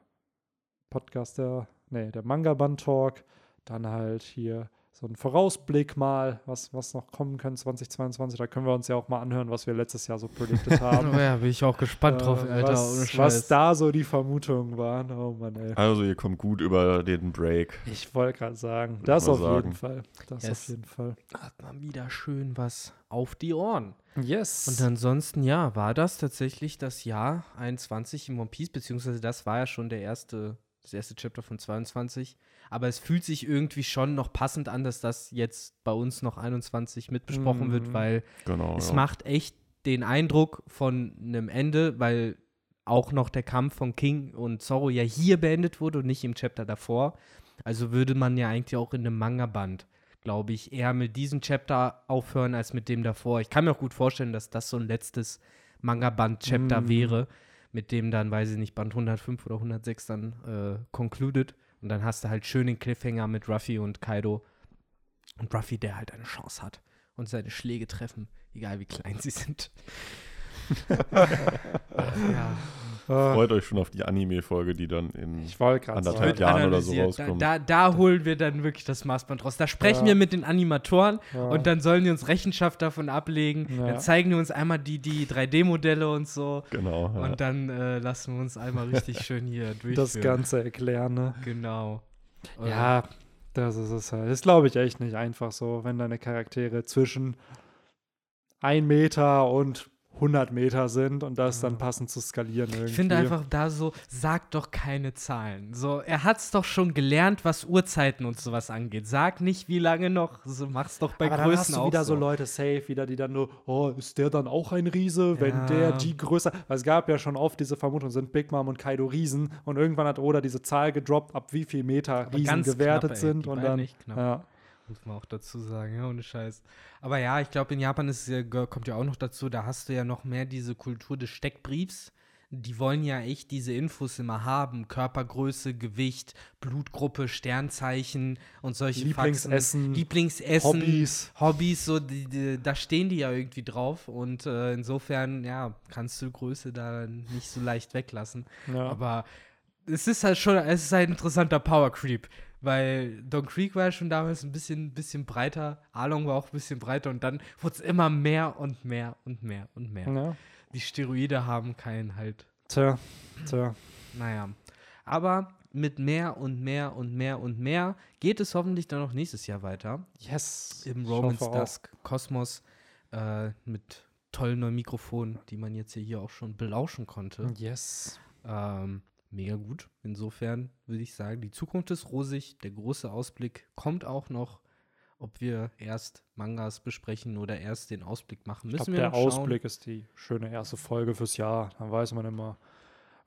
Podcast der, nee, der Manga-Band-Talk, dann halt hier so ein Vorausblick mal, was, was noch kommen kann 2022. Da können wir uns ja auch mal anhören, was wir letztes Jahr so predicted haben. Oh ja, bin ich auch gespannt drauf, Äh, Alter. was, was da so die Vermutungen waren. Oh Mann, ey. Also, ihr kommt gut über den Break. Ich wollte gerade sagen, das auf jeden sagen. Fall. Das Yes. auf jeden Fall. hat man wieder schön was auf die Ohren. Yes. Und ansonsten, ja, war das tatsächlich das Jahr 21 in One Piece, beziehungsweise das war ja schon der erste, das erste Chapter von 22. Aber es fühlt sich irgendwie schon noch passend an, dass das jetzt bei uns noch 21 mitbesprochen Mhm. wird, weil Genau. es ja. macht echt den Eindruck von einem Ende, weil auch noch der Kampf von King und Zorro ja hier beendet wurde und nicht im Chapter davor. Also würde man ja eigentlich auch in einem Manga-Band, glaube ich, eher mit diesem Chapter aufhören als mit dem davor. Ich kann mir auch gut vorstellen, dass das so ein letztes Manga-Band-Chapter Mm. wäre, mit dem dann, weiß ich nicht, Band 105 oder 106 dann äh, concluded. Und dann hast du halt schön den Cliffhanger mit Ruffy und Kaido. Und Ruffy, der halt eine Chance hat und seine Schläge treffen, egal wie klein sie sind. ja. Äh, Freut euch schon auf die Anime-Folge, die dann in. Anderthalb sagen. Jahren oder so analysiert. da, rauskommt. da, da holen wir dann wirklich das Maßband raus. Da sprechen Ja. wir mit den Animatoren Ja. und dann sollen die uns Rechenschaft davon ablegen. Ja. Dann zeigen die uns einmal die, die 3D-Modelle und so. Genau. Ja. Und dann äh, lassen wir uns einmal richtig schön hier durchführen. das Ganze erklären, ne? Genau. Ja, das ist es halt. Das glaube ich echt nicht einfach so, wenn deine Charaktere zwischen 1 Meter und 100 Meter sind und das dann passend zu skalieren irgendwie. Ich finde einfach da so, sag doch keine Zahlen. So, er hat's doch schon gelernt, was Uhrzeiten und sowas angeht. Sag nicht, wie lange noch. So, mach's doch bei Aber dann Größen hast du wieder so. Leute safe, wieder die dann nur, oh, ist der dann auch ein Riese, wenn Ja. der die größer. Weil es gab ja schon oft diese Vermutung, sind Big Mom und Kaido Riesen und irgendwann hat Oda diese Zahl gedroppt, ab wie viel Meter Aber Riesen gewertet knapp, ey. sind und dann. Ja. Muss man auch dazu sagen, ja, ohne Scheiß. Aber ja, ich glaube, in Japan ist, ja- kommt ja auch noch dazu, da hast du ja noch mehr diese Kultur des Steckbriefs. Die wollen ja echt diese Infos immer haben. Körpergröße, Gewicht, Blutgruppe, Sternzeichen und solche Lieblingsessen, Faxen. Lieblingsessen. Hobbys. Hobbys, so, die, die, da stehen die ja irgendwie drauf. Und äh, insofern, ja, kannst du Größe da nicht so leicht weglassen. Ja. Aber es ist halt schon, es ist halt ein interessanter Power Creep. Weil Don Creek war ja schon damals ein bisschen, bisschen breiter, Arlong war auch ein bisschen breiter und dann wurde es immer mehr und mehr und mehr und mehr. ja. Die Steroide haben keinen halt. Tja, tja. Naja. Aber mit mehr und mehr und mehr und mehr geht es hoffentlich dann auch nächstes Jahr weiter. Yes. Im Romans. Dusk Kosmos äh, mit tollen neuen Mikrofonen, die man jetzt hier auch schon belauschen konnte. Yes. Ähm, mega gut. Insofern würde ich sagen, die Zukunft ist rosig. Der große Ausblick kommt auch noch. Ob wir erst Mangas besprechen oder erst den Ausblick machen, Ich müssen glaube, wir der noch. Ausblick ist die schöne erste Folge fürs Jahr. Dann weiß man immer,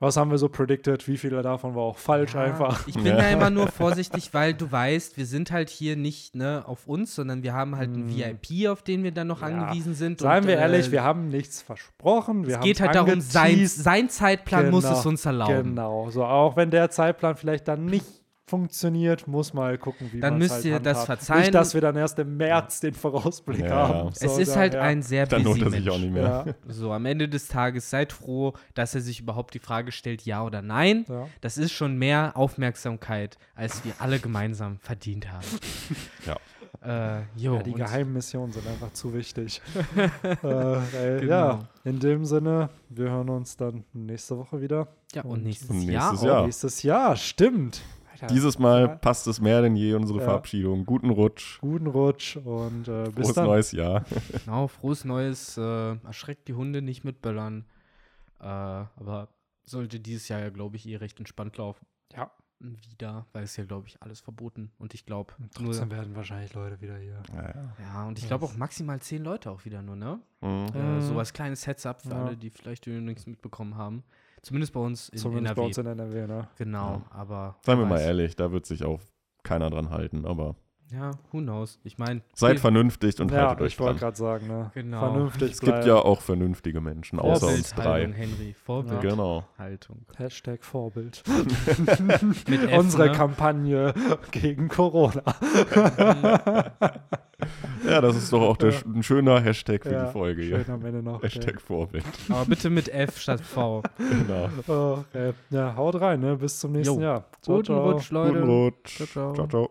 Was haben wir so predicted? Wie viele davon war auch falsch Ja, einfach? Ich bin da immer nur vorsichtig, weil du weißt, wir sind halt hier nicht ne, auf uns, sondern wir haben halt einen VIP, auf den wir dann noch Mm. Ja. angewiesen sind. Seien und, wir äh, ehrlich, wir haben nichts versprochen. Wir Es geht halt darum, sein, sein Zeitplan muss es uns erlauben. Genau, so auch wenn der Zeitplan vielleicht dann nicht funktioniert, muss mal gucken, wie Dann müsst halt ihr das handhabt. verzeihen. Nicht, dass wir dann erst im März den Vorausblick Ja. haben. Es So, ist halt ein sehr Dann busy lohnt er sich Mensch. auch nicht mehr. Ja, So, am Ende des Tages seid froh, dass er sich überhaupt die Frage stellt, ja oder nein. ja. Das ist schon mehr Aufmerksamkeit, als wir alle gemeinsam verdient haben. Ja. Äh, jo, ja, die geheimen Missionen sind einfach zu wichtig. äh, ey, Genau. Ja, in dem Sinne, wir hören uns dann nächste Woche wieder. Ja, und Und nächstes, nächstes Jahr. Jahr. Nächstes Jahr, stimmt. Alter, Dieses Mal Ja. passt es mehr denn je, unsere Ja. Verabschiedung. Guten Rutsch. Guten Rutsch und äh, bis Frohes dann. neues Jahr. Genau, frohes Neues. Äh, erschreckt die Hunde nicht mit Böllern. Äh, aber sollte dieses Jahr ja, glaube ich, eh recht entspannt laufen. Ja. Wieder, weil es ja, glaube ich, alles verboten. Und ich glaube, nur. Trotzdem werden wahrscheinlich Leute wieder hier. Ja, und ich glaube auch maximal zehn Leute auch wieder nur, ne? Mhm. Äh, so als kleines Heads-up für Ja. alle, die vielleicht nichts mitbekommen haben. Zumindest bei uns in Zumindest NRW. bei uns in NRW, ne? genau, aber. Seien wir mal ehrlich, da wird sich auch keiner dran halten. Aber Ja, who knows? Ich meine. seid vernünftig und ja, haltet euch ich wollte dran. gerade sagen, ne? Genau. Vernünftig Es gibt ja auch vernünftige Menschen, außer uns Vorbildhaltung, drei. Henry. Vorbildhaltung. Genau. Hashtag Vorbild. Mit F, Unsere ne? Kampagne gegen Corona. Ja, das ist doch auch der, ein schöner Hashtag für Ja, die Folge Schön hier. am Ende noch. Hashtag Vorbild. Aber bitte mit F statt V. Genau. Okay. Okay. Ja, haut rein, ne? Bis zum nächsten Jo. Jahr. Ciao, Guten ciao. Rutsch, Leute. Guten Rutsch. Ciao, ciao. ciao. ciao.